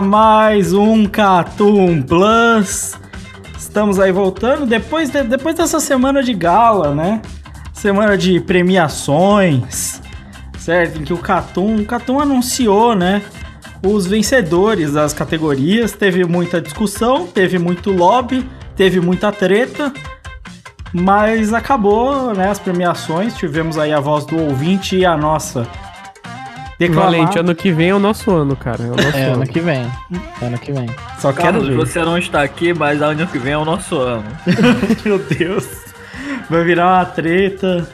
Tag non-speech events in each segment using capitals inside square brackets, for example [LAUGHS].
Mais um Catum Plus. Estamos aí voltando depois, de- depois dessa semana de gala, né? Semana de premiações, certo? Em que o Catum, o Catum anunciou, né? Os vencedores das categorias. Teve muita discussão, teve muito lobby, teve muita treta. Mas acabou, né? As premiações. Tivemos aí a voz do ouvinte e a nossa. Declamar. Valente, ano que vem é o nosso ano, cara. É o nosso É, ano. ano que vem. Ano que vem. Só quero Carlos, ver. você não está aqui, mas ano que vem é o nosso ano. [LAUGHS] Meu Deus. Vai virar uma treta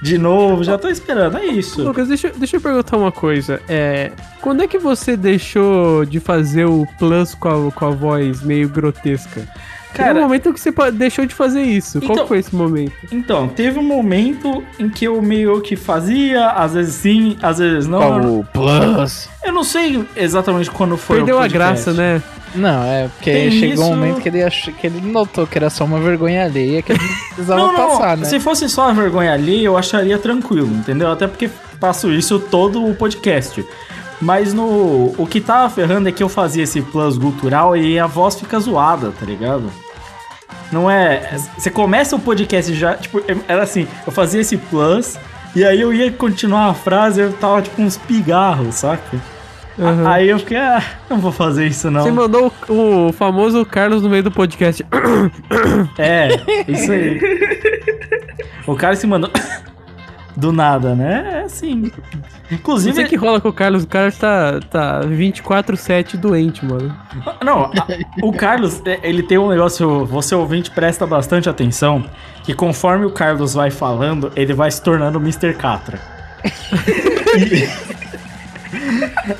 de novo. Já tô esperando. É isso. Lucas, deixa, deixa eu perguntar uma coisa. É, quando é que você deixou de fazer o plus com a, com a voz meio grotesca? Cara, Cara, no momento que você deixou de fazer isso. Qual Então- que foi esse momento? então, teve um momento em que eu meio que fazia, às vezes sim, às vezes não. o Plus? Eu não sei exatamente quando foi Perdeu o a graça, né? Não, é porque Tem chegou isso- um momento que ele, ach... que ele notou que era só uma vergonha alheia que ele [LAUGHS] precisava Não, não, passar, né? se fosse só a vergonha ali, eu acharia tranquilo, entendeu? Até porque faço isso todo o podcast. Mas no o que tava ferrando é que eu fazia esse plus cultural e a voz fica zoada, tá ligado? Não é. Você começa o podcast já. Tipo, era assim, eu fazia esse plus, e aí eu ia continuar a frase, eu tava tipo uns pigarros, saca? Aham. Aí eu fiquei, ah, não vou fazer isso não. Você mandou o, o famoso Carlos no meio do podcast. É, isso aí. o cara se mandou. [COUGHS] Do nada, né? É assim. Não Inclusive, sei o que rola com o Carlos. O Carlos tá, tá 24-7 doente, mano. [LAUGHS] Não, a- o Carlos, é, ele tem um negócio, você ouvinte presta bastante atenção, que conforme o Carlos vai falando, ele vai se tornando o Mr. Catra. [LAUGHS]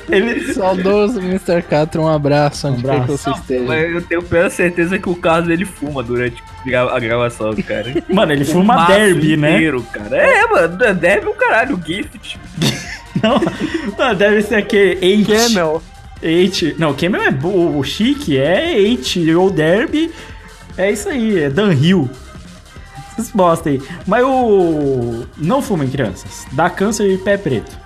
ele, Saudoso Mr. Catra, um abraço onde Um quer que abraço. você esteja. Mas eu tenho plena certeza que o Carlos ele fuma durante a gravação, cara. mano, ele fuma derby, né? inteiro, cara. É, mano, é derby o caralho, o gift. [LAUGHS] Não, não, deve ser aquele Eight. Camel. Eight. Não, Camel é bo- o chique, é Eight. Ou Derby. É isso aí, é Dan Hill. Vocês bosta aí. Mas o. Não fumem, crianças. Dá câncer e pé preto.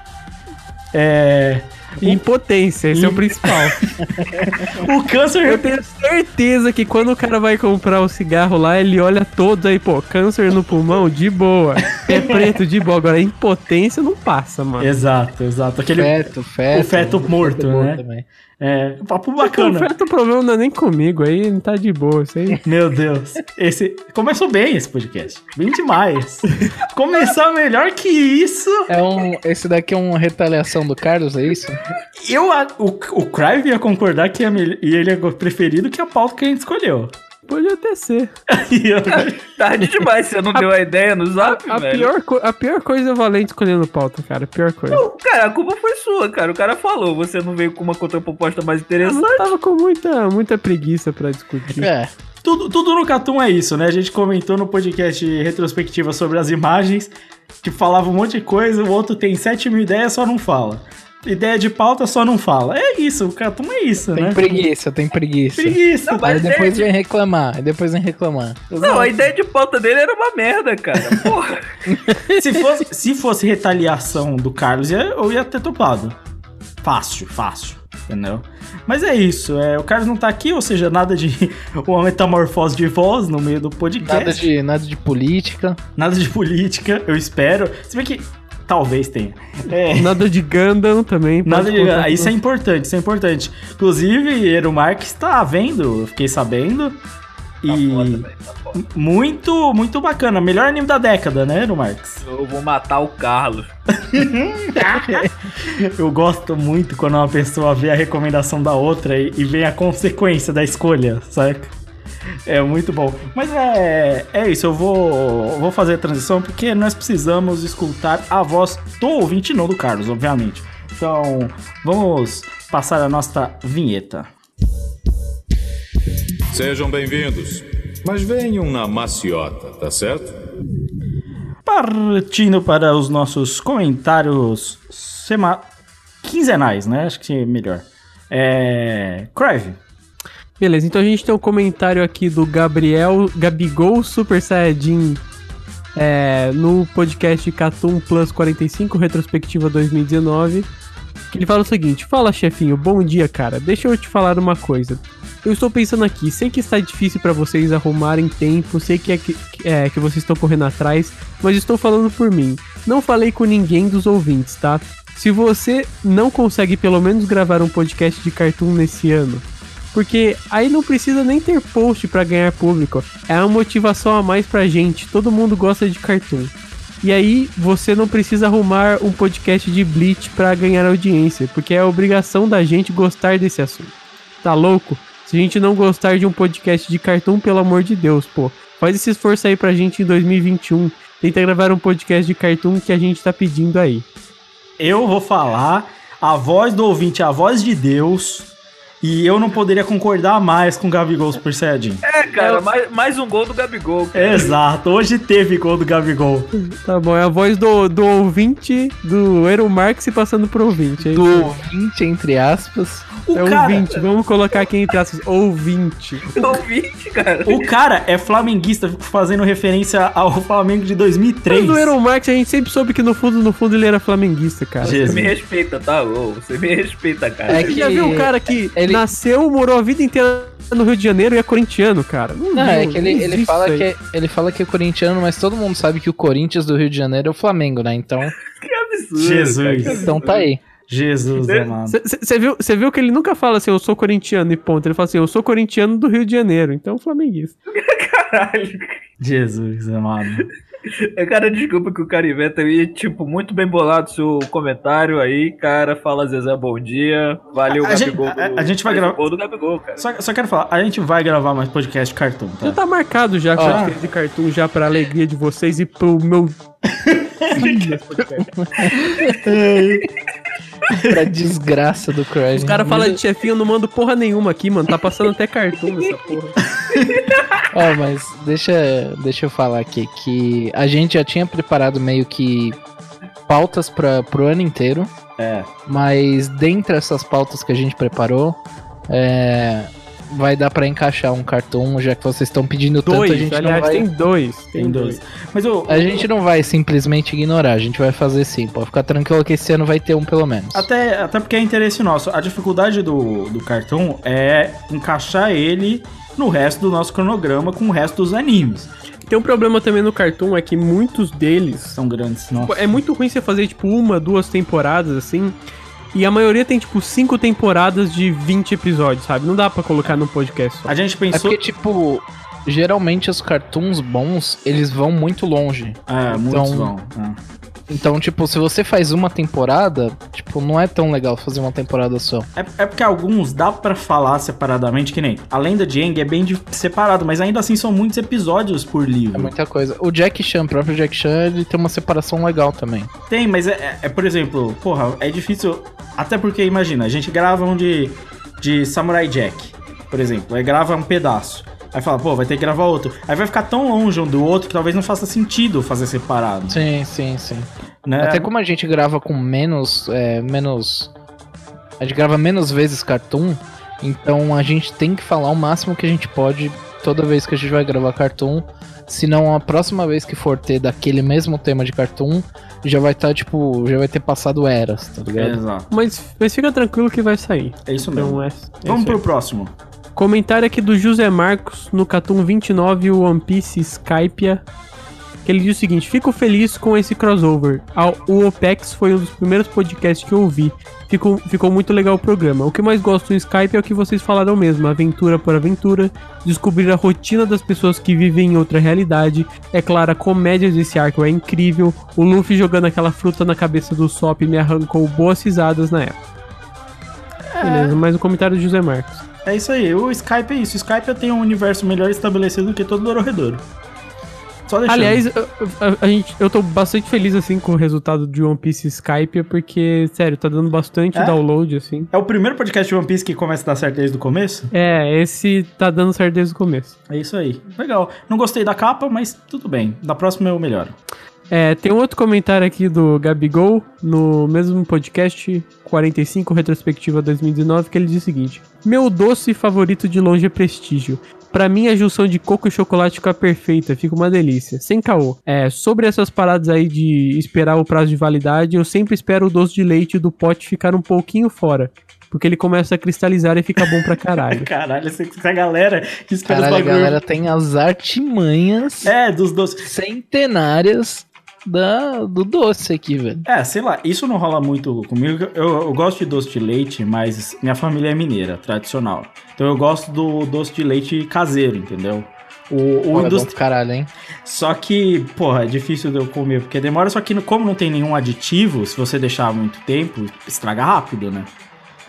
É. Impotência, esse é o principal. [LAUGHS] O câncer. Eu tenho certeza que quando o cara vai comprar o cigarro lá, ele olha todos aí, pô, câncer no pulmão, de boa. Pé preto, de boa. Agora, impotência não passa, mano. Exato, exato. Aquele. Feto, feto. o feto morto, né? também. É. Papo O bacana. o problema não é nem comigo, aí não tá de boa, isso aí. [LAUGHS] Meu Deus. Esse. Começou bem esse podcast. Bem demais. [LAUGHS] Começar melhor que isso. É um, esse daqui é uma retaliação do Carlos, é isso? Eu, o, o Crive ia concordar que é e ele é preferido que a pauta que a gente escolheu. Pode até ser. Eu- [LAUGHS] Tarde demais, você não deu a ideia no zap, A velho? pior, a pior coisa é o Valente escolhendo pauta, cara. A pior coisa. Não, Cara, a culpa foi sua, cara. O cara falou, você não veio com uma contraproposta mais Eu interessante. não tava com muita, muita preguiça pra discutir. É. tudo, tudo no Catum é isso, né? A gente comentou no podcast retrospectiva sobre as imagens, que falava um monte de coisa, o outro tem 7 mil ideias, só não fala. Ideia de pauta, só não fala. É isso, o Catum é isso, Tem né? preguiça, tem preguiça. Preguiça. Não, Aí depois é- vem reclamar, aí depois vem reclamar. Não, a ideia de pauta dele era uma merda, cara. [LAUGHS] Porra. Se fosse, se fosse retaliação do Carlos, ia- eu ia ter topado. Fácil, fácil. Entendeu? Mas é isso, é, o Carlos não tá aqui, ou seja, nada de [LAUGHS] uma metamorfose de voz no meio do podcast. Nada de, nada de política. Nada de política, eu espero. Se bem que talvez tenha. É, Nada de Gundam também. nada de. contar ah, Isso é importante, isso é importante. Inclusive, Eru Marques tá vendo, eu fiquei sabendo. Tá E foda, tá foda. muito, muito bacana. Melhor anime da década, né, Eru Marques? Eu vou matar o Carlos. [LAUGHS] Eu gosto muito quando uma pessoa vê a recomendação da outra e, e vê a consequência da escolha, saca? É muito bom. Mas é, é isso, eu vou, vou fazer a transição porque nós precisamos escutar a voz do ouvinte, não do Carlos, obviamente. Então, vamos passar a nossa vinheta. Sejam bem-vindos. Mas venham na maciota, tá certo? Partindo para os nossos comentários sema... quinzenais, né? Acho que é melhor. É. Crive. Beleza, então a gente tem um comentário aqui do Gabriel Gabigol Super Saiyajin é, no podcast Catum Plus 45, retrospectiva 2019. Que ele fala o seguinte: Fala chefinho, bom dia cara. Deixa eu te falar uma coisa. Eu estou pensando aqui, sei que está difícil para vocês arrumarem tempo, sei que é, que é que vocês estão correndo atrás, mas estou falando por mim. Não falei com ninguém dos ouvintes, tá? Se você não consegue pelo menos gravar um podcast de cartoon nesse ano, porque aí não precisa nem ter post pra ganhar público. É uma motivação a mais pra gente. Todo mundo gosta de cartoon. E aí você não precisa arrumar um podcast de Bleach pra ganhar audiência, porque é obrigação da gente gostar desse assunto. Tá louco? Se a gente não gostar de um podcast de cartoon, pelo amor de Deus, pô. Faz esse esforço aí pra gente em 2021. Tenta gravar um podcast de cartoon que a gente tá pedindo aí. Eu vou falar a voz do ouvinte, a voz de Deus. E eu não poderia concordar mais com o Gabigol Super Saiyajin. É, cara, mais, mais um gol do Gabigol. Cara. Exato, hoje teve gol do Gabigol. Tá bom, é a voz do, do ouvinte, do Ero Marx se passando pro ouvinte. É Do ouvinte, entre aspas. O É cara, ouvinte, vamos colocar aqui entre aspas, ouvinte. [LAUGHS] Ouvinte, cara. o cara é flamenguista fazendo referência ao Flamengo de 2003. Mas do Aaron Marx a gente sempre soube que no fundo, no fundo ele era flamenguista, cara. Jesus. Você me respeita, tá? Ô, você me respeita, cara. É que- já viu um cara que ele- nasceu, morou a vida inteira no Rio de Janeiro e é corintiano, cara? Não, Não, viu, é que ele, ele, fala aí. que é, ele fala que é corintiano, mas todo mundo sabe que o Corinthians do Rio de Janeiro é o Flamengo, né? Então, [LAUGHS] Que absurdo. Jesus. cara. então tá aí. Jesus É. amado. Você viu, cê viu que ele nunca fala assim, eu sou corintiano e ponto. Ele fala assim, eu sou corintiano do Rio de Janeiro, então flamenguista. [LAUGHS] Caralho. Jesus amado. É, [LAUGHS] cara, desculpa que o Cariveta aí, tipo, muito bem bolado seu comentário aí, cara. Fala Zezé, bom dia. Valeu, A gente- Gabigol. a- a gente vai gravar- Gol do Gabigol, cara. Só, só quero falar, a gente vai gravar mais podcast de cartoon, Já tá? tá marcado já, com Ó. a diferença de cartoon já pra alegria de vocês e pro meu... [LAUGHS] [LAUGHS] Pra desgraça do Craig. Os caras falam de chefinho, eu não mando porra nenhuma aqui, mano. Tá passando até cartoon nessa porra. [LAUGHS] Ó, mas deixa, deixa eu falar aqui que a gente já tinha preparado meio que pautas para pro ano inteiro, É. mas dentre essas pautas que a gente preparou, é, vai dar pra encaixar um cartoon, já que vocês estão pedindo tanto, a Dois, gente aliás, não vai... tem dois. Tem dois. Mas o. A gente não vai simplesmente ignorar, a gente vai fazer sim. Pode ficar tranquilo que esse ano vai ter um pelo menos. Até, até porque é interesse nosso. A dificuldade do, do cartoon é encaixar ele no resto do nosso cronograma com o resto dos animes. Tem um problema também no cartoon, é que muitos deles São grandes, nossa. É muito ruim você fazer, tipo, uma, duas temporadas, assim. E a maioria tem, tipo, cinco temporadas de 20 episódios, sabe? Não dá pra colocar num podcast só. A gente É pensou. porque, tipo, geralmente os cartoons bons, eles vão muito longe. É, muitos Então- vão. Então, tipo, se você faz uma temporada, tipo, não é tão legal fazer uma temporada só. É, é porque alguns dá pra falar separadamente, que nem a lenda de Aang é bem de- separado, mas ainda assim são muitos episódios por É livro. muita coisa. O Jack Chan, o próprio Jack Chan, ele tem uma separação legal também. Tem, mas é, é- é, por exemplo, porra, é difícil. Até porque, imagina, a gente grava um de, de Samurai Jack, por exemplo, aí grava um pedaço. Aí fala, pô, vai ter que gravar outro. Aí vai ficar tão longe um do outro que talvez não faça sentido fazer separado. Sim, sim, sim. Né? Até como a gente grava com menos. É, menos. A gente grava menos vezes cartoon, então a gente tem que falar o máximo que a gente pode toda vez que a gente vai gravar cartoon, se não a próxima vez que for ter daquele mesmo tema de cartoon, já vai estar, tipo, já vai ter passado eras, tá ligado? Exato. Mas, mas fica tranquilo que vai sair. É isso mesmo. Então é. é Vamos isso pro próximo. Comentário aqui do José Marcos no Catum 29, o One Piece Skypia. Que ele diz o seguinte: Fico feliz com esse crossover. O OPEX foi um dos primeiros podcasts que eu ouvi. Ficou, ficou muito legal o programa. O que mais gosto no Skype é o que vocês falaram mesmo: aventura por aventura, descobrir a rotina das pessoas que vivem em outra realidade. É claro, a comédia desse arco é incrível. O Luffy jogando aquela fruta na cabeça do Sop me arrancou boas risadas na época. Beleza, mais um comentário do José Marcos. É isso aí. O Skype é isso. O Skype tem um universo melhor estabelecido do que todo Dororedoro. Só deixando. Aliás, a, a- a gente, eu tô bastante feliz assim com o resultado de One Piece Skype, porque, sério, tá dando bastante É? download, assim. É o primeiro podcast de One Piece que começa a dar certo desde o começo? É, esse tá dando certo desde o começo. É isso aí. Legal. Não gostei da capa, mas tudo bem. Da próxima eu melhoro. É, tem um outro comentário aqui do Gabigol, no mesmo podcast 45 Retrospectiva 2019, que ele diz o seguinte: Meu doce favorito de longe é prestígio. Pra mim, a junção de coco e chocolate fica perfeita, fica uma delícia. Sem caô. É, sobre essas paradas aí de esperar o prazo de validade, eu sempre espero o doce de leite do pote ficar um pouquinho fora. Porque ele começa a cristalizar e fica bom pra caralho. [LAUGHS] Caralho, essa, galera que espera Caralho, a os bagulho. galera tem as artimanhas É, dos doces. centenárias da, do doce aqui, velho. É, sei lá, isso não rola muito comigo. Eu, eu gosto de doce de leite, mas minha família é mineira, tradicional. Então eu gosto do doce de leite caseiro, entendeu? O, o é industri- caralho, hein? Só que, porra, é difícil de eu comer, porque demora. Só que como não tem nenhum aditivo, se você deixar muito tempo, estraga rápido, né?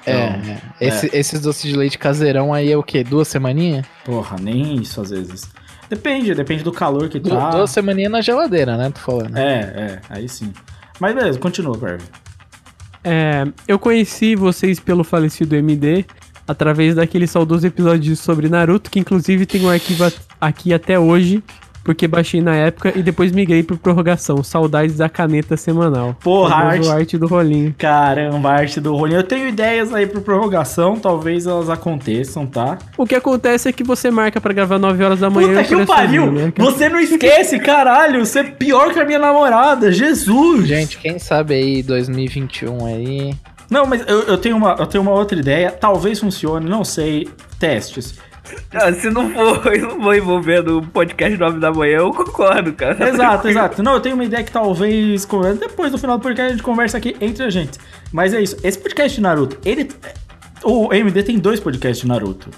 É, Então, é. Esse- Esses doces de leite caseirão aí é o quê? Duas semaninhas? Porra, nem isso às vezes. Depende, depende do calor que Du- tá. Duas semaninhas na geladeira, né? Tô falando. É, é, aí sim. Mas beleza, continua, Perv. É, eu conheci vocês pelo falecido MD através daquele saudoso episódio sobre Naruto, que inclusive tem um arquivo aqui até hoje, porque baixei na época e depois migrei por prorrogação. Saudades da caneta semanal. Porra, arte- arte do rolinho. Caramba, a arte do rolinho. Eu tenho ideias aí pro prorrogação, talvez elas aconteçam, tá? O que acontece é que você marca pra gravar 9 horas da manhã. Puta e que pariu! né? Você não esquece, caralho! Você é pior que a minha namorada, Jesus! Gente, quem sabe aí 2021 aí. Não, mas eu, eu tenho uma, eu tenho uma outra ideia. Talvez funcione, não sei. Testes. Ah, se não for, [LAUGHS] não vou envolver no podcast 9 da manhã, eu concordo, cara. Exato, [LAUGHS] exato. Não, eu tenho uma ideia que talvez. Depois do final do podcast a gente conversa aqui entre a gente. Mas é isso. Esse podcast de Naruto, ele. O MD tem dois podcasts de Naruto.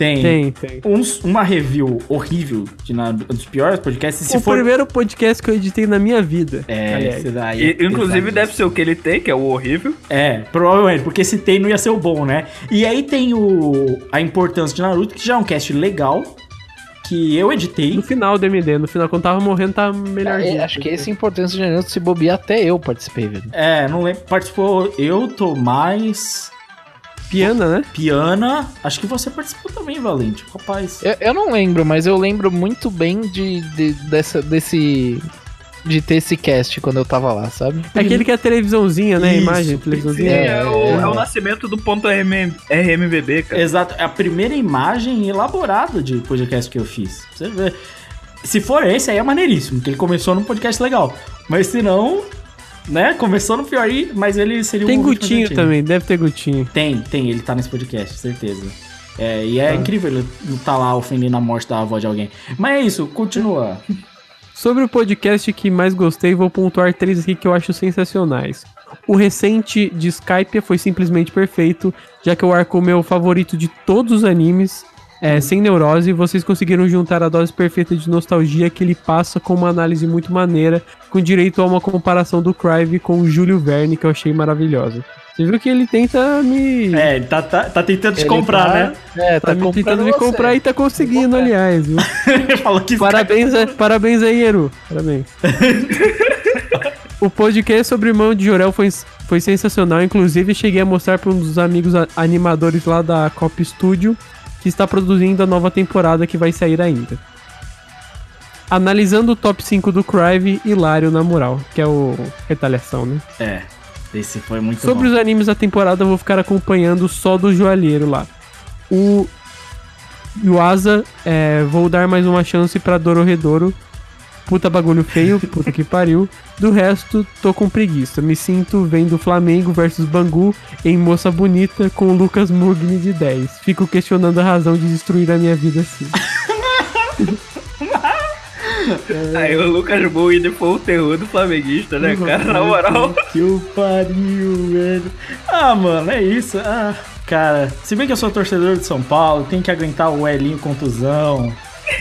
Tem. Tem, tem. uns- uma review horrível de Naruto, um dos piores podcasts. Se o for. primeiro podcast que eu editei na minha vida. É, esse daí. E, inclusive Exato. deve ser o que ele tem, que é o horrível. É, provavelmente, porque se tem não ia ser o bom, né? E aí tem o a importância de Naruto, que já é um cast legal, que eu editei. No final do MD, no final, quando tava morrendo, tá melhorzinho. É, acho que esse é a importância de Naruto se bobear até eu participei, velho. É, não lembro. Participou eu, Tomás, Piana, né? Piana. Acho que você participou também, Valente. Rapaz. Eu, eu não lembro, mas eu lembro muito bem de, de- dessa, desse. De ter esse cast quando eu tava lá, sabe? É aquele que é a televisãozinha, né? A Isso, imagem, televisãozinha. é, É, o, é. é o nascimento do ponto RM, RMVB, cara. Exato, é a primeira imagem elaborada de podcast que eu fiz. Você vê. Se for esse, aí é maneiríssimo, porque ele começou num podcast legal. Mas se não, né? Começou no pior aí, mas ele seria Tem um ritmo Gutinho também, deve ter Gutinho. Tem, tem, ele tá nesse podcast, certeza. É, e é Tá. incrível ele não tá lá ofendendo a morte da avó de alguém. Mas é isso, continua. Sobre o podcast que mais gostei, vou pontuar três aqui que eu acho sensacionais. O recente de Skype foi simplesmente perfeito, já que eu arco o meu favorito de todos os animes, é, sem neurose, vocês conseguiram juntar a dose perfeita de nostalgia que ele passa com uma análise muito maneira, com direito a uma comparação do Crive com o Júlio Verne, que eu achei maravilhosa. Você viu que ele tenta me. É, ele tá, tá, tá tentando te Ele comprar, tá- né? É, Tá, tá, me comprando tentando me você. comprar e tá conseguindo, aliás, viu? [LAUGHS] Ele falou que Parabéns, a- [LAUGHS] parabéns aí, Eru. Parabéns. [LAUGHS] o podcast sobre o irmão de Jorel foi, foi sensacional. Inclusive, cheguei a mostrar para um dos amigos animadores lá da Cop Studio que está produzindo a nova temporada que vai sair ainda. Analisando o top 5 do Crive, Hilário na moral, que é o Retaliação, né? É, esse foi muito Sobre bom. os animes da temporada, eu vou ficar acompanhando só do joalheiro lá. O E o Asa, é, vou dar mais uma chance pra Dororedoro. Puta bagulho feio, puta que pariu. Do resto, tô com preguiça. Me sinto vendo Flamengo versus Bangu em Moça Bonita com o Lucas Mugni de 10. Fico questionando a razão de destruir a minha vida assim. [LAUGHS] Aí o Lucas Bowie foi o terror do flamenguista, né, cara? Na moral. Que o pariu, velho. Ah, mano, é isso. Ah, cara, se bem que eu sou torcedor de São Paulo, tem que aguentar o Elinho contusão.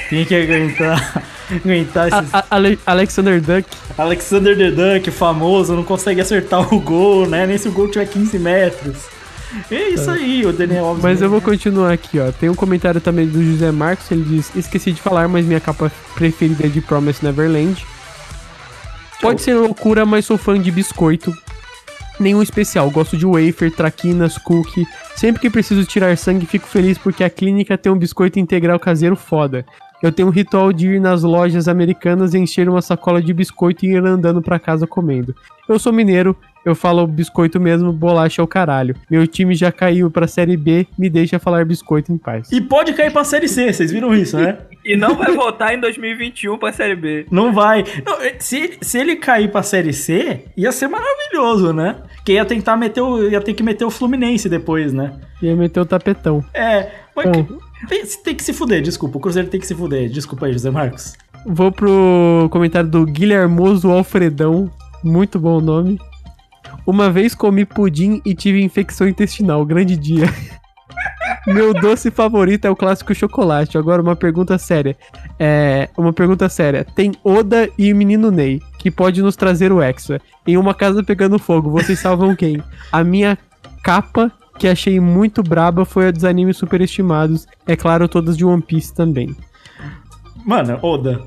Tem que aguentar. [LAUGHS] aguentar esses. A- a- Ale- Alexander Duck. Alexander the Duck, famoso, não consegue acertar o gol, né? Nem se o gol tiver 15 metros. É isso aí, o Daniel Alves. Mas eu vou continuar aqui, ó. Tem um comentário também do José Marcos. Ele diz: Esqueci de falar, mas minha capa preferida é de Promise Neverland. Pode ser loucura, mas sou fã de biscoito. Nenhum especial. Gosto de wafer, traquinas, cookie. Sempre que preciso tirar sangue, fico feliz porque a clínica tem um biscoito integral caseiro foda. Eu tenho um ritual de ir nas lojas americanas, encher uma sacola de biscoito e ir andando pra casa comendo. Eu sou mineiro, eu falo biscoito mesmo, bolacha é o caralho. Meu time já caiu pra série B, me deixa falar biscoito em paz. E pode cair pra Série C, vocês viram isso, né? E não vai voltar em 2021 pra Série B. Não vai. Não, se, ele- se ele cair pra Série C, ia ser maravilhoso, né? Que ia tentar meter o. ia ter que meter o Fluminense depois, né? Ia meter o tapetão. É. Mas Bom. que- tem, tem que se fuder, desculpa. O Cruzeiro tem que se fuder. Desculpa aí, José Marcos. Vou pro comentário do Guilhermoso Alfredão. Muito bom o nome. Uma vez comi pudim e tive infecção intestinal. Grande dia. [LAUGHS] Meu doce favorito é o clássico chocolate. Agora uma pergunta séria. É, uma pergunta séria. Tem Oda e o menino Ney, que pode nos trazer o Extra. Em uma casa pegando fogo, vocês salvam quem? A minha capa, que achei muito braba, foi a dos animes superestimados. É claro, todas de One Piece também. Mano, Oda.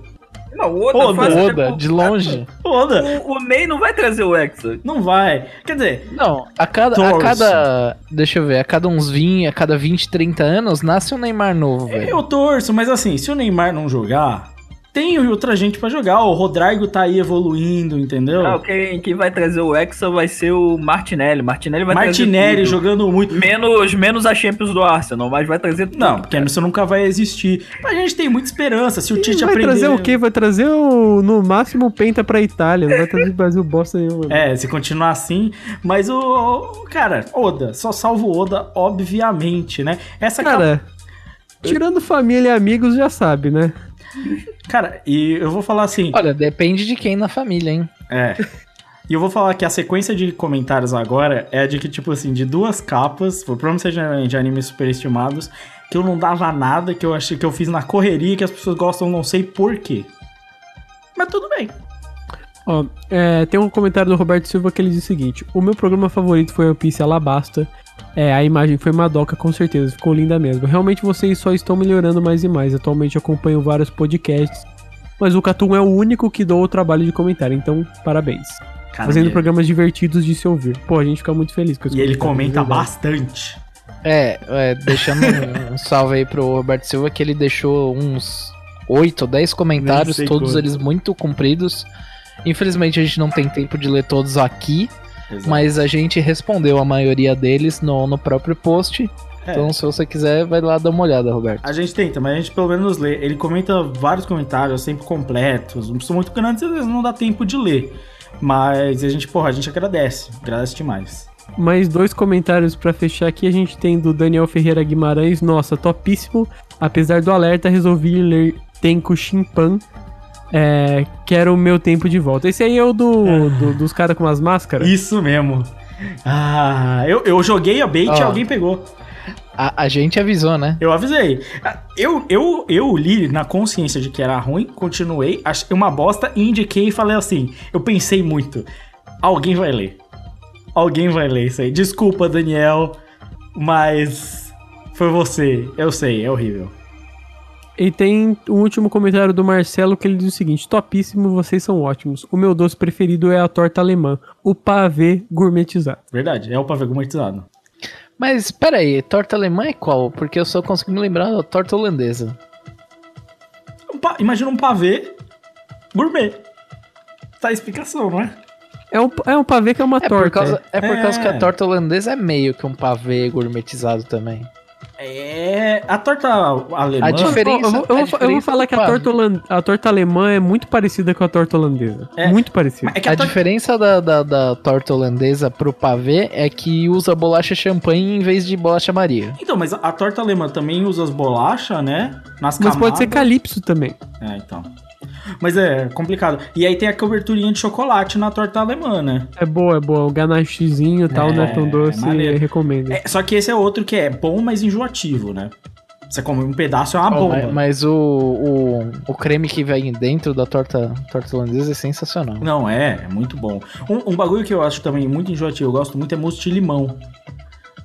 Não, o Oda, Oda, faz- Oda, de longe. [LAUGHS] Oda. O, o Ney não vai trazer o Hexa. Não vai. Quer dizer, Não, a cada, a cada. Deixa eu ver, a cada uns 20, a cada 20, 30 anos nasce um Neymar novo, velho. eu torço, mas assim, se o Neymar não jogar, tem outra gente pra jogar. O Rodrigo tá aí evoluindo, entendeu? Não, quem, quem vai trazer o Hexa vai ser o Martinelli. Martinelli vai Martinelli jogando muito. Menos, menos a Champions do Arsenal, mas vai trazer tudo. Não, porque isso nunca vai existir. Mas a gente tem muita esperança. Se o Tite vai aprender. trazer o quê? Vai trazer o, no máximo o Penta pra Itália. Não vai trazer o Brasil bosta nenhuma. É, se continuar assim. Mas o. Cara, Oda, só salvo o Oda, obviamente, né? Essa Cara, tirando família e amigos, já sabe, né? Cara, e eu vou falar assim. Olha, depende de quem na família, hein? É. E eu vou falar que a sequência de comentários agora é de que, tipo assim, de duas capas, por provavelmente seja de animes superestimados, que eu não dava nada, que eu achei que eu fiz na correria, que as pessoas gostam, não sei por quê. Mas tudo bem. Ó, é, tem um comentário do Roberto Silva que ele diz o seguinte: O meu programa favorito foi One Piece Alabasta. É, a imagem foi madoca, com certeza, ficou linda mesmo. Realmente vocês só estão melhorando mais e mais. Atualmente acompanho vários podcasts, mas o Catum é o único que dou o trabalho de comentário, então parabéns. Cara, Fazendo programas divertidos de se ouvir. Pô, a gente fica muito feliz com esse E ele comenta bastante. É, é, deixando um, um salve aí pro Roberto Silva, que ele deixou uns 8 ou 10 comentários, todos quanto. eles muito compridos. Infelizmente a gente não tem tempo de ler todos aqui, mas a gente respondeu a maioria deles no, no próprio post. É. Então, se você quiser, vai lá dar uma olhada, Roberto. A gente tenta, mas a gente pelo menos lê. Ele comenta vários comentários, sempre completos. Não são muito grandes, às vezes não dá tempo de ler. Mas a gente, porra, a gente agradece. Agradece demais. Mais dois comentários pra fechar aqui. A gente tem do Daniel Ferreira Guimarães. Nossa, topíssimo. Apesar do alerta, resolvi ler Tenko Shimpan. É, quero o meu tempo de volta. Esse aí é o do, do- dos caras com as máscaras? Isso mesmo. Ah, eu, eu joguei a bait e Ó. alguém pegou. A, a gente avisou, né? Eu avisei. Ah, Eu, eu, eu li na consciência de que era ruim, continuei, achei uma bosta e indiquei e falei assim: eu pensei muito. Alguém vai ler. Alguém vai ler isso aí. Desculpa, Daniel, mas foi você. Eu sei, é horrível. E tem o último comentário do Marcelo que ele diz o seguinte: Topíssimo, vocês são ótimos. O meu doce preferido é a torta alemã, o pavê gourmetizado. Verdade, é o pavê gourmetizado. Mas pera aí, torta alemã é qual? Porque eu só consigo me lembrar da torta holandesa. Um Imagina um pavê gourmet. Tá a explicação, não é? É um, é um pavê que é uma É torta. por, causa, é por É. causa que a torta holandesa é meio que um pavê gourmetizado também. É. A torta alemã. A diferença- eu, vou, eu vou- a eu vou diferença falar que a torta, holan- a torta alemã é muito parecida com a torta holandesa. É. Muito parecida. É que A a torta... diferença da, da, da torta holandesa pro pavê é que usa bolacha champanhe em vez de bolacha Maria. Então, mas a, torta alemã também usa as bolachas, né? Nas Mas pode ser camadas. calypso também. É, então. Mas é complicado. E aí tem a coberturinha de chocolate na torta alemã, né? É boa, é boa. O ganachezinho e tal, É, não é tão doce, maneiro. recomendo. É, só que esse é outro que é bom, mas enjoativo, né? Você come um pedaço, é uma Ó, bomba. mas mas o, o, o creme que vem dentro da torta, torta holandesa é sensacional. Não, é, é muito bom. Um, um bagulho que eu acho também muito enjoativo, eu gosto muito, é mousse de limão.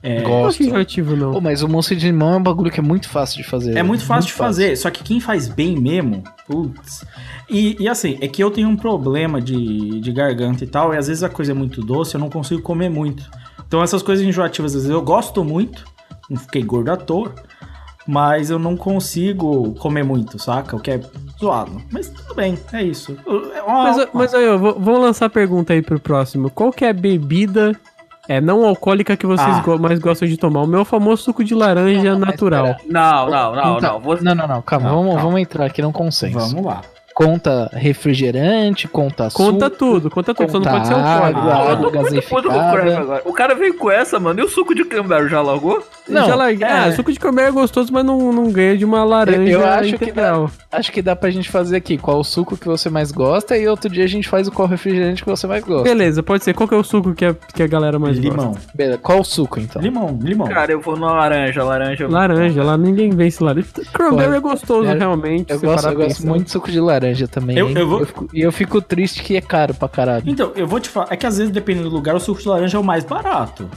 É, Não Gosto. enjoativo, não. Pô, mas o mousse de limão é um bagulho que é muito fácil de fazer. É muito fácil de fazer, só que quem faz bem mesmo, putz. E, e assim, é que eu tenho um problema de, de garganta e tal, e às vezes a coisa é muito doce, eu não consigo comer muito. Então essas coisas enjoativas, às vezes eu gosto muito, não fiquei gordo à toa, mas eu não consigo comer muito, saca? O que é zoado. Mas tudo bem, é isso. É Mas, mas aí, eu vou, vou lançar a pergunta aí pro próximo. Qual que é a bebida é, não alcoólica que vocês Ah. go- mais gostam de tomar? O meu famoso suco de laranja Não, mas natural. Não, não, não, Conta- não. Você... Não, não, não, calma, Não, vamos, calma. vamos entrar aqui num consenso. Vamos lá. Conta refrigerante, conta Conta suco, tudo, conta tudo, só não conta pode ser alcoólico. Ah, eu água tô muito puto com o Crave gaseificada. agora. O cara veio com essa, mano. E o suco de cranberry já largou? Não, Já larguei. é. Ah, suco de comer é gostoso, mas não, não ganha de uma laranja Eu- eu acho que integral. Acho que dá pra gente fazer aqui qual o suco que você mais gosta e outro dia a gente faz o qual refrigerante que você mais gosta. Beleza, pode ser. Qual que é o suco que a, que a galera mais limão. gosta? Beleza, qual o suco então? Limão, limão. Cara, eu vou na laranja, laranja. Laranja, lá ninguém vence laranja. Cranberry é gostoso, eu- realmente. Eu gosto, eu gosto muito de suco de laranja também. Eu- eu vou- fico- E eu fico triste que é caro pra caralho. Então, eu vou te falar, é que às vezes, dependendo do lugar, o suco de laranja é o mais barato.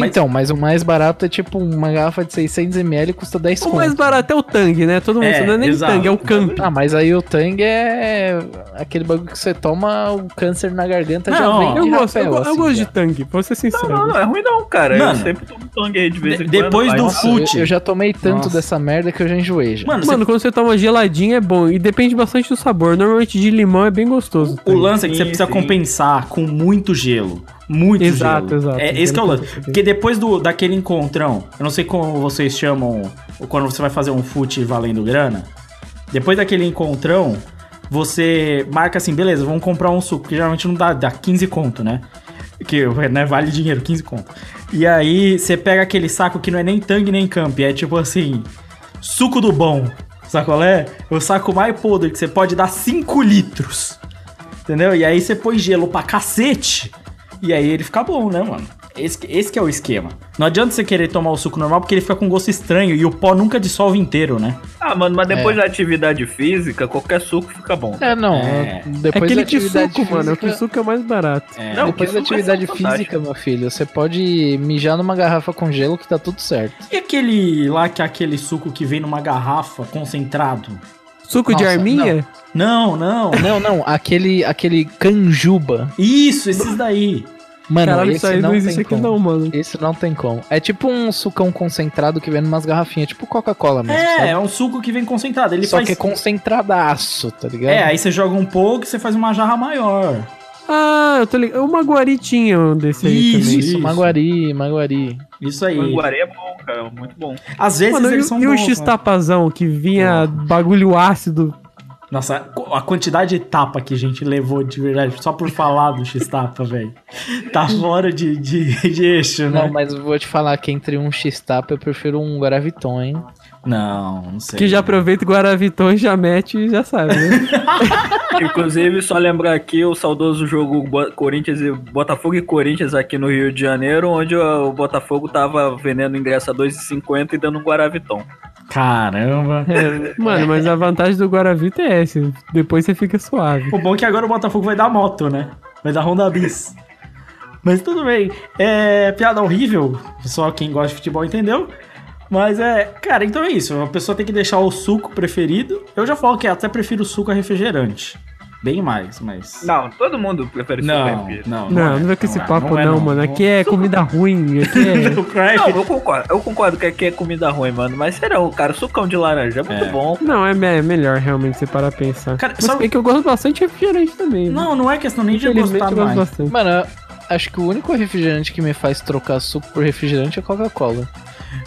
Mas- Então, mas o mais barato é tipo uma garrafa de 600ml custa 10 O conto. mais barato é o Tang, né? Todo mundo É, não é nem exato. Tang, é o Camp. Ah, mas aí o Tang é aquele bagulho que você toma, o câncer na garganta já Não, vem de Eu gosto, eu, rapel, eu assim, gosto já. de Tang, vou ser sincero. Não, não é ruim não, cara. Mano, eu sempre tomo tangue aí de vez de- em quando. depois mas- do fute. eu, eu já tomei tanto Nossa. dessa merda que eu já enjoei já. Mano, você- Mano, quando você toma geladinho é bom. E depende bastante do sabor. Normalmente de limão é bem gostoso. o lance é que você precisa sim. compensar com muito gelo. Muito Exato, gelo. exato. É, esse que é o lance. Porque depois do, daquele encontrão, eu não sei como vocês chamam, quando você vai fazer um fute valendo grana. Depois daquele encontrão, você marca assim, beleza, vamos comprar um suco, que geralmente não dá, dá 15 conto, né? Que né, vale dinheiro, 15 conto. E aí você pega aquele saco que não é nem tangue nem camp, é tipo assim, suco do bom. Sabe qual é? O saco mais podre que você pode dar 5 litros. Entendeu? E aí você põe gelo pra cacete. E aí ele fica bom, né, mano? Esse, que- esse que é o esquema. Não adianta você querer tomar o suco normal porque ele fica com gosto estranho e o pó nunca dissolve inteiro, né? Ah, mano, mas depois da atividade física, qualquer suco fica bom. É, não. É. É Depois aquele da atividade suco, mano. O física- suco é mais barato. É. Não, Depois que da é atividade física, meu filho, você pode mijar numa garrafa com gelo que tá tudo certo. E aquele lá que é aquele suco que vem numa garrafa concentrado? Suco de Nossa, arminha? Não, não. Não, não, aquele, aquele canjuba. Isso, esses daí. Mano, Caralho, esse isso aí não, não existe tem aqui como. não, mano. Esse não tem como. É tipo um sucão concentrado que vem numas garrafinhas, tipo Coca-Cola mesmo, É, sabe? é um suco que vem concentrado. Ele Só faz. que é concentradaço, tá ligado? É, aí você joga um pouco e você faz uma jarra maior. Ah, eu tô ligado. Uma guaritinha um desse aí Isso, também. Isso, Isso. Maguari, Maguari. Isso aí. Manguaré é bom, cara. Muito bom. Às vezes Mano, e, eles são e o bons, né? X-tapazão que vinha bagulho ácido? Nossa, a quantidade de tapa que a gente levou de verdade, só por falar do X-tapa, velho. Tá fora de, de, de eixo, né? Não, mas eu vou te falar que entre um X-Tapa eu prefiro um Guaraviton, hein? Não, não sei. Que já aproveita o Guaraviton e já mete e já sabe, né? [LAUGHS] Inclusive, só lembrar aqui o saudoso jogo Corinthians e Botafogo e Corinthians aqui no Rio de Janeiro, onde o Botafogo tava vendendo ingresso a 2,50 e dando um Guaraviton. Caramba. É, mano, mas a vantagem do Guaravita é essa. Depois você fica suave. O bom é que agora o Botafogo vai dar moto, né? Vai dar Honda Bis. Mas tudo bem. É piada horrível. Só quem gosta de futebol entendeu. Mas é, cara, então é isso. A pessoa tem que deixar o suco preferido. Eu já falo que até prefiro suco a refrigerante. Bem mais, mas. Não, todo mundo prefere não, suco não. Não, não, vem com esse é, papo é, não, mano. Aqui é comida ruim. Aqui é... [LAUGHS] O. Não, eu concordo, eu concordo que aqui é comida ruim, mano. Mas será, cara, sucão de laranja é muito É. bom. Não, é, me- é melhor realmente você parar a pensar. Cara, Mas sabe- bem que eu gosto bastante de refrigerante também. Não, não é questão nem de gostar eu gosto mais. bastante. Mano, eu acho que o único refrigerante que me faz trocar suco por refrigerante é Coca-Cola.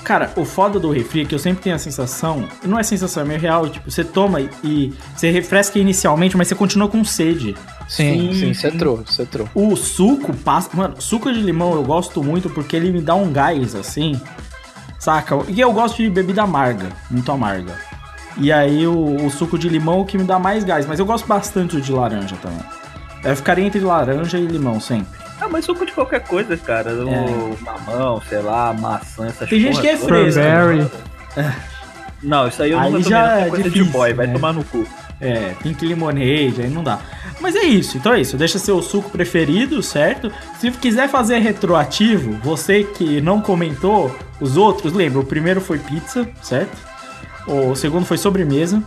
Cara, o foda do refri é que eu sempre tenho a sensação, não é sensação, é meio real, tipo, você toma e você refresca inicialmente, mas você continua com sede. Sim, Sim, você sim. trou, você trou. O suco passa. Mano, suco de limão eu gosto muito porque ele me dá um gás assim. Saca? E eu gosto de bebida amarga, muito amarga. E aí o, o suco de limão é o que me dá mais gás, mas eu gosto bastante de laranja também. Eu ficaria entre laranja e limão sempre. Ah, mas suco de qualquer coisa, cara. O É. mamão, sei lá, maçã, essas Tem gente que é. Strawberry. [LAUGHS] Não, isso aí eu Aí nunca já não, é é coisa difícil, de boy, vai né? tomar no cu. É, pink lemonade, aí não dá. Mas é isso, então é isso. Deixa seu suco preferido, certo? Se quiser fazer retroativo, você que não comentou os outros, lembra, o primeiro foi pizza, certo? O segundo foi sobremesa.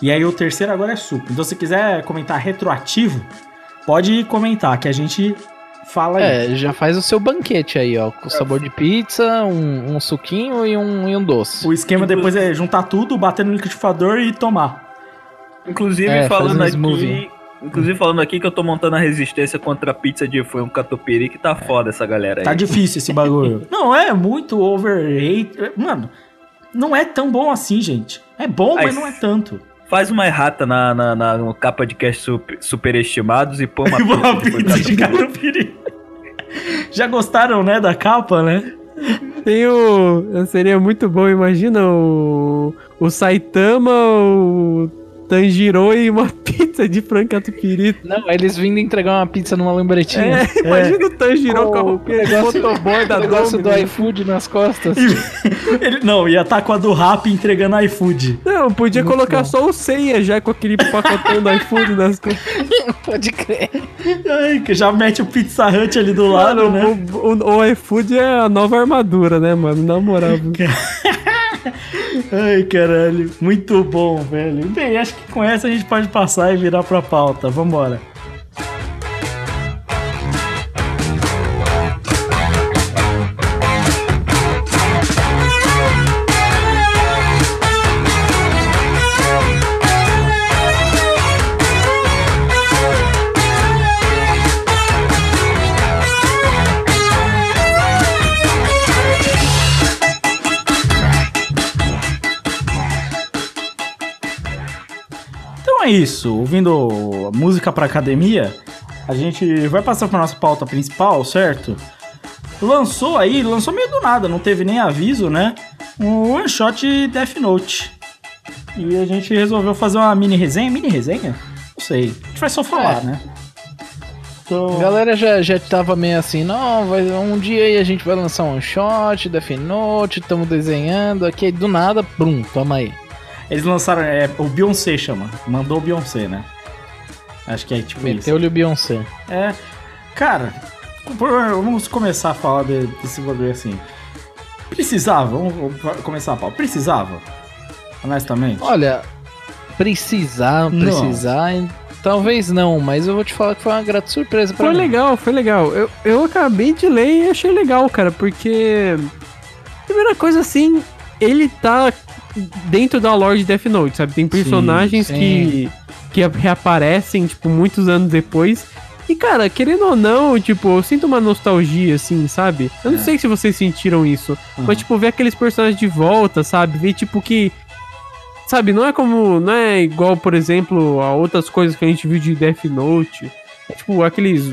E aí o terceiro agora é suco. Então se quiser comentar retroativo, pode comentar que a gente fala aí. É, já faz o seu banquete aí, ó. Com sabor de pizza, um, um suquinho e um, e um doce. O esquema depois é juntar tudo, bater no liquidificador e tomar. Inclusive, É, falando um aqui. Inclusive, falando aqui que eu tô montando a resistência contra a pizza de frango catupiry, que tá foda essa galera aí. Tá difícil esse bagulho. [LAUGHS] não, é muito overrated. Mano, não é tão bom assim, gente. É bom, mas não é tanto. Faz uma errata na, na, na- no capa de cast super, superestimados e põe uma [LAUGHS] Uma pizza de pizza de catupiry. [LAUGHS] Já gostaram, né, da capa, né? Tem o. Seria muito bom, imagina o. O Saitama, o Tanjiro e uma [LAUGHS] pizza de frango catupiry. Não, eles vindo entregar uma pizza numa lembretinha. É, imagina o Tanjiro com a O roupinha de negócio- motoboy da o negócio do iFood nas costas. [LAUGHS] Ele, não, ia estar com a do Rap entregando iFood. Não, podia Muito colocar bom. só o ceia já com aquele pacotão do iFood nas costas. [LAUGHS] Pode crer. Ai, que já mete o Pizza Hut ali do lado, Mano, né? o, o, o iFood é a nova armadura, né, mano? Na moral. Ai, caralho. Muito bom, velho. Bem, acho que com essa a gente pode passar e virar pra pauta. Vambora. Isso. Ouvindo música pra academia, a gente vai passar pra nossa pauta principal, certo? Lançou aí, lançou meio do nada, não teve nem aviso, né? Um one shot Death Note. E a gente resolveu fazer uma mini resenha. Mini resenha? Não sei. A gente vai só falar, É. né? Então, A galera já, já tava meio assim, não, vai, um dia aí a gente vai lançar um shot, Death Note, estamos desenhando aqui, do nada, brum, toma aí. Eles lançaram. É, o Beyoncé chama. Mandou o Beyoncé, né? Acho que é tipo isso. Meteu-lhe o Beyoncé. É, cara, vamos começar a falar de- desse bagulho assim. Precisava, vamos começar a pau. Precisava, honestamente. Olha, precisar, Não. precisar, hein? talvez não, mas eu vou te falar que foi uma grata surpresa pra Foi mim. legal, foi legal. Eu, eu acabei de ler e achei legal, cara, porque. Primeira coisa assim, ele tá dentro da lore de Death Note, sabe? Tem personagens sim. que, que reaparecem, tipo, muitos anos depois. E, cara, querendo ou não, tipo, eu sinto uma nostalgia, assim, sabe? Eu não É. sei se vocês sentiram isso, Uhum. mas, tipo, ver aqueles personagens de volta, sabe? Ver, tipo, que. Sabe, não é como. Não é igual, por exemplo, a outras coisas que a gente viu de Death Note. É tipo aqueles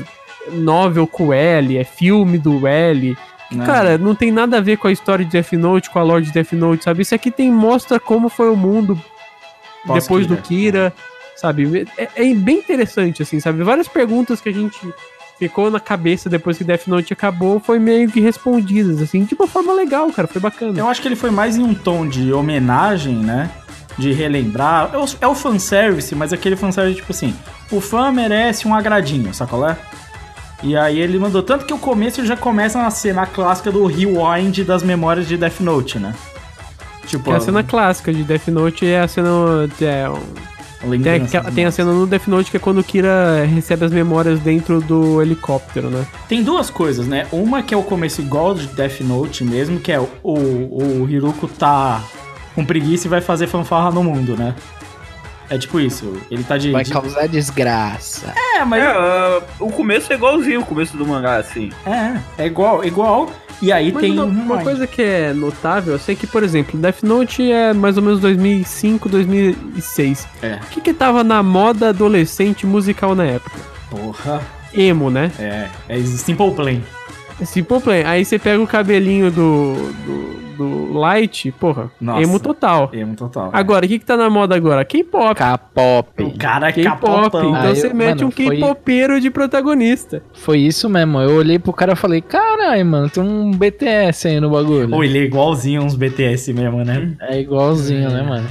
novel com o L, é filme do L. né? Cara, não tem nada a ver com a história de Death Note, com a lore de Death Note, sabe? Isso aqui tem mostra como foi o mundo Pós-Kira. depois do Kira, sabe? É, é bem interessante, assim, sabe? Várias perguntas que a gente ficou na cabeça depois que Death Note acabou foi meio que respondidas, assim, de uma forma legal, cara. Foi bacana. Eu acho que ele foi mais em um tom de homenagem, né? De relembrar. É o, é o fanservice, mas aquele fanservice, tipo assim, o fã merece um agradinho, sacou? É? E aí ele mandou. Tanto que o começo já começa na cena clássica do rewind das memórias de Death Note, né? Tipo, é a cena clássica de Death Note é a cena. É, um- tem, aquela- tem a cena no Death Note que é quando o Kira recebe as memórias dentro do helicóptero, né? Tem duas coisas, né? Uma que é o começo igual de Death Note mesmo, que é o, o Hiruko tá com preguiça e vai fazer fanfarra no mundo, né? É tipo isso. Ele tá de. Vai de- causar desgraça. É, mas É, ah, o começo é igualzinho o começo do mangá, assim. É, é igual, igual. E aí Mas tem uma, uma coisa que é notável, eu sei que, por exemplo, Death Note é mais ou menos 2005, 2006. É. O que que tava na moda adolescente musical na época? Porra. Emo, né? É, é Simple Plan. Simple Plan. Aí você pega o cabelinho do, do, do Light, porra, Nossa. emo total. Emo total. Agora, o que que tá na moda agora? K-pop. K-pop. o cara é K-pop. Então Ah, você eu- mete mano, um foi- K-popeiro de protagonista. Foi isso mesmo. Eu olhei pro cara e falei, caralho, mano, tem um BTS aí no bagulho. Ou ele é igualzinho uns BTS mesmo, né? É igualzinho, né, mano?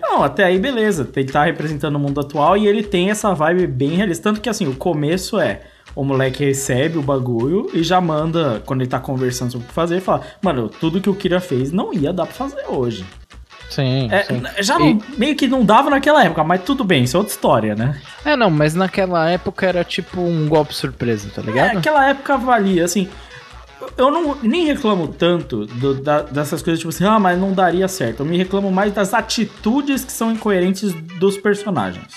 Não, até aí beleza. Ele tá representando o mundo atual e ele tem essa vibe bem realista. Tanto que assim, o começo é. O moleque recebe o bagulho e já manda, quando ele tá conversando sobre o que fazer, fala: Mano, tudo que o Kira fez não ia dar pra fazer hoje. Sim, É, sim. já não- meio que não dava naquela época, mas tudo bem, isso é outra história, né? É, não, mas naquela época era tipo um golpe surpresa, tá É, ligado? aquela época valia, assim. Eu não nem reclamo tanto do- da- dessas coisas, tipo assim, ah, mas não daria certo. Eu me reclamo mais das atitudes que são incoerentes dos personagens.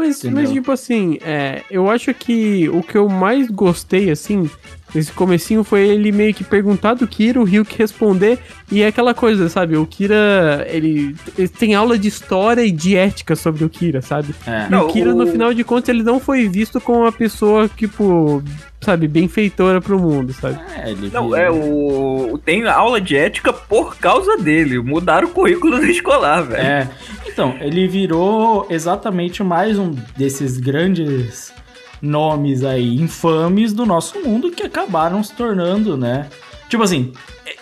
Mas, Entendeu? mas tipo assim, é, eu acho que o que eu mais gostei, assim, nesse comecinho foi ele meio que perguntar do Kira, o Ryuk responder, e é aquela coisa, sabe? O Kira, ele, ele tem aula de história e de ética sobre o Kira, sabe? É. E Não, o Kira, no o- final de contas, ele não foi visto como uma pessoa, tipo, sabe, benfeitora pro mundo, sabe? É, ele Não, vira- é o. Tem aula de ética por causa dele. Mudaram o currículo do escolar, velho. É. Então, ele virou exatamente mais um desses grandes nomes aí infames do nosso mundo que acabaram se tornando, né? Tipo assim,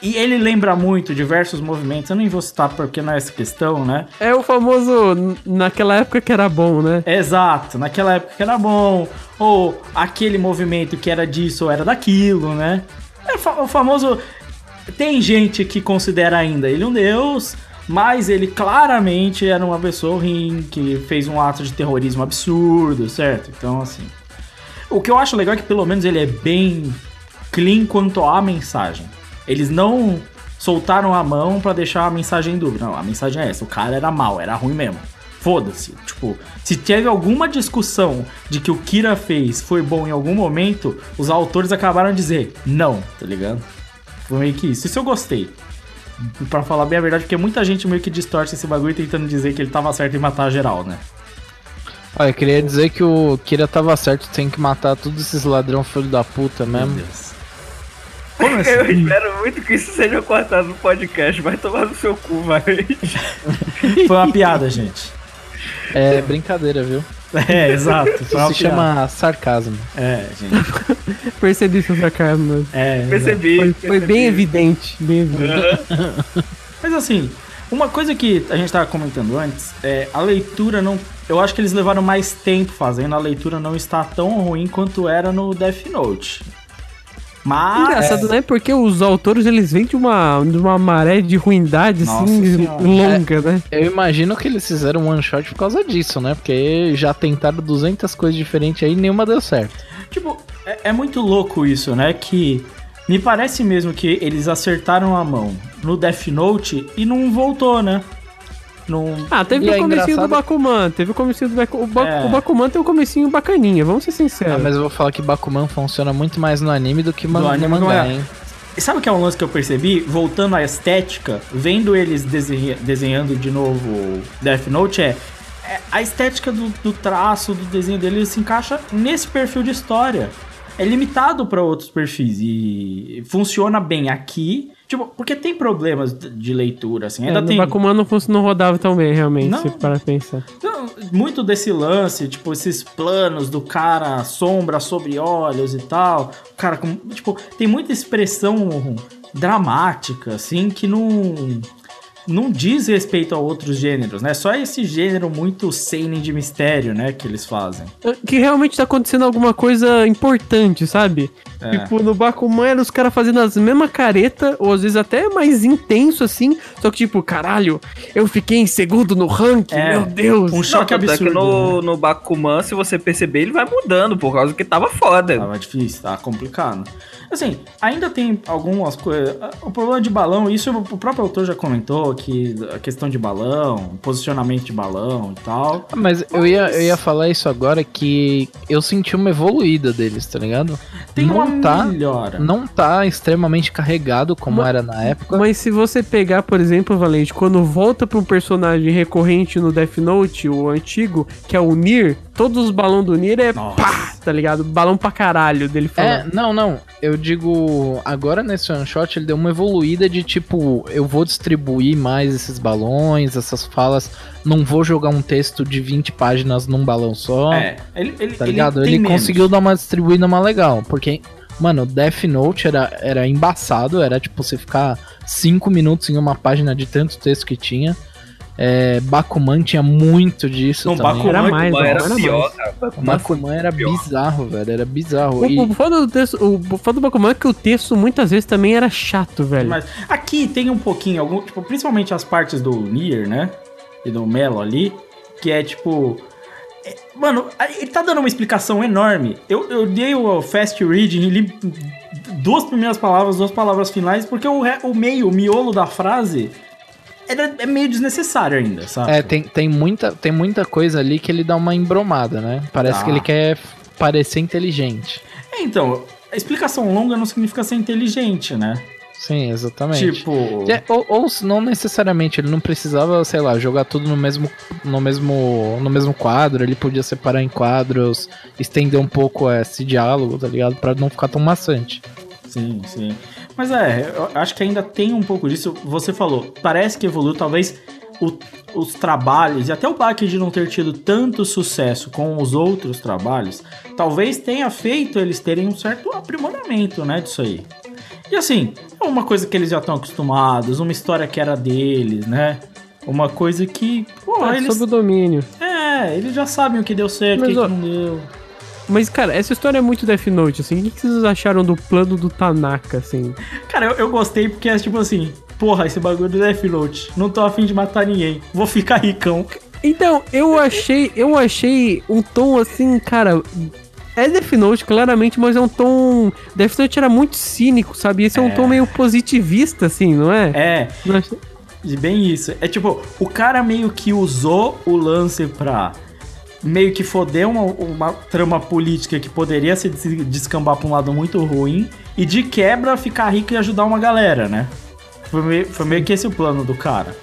e ele lembra muito diversos movimentos, eu nem vou citar porque não é essa questão, né? É o famoso, naquela época que era bom, né? Exato, naquela época que era bom, ou aquele movimento que era disso ou era daquilo, né? É o famoso. Tem gente que considera ainda ele um deus, mas ele claramente era uma pessoa ruim, que fez um ato de terrorismo absurdo, certo? Então, assim. O que eu acho legal é que pelo menos ele é bem clean quanto à mensagem. Eles não soltaram a mão pra deixar a mensagem em dúvida. Não, a mensagem é essa: o cara era mal, era ruim mesmo. Foda-se. Tipo, se teve alguma discussão de que o Kira fez foi bom em algum momento, os autores acabaram de dizer não, tá ligado? Foi meio que isso. Isso eu gostei. Pra falar bem a verdade, porque muita gente meio que distorce esse bagulho tentando dizer que ele tava certo em matar geral, né? Olha, eu queria dizer que o Kira tava certo, tem que matar todos esses ladrão filho da puta mesmo. Deus. Como [LAUGHS] assim? Eu espero muito que isso seja cortado no podcast. Vai tomar no seu cu, vai. [LAUGHS] Foi uma piada, gente. É brincadeira, viu? É, exato. Isso se piada. chama sarcasmo. É, gente. [LAUGHS] Percebi seu sarcasmo. É. Percebi. Foi, foi percebi. bem evidente, bem evidente. Mas assim, uma coisa que a gente tava comentando antes é a leitura não. Eu acho que eles levaram mais tempo fazendo, a leitura não está tão ruim quanto era no Death Note. Mas. Engraçado, né? Porque os autores, eles vêm de uma, de uma maré de ruindade, Nossa assim, Senhora. longa, né? Eu imagino que eles fizeram um one shot por causa disso, né? Porque já tentaram 200 coisas diferentes aí e nenhuma deu certo. Tipo, é, é muito louco isso, né? Que me parece mesmo que eles acertaram a mão no Death Note e não voltou, né? Não. Ah, teve E o é comecinho do engraçado- Bakuman, teve o comecinho do Bakuman. O, ba É. o Bakuman tem um comecinho bacaninha, vamos ser Ah, sinceros. mas eu vou falar que Bakuman funciona muito mais no anime do que man No anime mangá, é. hein? E sabe o que é um lance que eu percebi? Voltando à estética, vendo eles desenha- desenhando de novo Death Note, é, é a estética do, do traço, do desenho dele se encaixa nesse perfil de história. É limitado para outros perfis e funciona bem aqui. Tipo, porque tem problemas de leitura, assim. É, Ainda no tem Bakuman não, não rodava tão bem, realmente, Não. se para pensar. Então, muito desse lance, tipo, esses planos do cara, sombra sobre olhos e tal. O cara, com, tipo, tem muita expressão dramática, assim, que não. Não diz respeito a outros gêneros, né? Só esse gênero muito seinen de mistério, né? Que eles fazem. Que realmente tá acontecendo alguma coisa importante, sabe? É. Tipo, no Bakuman era os caras fazendo as mesmas caretas, ou às vezes até mais intenso assim, só que tipo, caralho, eu fiquei em segundo no ranking, É. meu Deus. Um choque Não, é absurdo. que no, né? no Bakuman, se você perceber, ele vai mudando, por causa que tava foda. Tava difícil, tava complicado. Assim, ainda tem algumas coisas. O problema de balão, isso o próprio autor já comentou, que a questão de balão, posicionamento de balão e tal. Mas eu ia, eu ia falar isso agora que eu senti uma evoluída deles, tá ligado? Tem não uma tá, melhora. não tá extremamente carregado como Mas- era na época. Mas se você pegar, por exemplo, Valente, quando volta pra um personagem recorrente no Death Note, o antigo, que é o Nier, todos os balões do Nier é Nossa. pá, tá ligado? Balão pra caralho dele É, falando. não, não. Eu digo, agora nesse one shot ele deu uma evoluída de tipo, eu vou distribuir mais esses balões, essas falas, não vou jogar um texto de 20 páginas num balão só. É, ele, ele, tá ele ligado? Ele, menos. conseguiu dar uma distribuída mais legal, porque mano, Death Note era era embaçado, era tipo você ficar 5 minutos em uma página de tanto texto que tinha. É, Bakuman tinha muito disso Não, também. Bakuman Era mais, Mas era era pior, mais. Bakuman Bakuman era pior. bizarro, velho, era bizarro. O, E- o foda do texto, o foda do Bakuman é que o texto muitas vezes também era chato, velho. Mas aqui tem um pouquinho, algum, tipo, principalmente as partes do Nier, né? E do Melo ali, que é tipo. é- Mano, ele tá dando uma explicação enorme. Eu, eu dei o fast reading e li duas primeiras palavras, duas palavras finais, porque o, o meio, o miolo da frase era, é meio desnecessário ainda, sabe? É, tem, tem, muita, tem muita coisa ali que ele dá uma embromada, né? Parece Tá. que ele quer parecer inteligente. É, então, a explicação longa não significa ser inteligente, né? Sim, exatamente. Tipo. É, ou, ou não necessariamente, ele não precisava, sei lá, jogar tudo no mesmo, no mesmo, no mesmo quadro, ele podia separar em quadros, estender um pouco esse diálogo, tá ligado? Pra não ficar tão maçante. Sim, sim. Mas é, eu acho que ainda tem um pouco disso. Você falou, parece que evoluiu, talvez o- os trabalhos, e até o baque de não ter tido tanto sucesso com os outros trabalhos, talvez tenha feito eles terem um certo aprimoramento, né, disso aí. E assim, é uma coisa que eles já estão acostumados, uma história que era deles, né? Uma coisa que, pô, Ah, eles... Sobre o domínio. É, eles já sabem o que deu certo, o que, ó, que não deu. Mas, cara, essa história é muito Death Note, assim. O que vocês acharam do plano do Tanaka, assim? Cara, eu, eu gostei porque é tipo assim, porra, esse bagulho do Death Note, não tô afim de matar ninguém, vou ficar ricão. Então, eu achei, eu achei um tom assim, cara. É Death Note, claramente, mas é um tom. Death Note era muito cínico, sabe? Esse é um É. tom meio positivista, assim, não é? É, Não achei- bem isso. É tipo, o cara meio que usou o lance pra meio que foder uma, uma trama política que poderia se des- descambar pra um lado muito ruim e de quebra ficar rico e ajudar uma galera, né? Foi meio, foi meio que esse o plano do cara.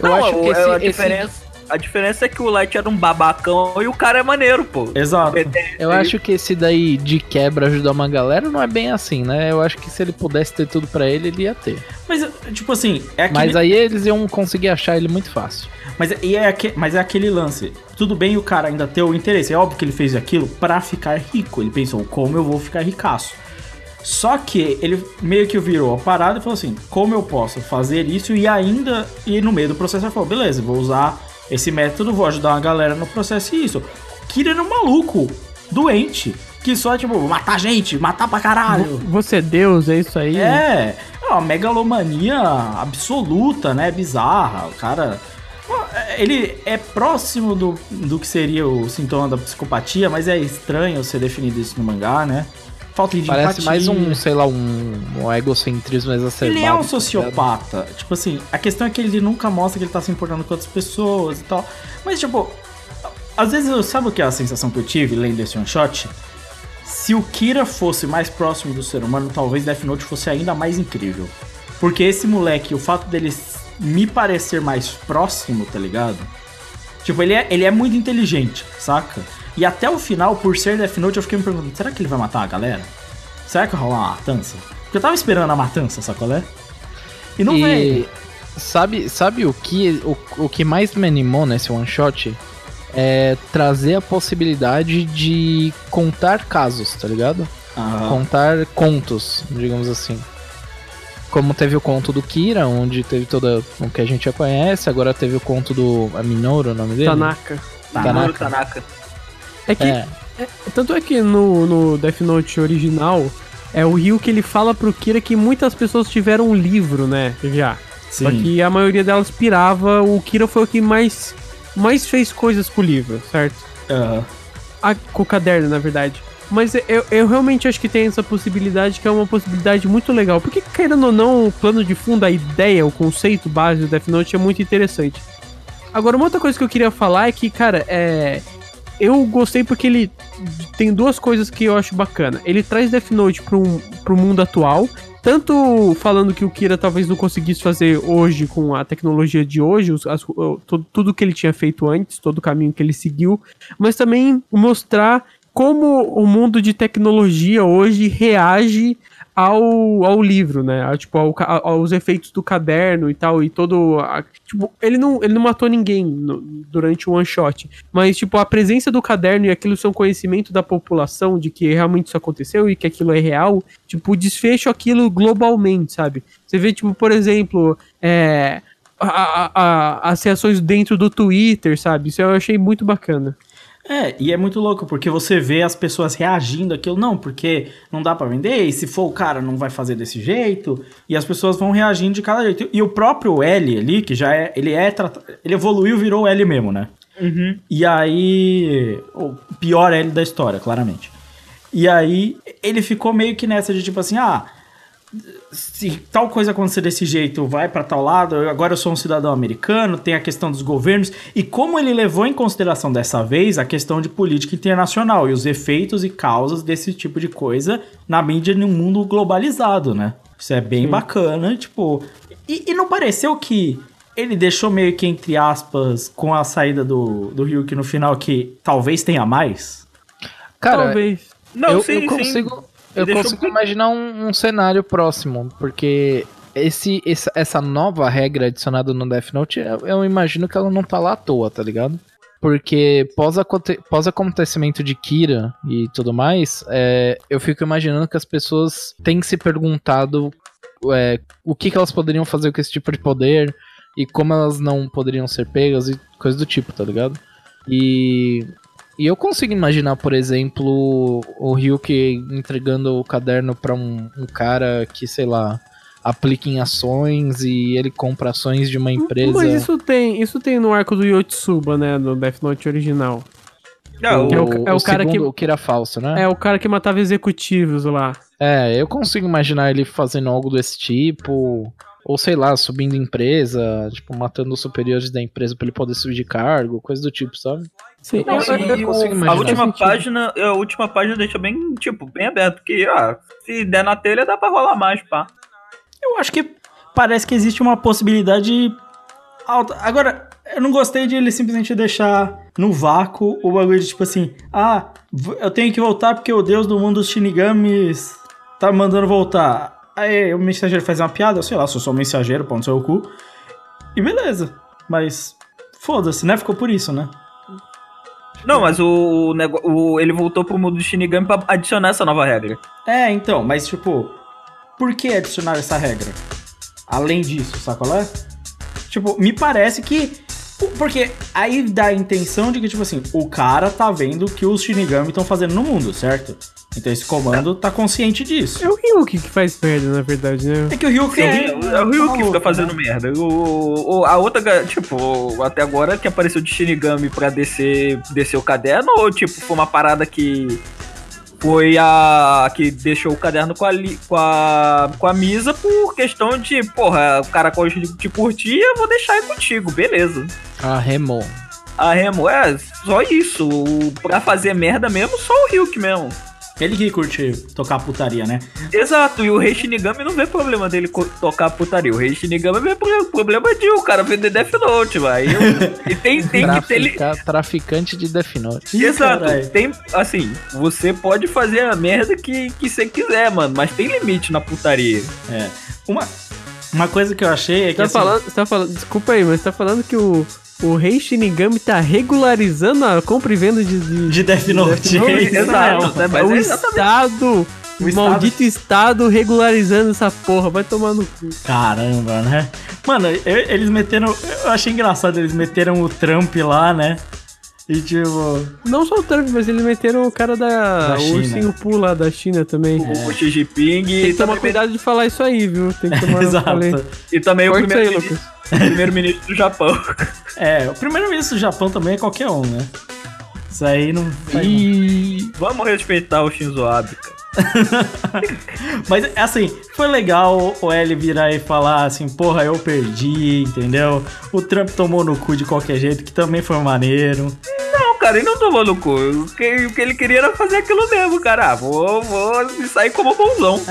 Eu Não, acho que esse, a, esse- diferença, a diferença é que o Light era um babacão e o cara é maneiro, pô. Exato. Eu acho que esse daí de quebra ajudar uma galera não é bem assim, né? Eu acho que se ele pudesse ter tudo pra ele, ele ia ter. Mas, tipo assim, é aquele... Mas aí eles iam conseguir achar ele muito fácil. Mas, e é aque- mas é aquele lance. Tudo bem o cara ainda ter o interesse. É óbvio que ele fez aquilo pra ficar rico. Ele pensou, como eu vou ficar ricaço? Só que ele meio que virou a parada e falou assim: como eu posso fazer isso e ainda ir no meio do processo? Ele falou: beleza, vou usar esse método, vou ajudar uma galera no processo e isso. Kira era um maluco, doente, que só, tipo, matar gente, matar pra caralho. Você é Deus, é isso aí? É, é uma megalomania absoluta, né? Bizarra. O cara. Ele é próximo do, do que seria o sintoma da psicopatia, mas é estranho ser definido isso no mangá, né? Falta de Parece empatia. mais um, sei lá, um, um egocentrismo exacerbado. Ele é um tá sociopata. Tipo assim, a questão é que ele nunca mostra que ele tá se importando com outras pessoas e tal. Mas, tipo, às vezes, eu- sabe o que é a sensação que eu tive lendo esse one shot? Se o Kira fosse mais próximo do ser humano, talvez Death Note fosse ainda mais incrível. Porque esse moleque, o fato dele me parecer mais próximo, tá ligado? Tipo, ele é, ele é muito inteligente, saca? E até o final, por ser Death Note, eu fiquei me perguntando, será que ele vai matar a galera? Será que vai rolar uma matança? Porque eu tava esperando a matança, sacolé? E não e veio. sabe, sabe o que o, o que mais me animou nesse one shot? É trazer a possibilidade de contar casos, tá ligado? Ah, Contar contos, digamos assim. Como teve o conto do Kira, onde teve toda o que a gente já conhece, agora teve o conto do é Minoru, o nome dele? Tanaka. Tanaka. Tanaka. Tanaka. É que. É, Tanto é que no, no Death Note original, é o Ryu que ele fala pro Kira que muitas pessoas tiveram um livro, né? Já. Só sim. que a maioria delas pirava, o Kira foi o que mais, mais fez coisas com o livro, certo? Ah, com o caderno, na verdade. Mas eu, eu realmente acho que tem essa possibilidade, que é uma possibilidade muito legal. Porque, querendo ou não, o plano de fundo, a ideia, o conceito base do Death Note é muito interessante. Agora, uma outra coisa que eu queria falar é que, cara, é. Eu gostei porque ele tem duas coisas que eu acho bacana. Ele traz Death Note pro, pro mundo atual. Tanto falando que o Kira talvez não conseguisse fazer hoje com a tecnologia de hoje, as, tudo que ele tinha feito antes, todo o caminho que ele seguiu, mas também mostrar como o mundo de tecnologia hoje reage ao, ao livro, né? A, tipo, ao, aos efeitos do caderno e tal, e todo. A, tipo, ele não, ele não matou ninguém no, durante o one shot. Mas, tipo, a presença do caderno e aquilo são conhecimento da população de que realmente isso aconteceu e que aquilo é real. Tipo, desfecho aquilo globalmente, sabe? Você vê, tipo, por exemplo, é, a, a, as reações dentro do Twitter, sabe? Isso eu achei muito bacana. É, e é muito louco, porque você vê as pessoas reagindo àquilo, não, porque não dá para vender, e se for o cara não vai fazer desse jeito, e as pessoas vão reagindo de cada jeito. E o próprio L ali, que já é, ele é, ele evoluiu virou L mesmo, né? Uhum. E aí, o pior L da história, claramente. E aí, ele ficou meio que nessa de tipo assim, ah, se tal coisa acontecer desse jeito, vai para tal lado, agora eu sou um cidadão americano, tem a questão dos governos, e como ele levou em consideração dessa vez a questão de política internacional e os efeitos e causas desse tipo de coisa na mídia num mundo globalizado, né? Isso é bem Sim. bacana, tipo. E, e, não pareceu que ele deixou meio que, entre aspas, com a saída do, do Ryuk no final, que talvez tenha mais? Cara, talvez. Não, eu, sim, eu consigo. Sim eu consigo imaginar um, um, cenário próximo, porque esse, esse, essa nova regra adicionada no Death Note, eu, eu, imagino que ela não tá lá à toa, tá ligado? Porque pós-acontecimento de Kira e tudo mais, é, eu fico imaginando que as pessoas têm se perguntado é, o que, que elas poderiam fazer com esse tipo de poder e como elas não poderiam ser pegas e coisas do tipo, tá ligado? E e eu consigo imaginar, por exemplo, o Ryuk entregando o caderno para um, um, cara que, sei lá, aplica em ações e ele compra ações de uma empresa. Mas isso tem, isso tem no arco do Yotsuba, né, no Death Note original. Não, o, é o, é o, o cara que, que era falso, né? É o cara que matava executivos lá. É, eu consigo imaginar ele fazendo algo desse tipo. Ou sei lá, subindo empresa, tipo, matando os superiores da empresa para ele poder subir de cargo, coisa do tipo, sabe? Sim, não, eu, eu, eu a última página, a última página deixa bem, tipo, bem aberto, porque, ah, se der na telha dá pra rolar mais, pá. Eu acho que parece que existe uma possibilidade alta. Agora, eu não gostei de ele simplesmente deixar no vácuo o bagulho de tipo assim, ah, eu tenho que voltar porque o deus do mundo dos Shinigamis tá mandando voltar. Aí o mensageiro faz uma piada, sei lá, sou só um mensageiro, pão no seu cu. E beleza. Mas foda-se, né? Ficou por isso, né? Não, mas o, o, ele voltou pro mundo do Shinigami pra adicionar essa nova regra. É, então, mas tipo, por que adicionar essa regra? Além disso, sacolé? Tipo, me parece que. Porque aí dá a intenção de que, tipo assim, o cara tá vendo o que os Shinigami estão fazendo no mundo, certo? Então esse comando tá consciente disso. É o Ryuk que faz merda, na verdade, né? É que o Ryuk é, é, é o Ryuk que fica fazendo né? merda. O, o, a outra, tipo, até agora que apareceu de Shinigami pra descer, descer o caderno, ou tipo, foi uma parada que foi a que deixou o caderno com a, com a, com a Misa por questão de, porra, o cara te curtia, vou deixar aí contigo, beleza. A Remo. A Remo, é, só isso. Pra fazer merda mesmo, só o Ryuk mesmo. Ele que curte tocar putaria, né? Exato, e o Rei Shinigami não vê problema dele tocar putaria. O Rei Shinigami vê problema de o cara vender Death Note, vai. E tem, tem que ter. Ele... Traficante de Death Note. Exato, tem. Assim, você pode fazer a merda que, que você quiser, mano, mas tem limite na putaria. É. Uma, uma coisa que eu achei é que. Tá assim, falando, você tá falando, desculpa aí, mas você tá falando que o, o Rei Shinigami tá regularizando a compra e venda de, de, de Death Note. Death Note. [LAUGHS] Exato, é, o, é Estado, o maldito Estado regularizando essa porra. Vai tomar no cu. Caramba, né? Mano, eles meteram. Eu achei engraçado, eles meteram o Trump lá, né? E tipo. Não só o Trump, mas eles meteram o cara da. da o ursinho Poo lá da China também. É. O Xi Jinping. Tem que tomar cuidado de falar isso aí, viu? Tem que [LAUGHS] tomar Exato. E também o primeiro. [LAUGHS] Primeiro-ministro do Japão. [LAUGHS] É, o primeiro-ministro do Japão também é qualquer um, né? Isso aí não. E Vamos respeitar o Shinzo Abe, cara. [LAUGHS] Mas assim, foi legal o L virar e falar assim, porra, eu perdi, entendeu? O Trump tomou no cu de qualquer jeito, que também foi maneiro. Não, cara, ele não tomou no cu. O que, o que ele queria era fazer aquilo mesmo, cara. Ah, vou, vou me sair como bonzão.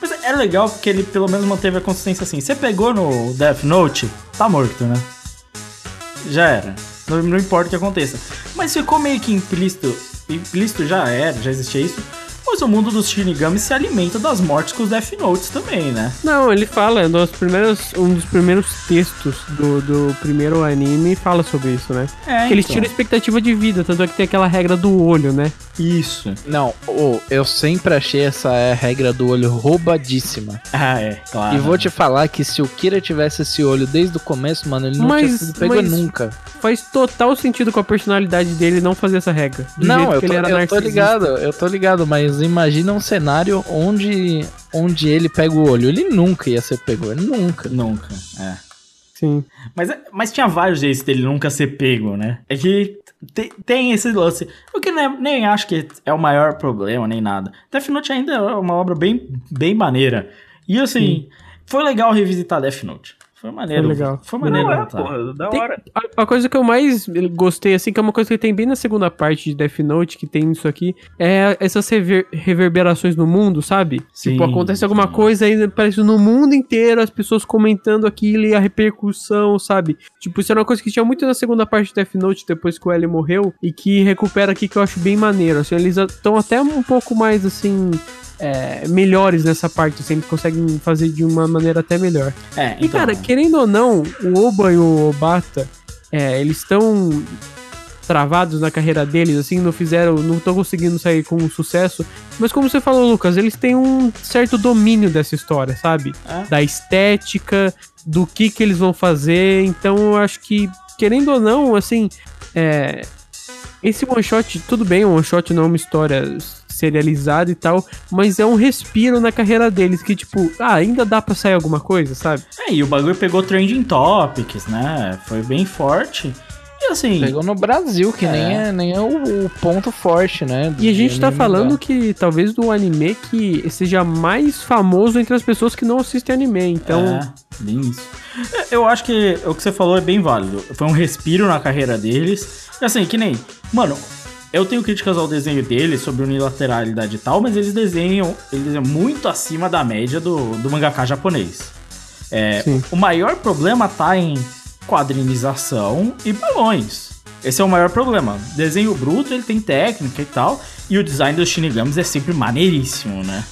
Mas é legal porque ele pelo menos manteve a consistência assim. Você pegou no Death Note, tá morto, né? Já era. Não, não importa o que aconteça. Mas ficou meio que implícito. Implícito já era, já existia isso. Mas o mundo dos Shinigami se alimenta das mortes com os Death Notes também, né? Não, ele fala, é um dos primeiros, um dos primeiros textos do, do primeiro anime fala sobre isso, né? É, que eles tiram expectativa de vida, tanto é que tem aquela regra do olho, né? Isso. não, ô, eu sempre achei essa é, regra do olho roubadíssima. Ah, é, claro. E vou te falar que se o Kira tivesse esse olho desde o começo, mano, ele não Mas- tinha sido pego mas- nunca. Faz total sentido com a personalidade dele não fazer essa regra. Do Não, jeito eu que tô, ele era eu tô ligado, eu tô ligado, mas imagina um cenário onde, onde ele pega o olho. Ele nunca ia ser pego, ele nunca. Nunca, é. Sim. Mas, mas tinha vários jeitos dele nunca ser pego, né? É que te- tem esse lance. O que nem, nem acho que é o maior problema, nem nada. Death Note ainda é uma obra bem, bem maneira. E assim, foi legal revisitar Death Note. Foi maneiro. Foi legal. Foi maneiro Não, é, voltar. porra, da Tem- hora. A, a coisa que eu mais gostei, assim, que é uma coisa que tem bem na segunda parte de Death Note, que tem isso aqui, é essas rever- reverberações no mundo, sabe? Sim, tipo, acontece alguma sim. coisa aí, parece no mundo inteiro, as pessoas comentando aquilo e a repercussão, sabe? Tipo, isso era uma coisa que tinha muito na segunda parte de Death Note, depois que o L morreu, e que recupera aqui, que eu acho bem maneiro. Assim, eles estão até um pouco mais, assim. É, melhores nessa parte, assim, eles conseguem fazer de uma maneira até melhor. É, E então, cara, querendo ou não, o Oba e o Obata, é, eles estão travados na carreira deles, assim, não fizeram, não estão conseguindo sair com sucesso. Mas como você falou, Lucas, eles têm um certo domínio dessa história, sabe? É. Da estética, do que que eles vão fazer. Então eu acho que, querendo ou não, assim, é, esse one shot, tudo bem, o one shot não é uma história serializada e tal, mas é um respiro na carreira deles, que tipo, ah, ainda dá pra sair alguma coisa, sabe? É, e o bagulho pegou trending topics, né? Foi bem forte. E assim, Pegou no Brasil, que É. nem é, nem é o, o ponto forte, né? E a gente tá falando mangá. que talvez do anime que seja mais famoso entre as pessoas que não assistem anime. Então, É, bem isso. É, Eu acho que o que você falou é bem válido. Foi um respiro na carreira deles. E assim, que nem. Mano, eu tenho críticas ao desenho deles sobre unilateralidade e tal, mas eles desenham, eles desenham muito acima da média do, do mangaka japonês. É, o maior problema tá em quadrinização e balões. Esse é o maior problema. Desenho bruto, ele tem técnica e tal. E o design dos Shinigamis é sempre maneiríssimo, né?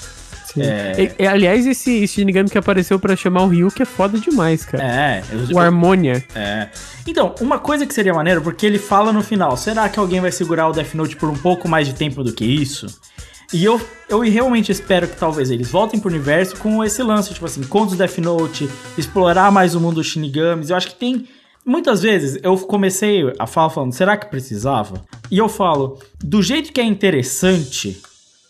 É. E- e, aliás, esse Shinigami que apareceu pra chamar o Ryu, que é foda demais, cara. É, eu- O Harmonia. É. Então, uma coisa que seria maneiro, porque ele fala no final, será que alguém vai segurar o Death Note por um pouco mais de tempo do que isso? E eu, eu realmente espero que talvez eles voltem pro universo com esse lance, tipo assim, contos Death Note, explorar mais o mundo dos Shinigamis. Eu acho que tem. Muitas vezes eu comecei a falar falando, será que precisava? E eu falo, do jeito que é interessante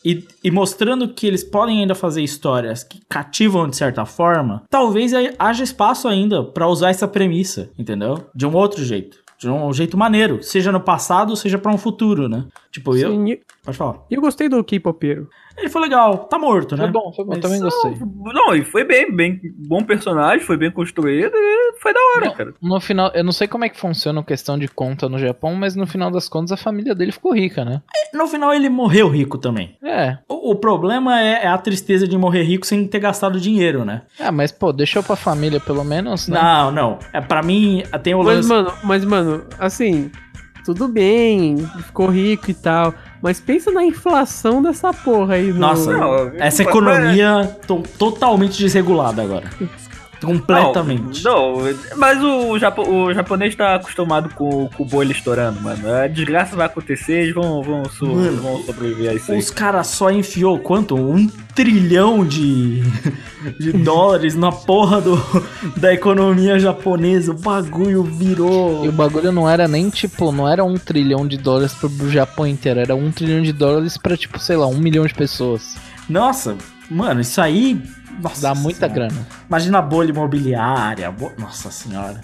e, e mostrando que eles podem ainda fazer histórias que cativam de certa forma, talvez haja espaço ainda pra usar essa premissa, entendeu? De um outro jeito. De um jeito maneiro, seja no passado, seja pra um futuro, né? Tipo, eu. Sim, e Pode falar. e eu gostei do K-Popeiro. Ele foi legal, tá morto, né? Foi bom, foi bom, Mas- também gostei. Não, e foi bem, bem bom personagem, foi bem construído e foi da hora, Não, cara. No final, eu não sei como é que funciona a questão de conta no Japão, mas no final das contas a família dele ficou rica, né? No final ele morreu rico também. É. O, o problema é, é a tristeza de morrer rico sem ter gastado dinheiro, né? Ah, mas pô, deixou pra família pelo menos, né? Não, não. É, pra mim, tem o Mas, lance. mano, mas, mano, assim, tudo bem, ficou rico e tal. Mas pensa na inflação dessa porra aí. No... Nossa, Não, essa economia to- totalmente desregulada agora. Completamente. Não, não, mas o, japo, o japonês tá acostumado com, com o bolho estourando, mano. A desgraça vai acontecer, eles vão, vão, so- Mano, vão sobreviver a isso aí. Os caras só enfiou quanto? Um trilhão de, [LAUGHS] de dólares na porra do, da economia japonesa. O bagulho virou. E o bagulho não era nem tipo, não era um trilhão de dólares pro Japão inteiro, era um trilhão de dólares pra tipo, sei lá, um milhão de pessoas. Nossa, mano, isso aí. Nossa Dá muita senhora. grana. Imagina a bolha imobiliária. bo- Nossa senhora.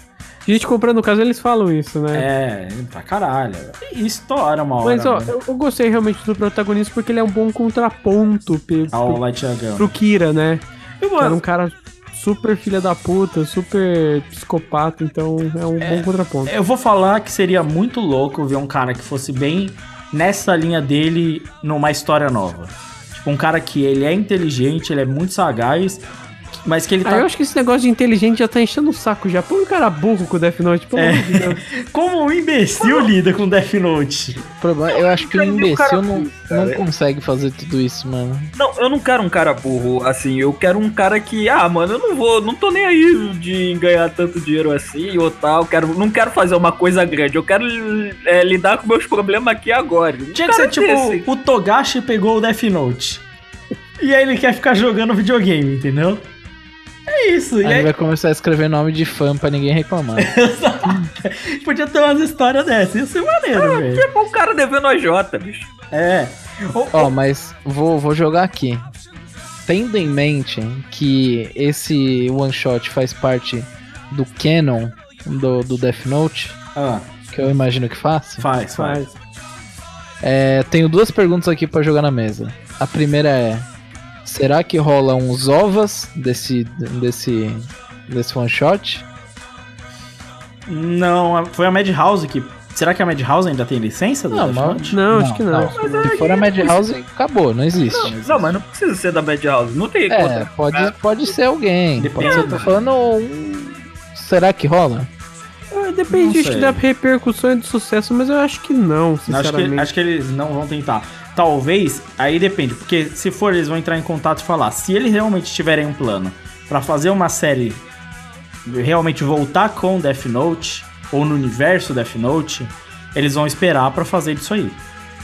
Gente comprando, no caso, eles falam isso, né? É, pra caralho. E estoura uma hora. Mas, ó, né? eu, gostei realmente do protagonista porque ele é um bom contraponto Ao pro, Light Yagami. pro Kira, né? Eu era um cara super filha da puta, super psicopata, então é um bom contraponto. Eu vou falar que seria muito louco ver um cara que fosse bem nessa linha dele numa história nova. Um cara que ele é inteligente, ele é muito sagaz, mas que ele Ah, tá. eu acho que esse negócio de inteligente já tá enchendo o saco já. Põe um cara burro com o Death Note, pelo É. amor de Deus. [LAUGHS] Como um imbecil lida com Death Note. Problema, eu acho que cara imbecil não, não consegue fazer tudo isso, mano. Não, eu não quero um cara burro, assim, eu quero um cara que, ah, mano, eu não vou, não tô nem aí de ganhar tanto dinheiro assim ou tal, quero, não quero fazer uma coisa grande, eu quero é, lidar com meus problemas aqui agora. Um Tinha que ser tipo, desse. o Togashi pegou o Death Note. E aí ele quer ficar jogando videogame, entendeu? É isso. E Aí aí, vai começar a escrever nome de fã pra ninguém reclamar. [LAUGHS] podia ter umas histórias dessas. Ia ser maneiro, velho. Tipo um cara devendo a Jota, bicho. É. Ó, mas vou, vou jogar aqui. Tendo em mente que esse one shot faz parte do canon do, do Death Note, Ah, que eu imagino que faça, faz, faz. Faz. é, tenho duas perguntas aqui pra jogar na mesa. A primeira é: será que rola uns ovas desse desse desse one shot? Não, foi a Madhouse que. Será que a Madhouse ainda tem licença do Não, mas- Note? Não, acho que não. Se for a Madhouse, acabou, não existe. Não, mas não precisa ser da Madhouse, não tem É, conta. pode, pode ser alguém. Depende. Pode ser, tô falando. um- Será que rola? Ah, Depende Não acho sei. que da repercussão e do sucesso, mas eu acho que não, Não, acho, que, sinceramente. acho que eles não vão tentar. Talvez, aí depende, porque se for, eles vão entrar em contato e falar. Se eles realmente tiverem um plano pra fazer uma série realmente voltar com Death Note, ou no universo Death Note, eles vão esperar pra fazer isso aí.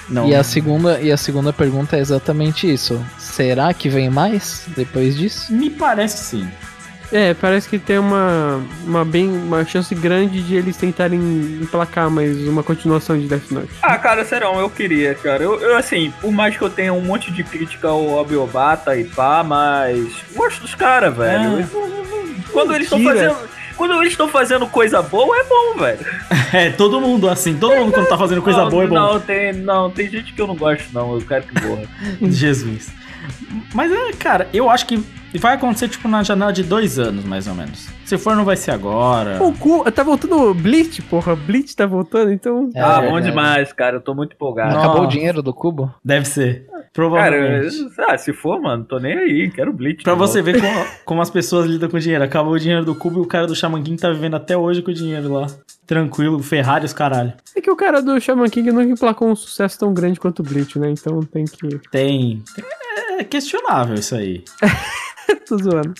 Não, E a segunda e a segunda pergunta é exatamente isso. Será que vem mais depois disso? me parece que sim. É, parece que tem uma, uma, bem, uma chance grande de eles tentarem emplacar mais uma continuação de Death Note. Ah, cara, serão, eu queria, cara. Eu, eu, assim, por mais que eu tenha um monte de crítica ao Abiobata e pá, mas. Gosto dos caras, velho. É. Quando eles estão fazendo. Quando eles estão fazendo coisa boa, é bom, velho. [LAUGHS] É, todo mundo assim, todo mundo quando tá fazendo coisa não, boa é bom. Não, tem, não, tem gente que eu não gosto, não. Eu quero que morra. [LAUGHS] Jesus. Mas é, cara, eu acho que vai acontecer tipo na janela de dois anos, mais ou menos. Se for, não vai ser agora. O cu, tá voltando o Bleach, porra. Bleach tá voltando, então. É ah, bom verdade. demais, cara. Eu tô muito empolgado. Não. Acabou o dinheiro do cubo? Deve ser. Cara, Provavelmente. ah, se for, mano, tô nem aí. Quero Bleach. Pra você volta. ver como, como as pessoas lidam com dinheiro. Acabou o dinheiro do cubo e o cara do Shaman King tá vivendo até hoje com o dinheiro lá. Tranquilo, Ferrari os caralho. É que o cara do Shaman King nunca emplacou um sucesso tão grande quanto o Bleach, né? Então tem que. Tem. É questionável isso aí. [LAUGHS] [LAUGHS] Tô zoando.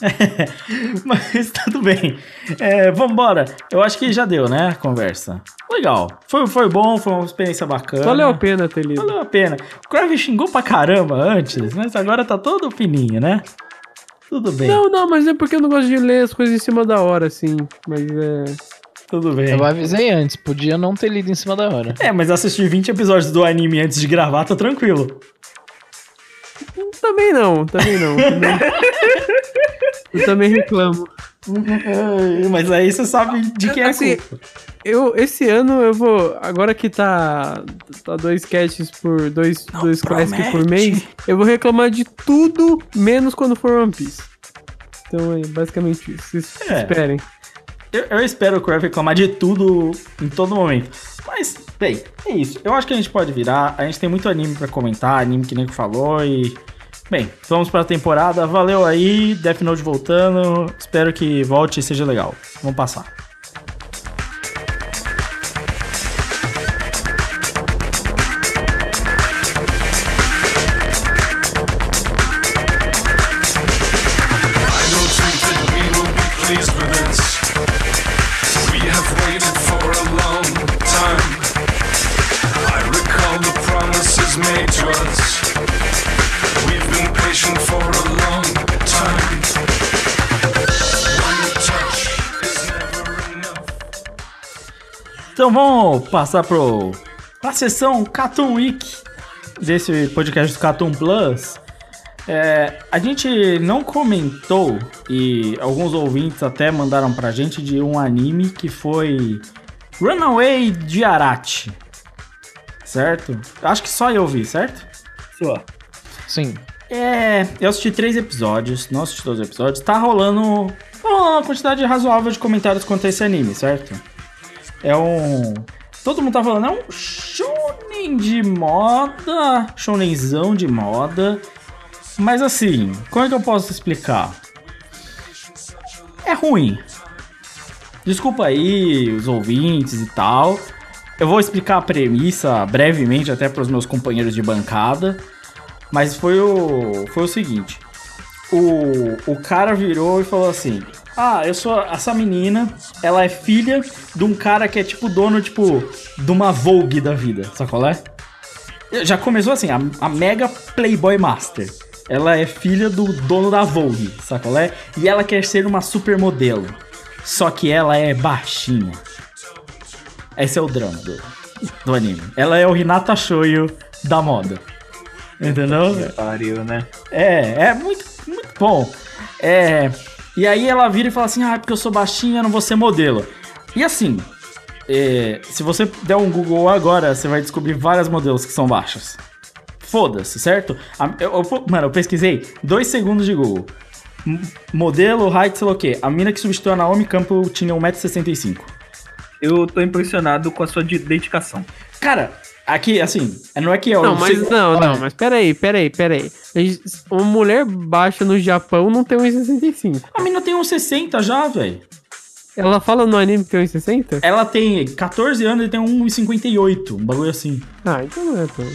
[LAUGHS] Mas tudo bem. É, vambora. Eu acho que já deu, né? A conversa. Legal. Foi, foi bom, foi uma experiência bacana. Valeu a pena ter lido. Valeu a pena. O Crave xingou pra caramba antes, mas agora tá todo fininho, né? Tudo bem. Não, não, mas é porque eu não gosto de ler as coisas em cima da hora, assim. Mas é. Tudo bem. Eu avisei antes, podia não ter lido em cima da hora. É, mas assistir 20 episódios do anime antes de gravar tá tranquilo. Também não, também não. Também... eu também reclamo. [LAUGHS] Mas aí você sabe de quem é a Assim, culpa. Eu, esse ano eu vou. Agora que tá. Tá dois casts por. Dois, dois classics por mês. Eu vou reclamar de tudo, menos quando for One Piece. Então é basicamente isso. Vocês É. esperem. Eu, eu espero o Crave reclamar de tudo em todo momento. Mas, bem, é isso. Eu acho que a gente pode virar. A gente tem muito anime pra comentar, anime que nem falou e. Bem, vamos pra temporada. Valeu aí, Death Note voltando. Espero que volte e seja legal. Vamos passar. Vamos passar pro pra sessão Cartoon Week desse podcast do Cartoon Plus. É, a gente não comentou, e alguns ouvintes até mandaram pra gente, de um anime que foi Runaway de Arachi. Certo? Acho que só eu vi, certo? Só. Sim. É, eu assisti três episódios, não assisti todos os episódios. Tá rolando, tá rolando uma quantidade razoável de comentários quanto a esse anime, certo? É um. Todo mundo tá falando, é um shonen de moda, shonenzão de moda. Mas assim, como é que eu posso explicar? É ruim. Desculpa aí os ouvintes e tal. Eu vou explicar a premissa brevemente até para os meus companheiros de bancada. Mas foi o, foi o seguinte: o, o cara virou e falou assim: Ah, eu sou essa menina, ela é filha de um cara que é tipo dono, tipo, de uma Vogue da vida, sabe qual é? Já começou assim, a, a Mega Playboy Master. Ela é filha do dono da Vogue, sabe qual é? E ela quer ser uma supermodelo. Só que ela é baixinha. Esse é o drama do, do anime. Ela é o Hinata Shoyo da moda. Entendeu? Pariu, né? É, é muito, muito bom. É, e aí ela vira e fala assim: Ah, é porque eu sou baixinha, eu não vou ser modelo. E assim, é, se você der um Google agora, você vai descobrir várias modelos que são baixas. Foda-se, certo? Eu- eu- mano, eu pesquisei dois segundos de Google. M- Modelo, height, sei lá o quê. A mina que substituiu a Naomi Campbell tinha 1,65m. Eu tô impressionado com a sua de- dedicação. Cara, aqui, assim, não é que eu Não, mas sei- não, não, mas peraí, peraí, peraí. Uma mulher baixa no Japão não tem 1,65. A mina tem 1,60 já, velho. Ela fala no anime que tem 1,60? Ela tem 14 anos e tem 1,58, um bagulho assim. Ah, então não é tão.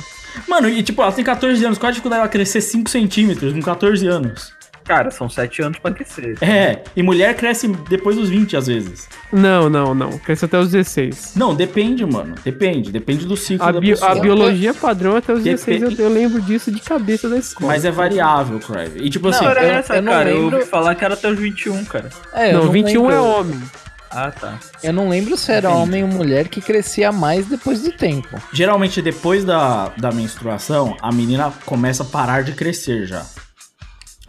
Mano, e tipo, ela tem 14 anos, qual a dificuldade dela crescer 5 centímetros com 14 anos? Cara, são sete anos pra crescer. É, e mulher cresce depois dos 20 às vezes. Não, não, não. Cresce até os 16. Não, depende, mano. Depende, depende do ciclo A, da bio- pessoa. a biologia padrão até os Depe- 16, eu, eu lembro disso de cabeça da escola. Mas é variável, Crave. E tipo assim, Não, era eu- essa, eu não cara. Eu lembro- ouvi falar que era até os 21, cara. É, eu não, 21 lembro, é homem. Ah, tá. Eu não lembro se era Entendi. homem ou mulher que crescia mais depois do tempo. geralmente depois da, da menstruação, a menina começa a parar de crescer já.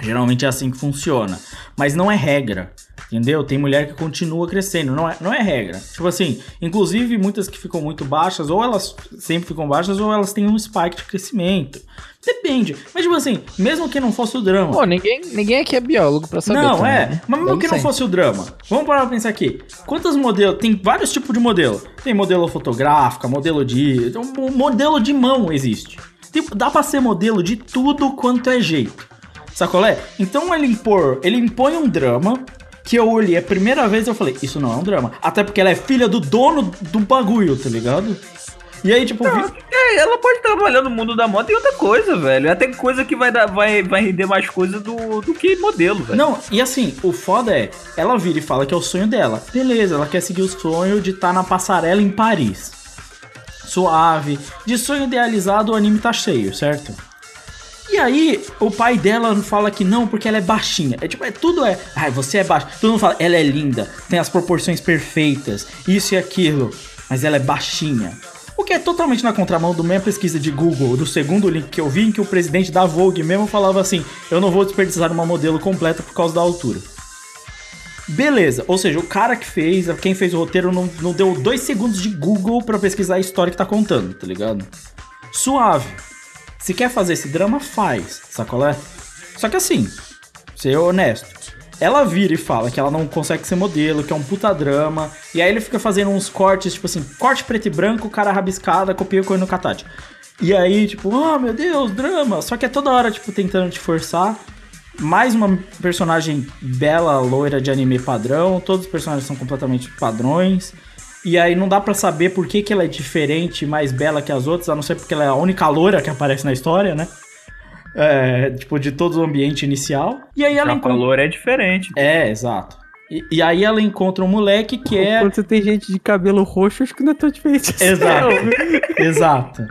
Geralmente é assim que funciona. Mas não é regra. Entendeu? Tem mulher que continua crescendo, não é, não é regra. Tipo assim, inclusive muitas que ficam muito baixas, ou elas sempre ficam baixas, ou elas têm um spike de crescimento. Depende. Mas, tipo assim, mesmo que não fosse o drama. Pô, ninguém, ninguém aqui é biólogo pra saber. Não, também, é. né? Mas mesmo Dá que não fosse o drama. Vamos parar pra pensar aqui. Quantos modelos? Tem vários tipos de modelo. Tem modelo fotográfica, modelo de. modelo de mão existe. Tipo, dá pra ser modelo de tudo quanto é jeito. Sacolé? Então ele impor, ele impõe um drama que eu olhei a primeira vez e eu falei, isso não é um drama. Até porque ela é filha do dono do bagulho, tá ligado? E aí, tipo, vi- É, ela pode trabalhar no mundo da moda e outra coisa, velho. Até coisa que vai, dar, vai, vai render mais coisa do, do que modelo, velho. Não, e assim, o foda é, ela vira e fala que é o sonho dela. Beleza, ela quer seguir o sonho de estar na passarela em Paris. Suave. De sonho idealizado, o anime tá cheio, certo? E aí, o pai dela fala que não, porque ela é baixinha. É tipo, é tudo é. Ai, você é baixa. Todo mundo fala, ela é linda, tem as proporções perfeitas, isso e aquilo. Mas ela é baixinha. O que é totalmente na contramão do minha pesquisa de Google, do segundo link que eu vi, em que o presidente da Vogue mesmo falava assim: eu não vou desperdiçar uma modelo completa por causa da altura. Beleza, ou seja, o cara que fez, quem fez o roteiro, não, não deu dois segundos de Google pra pesquisar a história que tá contando, tá ligado? Suave. Se quer fazer esse drama, faz, sacolé? Só que assim, ser honesto. Ela vira e fala que ela não consegue ser modelo, que é um puta drama. E aí ele fica fazendo uns cortes, tipo assim, corte preto e branco, cara rabiscada, copia com no Katati. E aí, tipo, oh meu Deus, drama. Só que é toda hora, tipo, tentando te forçar. Mais uma personagem bela, loira de anime padrão. Todos os personagens são completamente padrões. E aí não dá pra saber por que, que ela é diferente, mais bela que as outras, a não ser porque ela é a única loira que aparece na história, né? É, tipo, de todo o ambiente inicial. E aí ela A encontra. valor é diferente. É, exato. E, e aí ela encontra um moleque que é. Quando você tem gente de cabelo roxo, acho que não é tão diferente assim. Exato. [LAUGHS] Exato.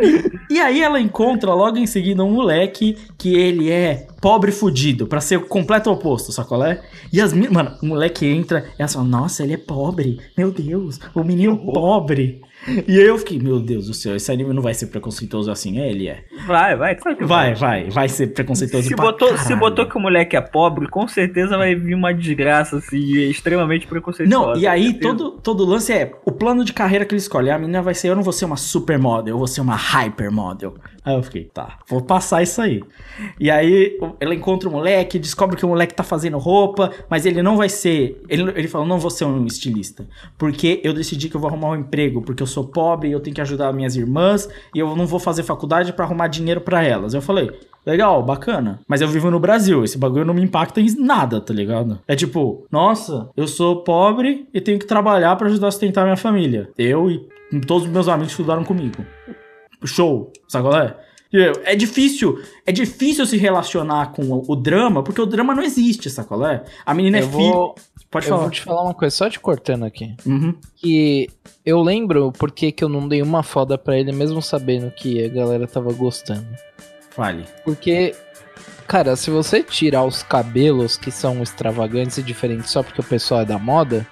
E, e aí ela encontra logo em seguida um moleque que ele é pobre fudido, pra ser o completo oposto, sacolé? E as meninas, mano, o moleque entra e ela fala, nossa, ele é pobre, meu Deus, o menino pobre. E aí eu fiquei, meu Deus do céu, esse anime não vai ser preconceituoso assim, é, ele é. Vai, vai, claro que Vai, vai, vai ser preconceituoso Se botou, se botou que o moleque é pobre, com certeza vai vir uma desgraça, assim, extremamente preconceituosa. Não, e aí todo, todo lance é o plano de carreira que ele escolhe. A menina vai ser, eu não vou ser uma supermodel, eu vou ser uma hypermodel. Aí eu fiquei, tá, vou passar isso aí. E aí ela encontra o moleque, descobre que o moleque tá fazendo roupa, mas ele não vai ser. Ele, ele fala, não vou ser um estilista. Porque eu decidi que eu vou arrumar um emprego, porque eu sou pobre e eu tenho que ajudar minhas irmãs, e eu não vou fazer faculdade pra arrumar dinheiro pra elas. Eu falei. Legal, bacana. Mas eu vivo no Brasil, esse bagulho não me impacta em nada, tá ligado? É tipo, nossa, eu sou pobre e tenho que trabalhar pra ajudar a sustentar minha família. Eu e todos os meus amigos estudaram comigo. Show, sabe qual é? Eu, É difícil, é difícil se relacionar com o, drama, porque o drama não existe, sabe qual é? A menina é Eu filha. vou, Pode eu falar. vou te falar uma coisa, só te cortando aqui. Uhum. Que eu lembro porque que eu não dei uma foda pra ele, mesmo sabendo que a galera tava gostando. Fale. Porque, cara, se você tirar os cabelos que são extravagantes e diferentes só porque o pessoal é da moda,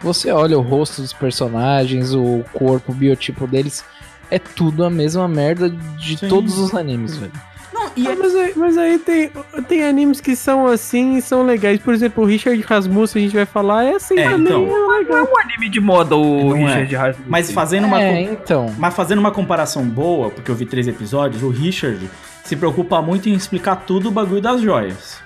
você olha o rosto dos personagens, o corpo, o biotipo deles, é tudo a mesma merda de Sim. todos os animes, velho. Não, e Ah, mas, aí, mas aí tem, tem animes que são assim e são legais. Por exemplo, o Richard Rasmussen, a gente vai falar, é assim É, também. então. é legal. um anime de moda, o Não é. Richard Rasmussen. mas fazendo uma. É, então. Mas fazendo uma comparação boa, porque eu vi três episódios, o Richard se preocupa muito em explicar tudo o bagulho das joias.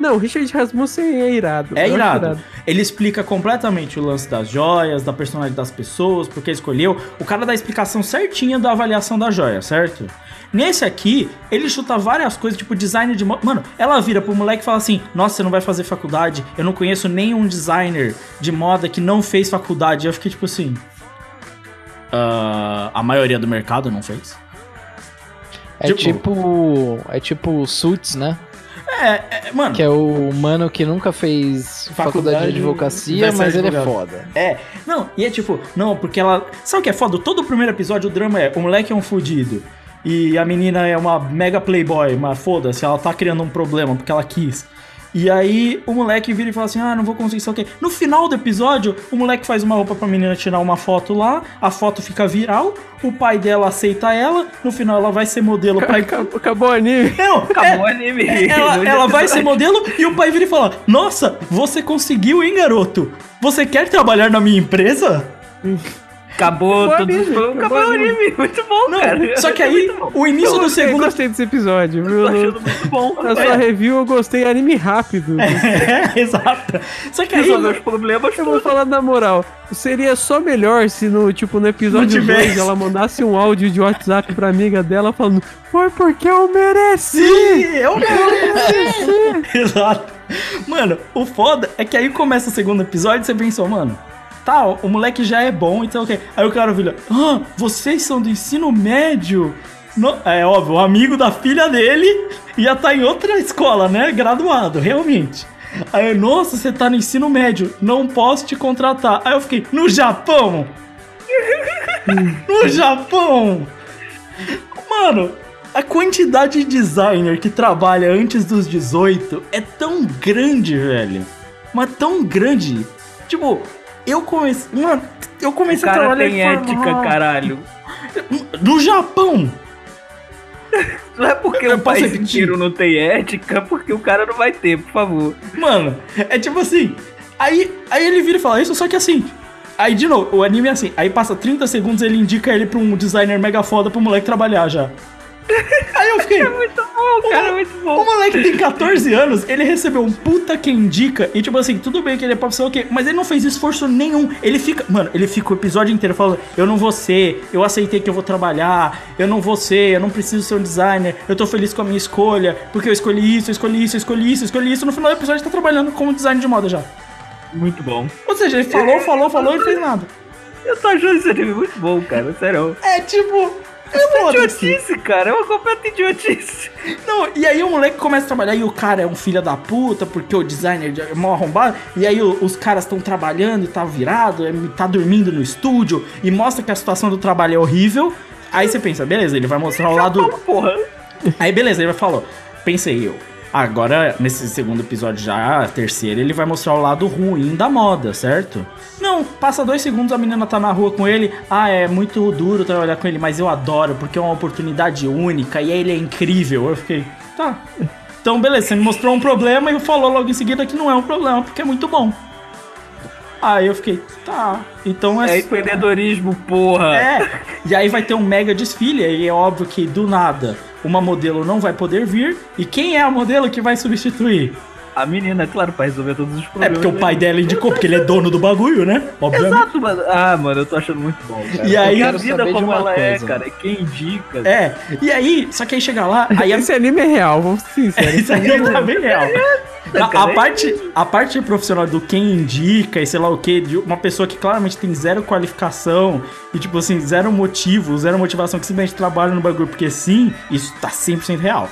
Não, o Richard Rasmussen é irado. É acho irado. Ele explica completamente o lance das joias, da personalidade das pessoas, porque escolheu. O cara dá a explicação certinha da avaliação da joia, certo? Nesse aqui, ele chuta várias coisas, tipo design de moda. Mano, ela vira pro moleque e fala assim: Nossa, você não vai fazer faculdade. Eu não conheço nenhum designer de moda que não fez faculdade. Eu fiquei tipo assim. "Ah, a maioria do mercado não fez. É Tipo- tipo. É tipo Suits, né? É, é, mano. Que é o mano que nunca fez faculdade, Faculdade, de advocacia, mas ele é advogado. foda. É, não, e é tipo, não, porque ela. Sabe o que é foda? Todo o primeiro episódio o drama é: o moleque é um fudido. E a menina é uma mega playboy, mas foda-se, ela tá criando um problema porque ela quis. E aí o moleque vira e fala assim: ah, não vou conseguir, sei o quê. No final do episódio, o moleque faz uma roupa pra menina tirar uma foto lá, a foto fica viral, o pai dela aceita ela, no final ela vai ser modelo pra. Acabou, acabou o anime. Não, [LAUGHS] Acabou o é- anime. ela, ela vai ser modelo e o pai vira e fala: Nossa, você conseguiu, hein, garoto? Você quer trabalhar na minha empresa? [LAUGHS] Acabou Acabou o todos os anime, acabou Acabou o anime. [LAUGHS] Muito bom, Não, cara. só que aí, o início Eu do segundo. gostei desse episódio, viu? Achando muito bom. [LAUGHS] Na sua review eu gostei anime rápido. [LAUGHS] É, exato. Só que aí. Resolver os problemas Eu vou falar na moral. Seria só melhor se no, tipo, no episódio Não tivesse. 2 ela mandasse um áudio de WhatsApp pra amiga dela falando Foi porque eu mereci! Sim, eu mereci. Exato. Mano, o foda é que aí começa o segundo episódio e você pensou, mano. Tá, o moleque já é bom, então ok. Aí o cara vira, ah, vocês são do ensino médio? No- é óbvio, o amigo da filha dele ia estar em outra escola, né? Graduado, realmente. Aí, nossa, você tá no ensino médio, não posso te contratar. Aí eu fiquei, no Japão? [LAUGHS] no Japão? Mano, a quantidade de designer que trabalha antes dos 18 é tão grande, velho. Mas tão grande. Tipo, eu comecei. Mano, eu O comecei a cara trabalhar tem ética, caralho. No Japão! Não é porque Eu o país repetir? inteiro não tem ética, porque o cara não vai ter, por favor. Mano, é tipo assim. Aí, aí ele vira e fala isso, só que assim. Aí, de novo, o anime é assim. Aí passa 30 segundos ele indica ele pra um designer mega foda pro moleque trabalhar já. Aí eu fiquei. Muito bom, cara, é muito O bom. moleque tem 14 anos, ele recebeu um puta que indica. E tipo assim, tudo bem que ele é professor, ok, mas ele não fez esforço nenhum. Ele fica. Mano, ele fica o episódio inteiro falando: Eu não vou ser, eu aceitei que eu vou trabalhar, eu não vou ser, eu não preciso ser um designer, eu tô feliz com a minha escolha, porque eu escolhi isso, eu escolhi isso, eu escolhi isso, eu escolhi isso. No final do episódio, ele tá trabalhando como designer de moda já. Muito bom. Ou seja, ele falou, falou, falou e não fez nada. Eu tô achando esse anime muito bom, cara, sério. É tipo. Foda-se. Idiotice, cara, é uma completa idiotice. Não, e aí o moleque começa a trabalhar e o cara é um filho da puta, porque o designer é mó arrombado. E aí o- os caras estão trabalhando e tá virado, é, tá dormindo no estúdio e mostra que a situação do trabalho é horrível. Aí você pensa, beleza, ele vai mostrar o lado. Porra. Aí beleza, ele vai falar, pensei eu. Agora, nesse segundo episódio já, terceiro, ele vai mostrar o lado ruim da moda, certo? Não, passa dois segundos, a menina tá na rua com ele. Ah, é muito duro trabalhar com ele, mas eu adoro, porque é uma oportunidade única e ele é incrível. Eu fiquei, tá. Então, beleza, você me mostrou um problema e falou logo em seguida que não é um problema, porque é muito bom. Aí eu fiquei, tá. Então É empreendedorismo, porra. é, e aí vai ter um mega desfile, e é óbvio que do nada uma modelo não vai poder vir, e quem é a modelo que vai substituir? A menina, claro, pra resolver todos os É problemas. porque o pai dela indicou, porque ele é dono do bagulho, né? Obviamente. Exato, mano. Ah, mano, eu tô achando muito bom, cara. E aí- a vida como ela é, coisa. cara, é quem indica. É, e aí, só que aí chega lá, aí Esse anime é real, vamos ser sinceros. Isso aí tá bem real. A, a é parte, a parte profissional do quem indica e sei lá o que, de uma pessoa que claramente tem zero qualificação e, tipo assim, zero motivo, zero motivação, que simplesmente trabalha no bagulho porque sim, isso tá 100% real.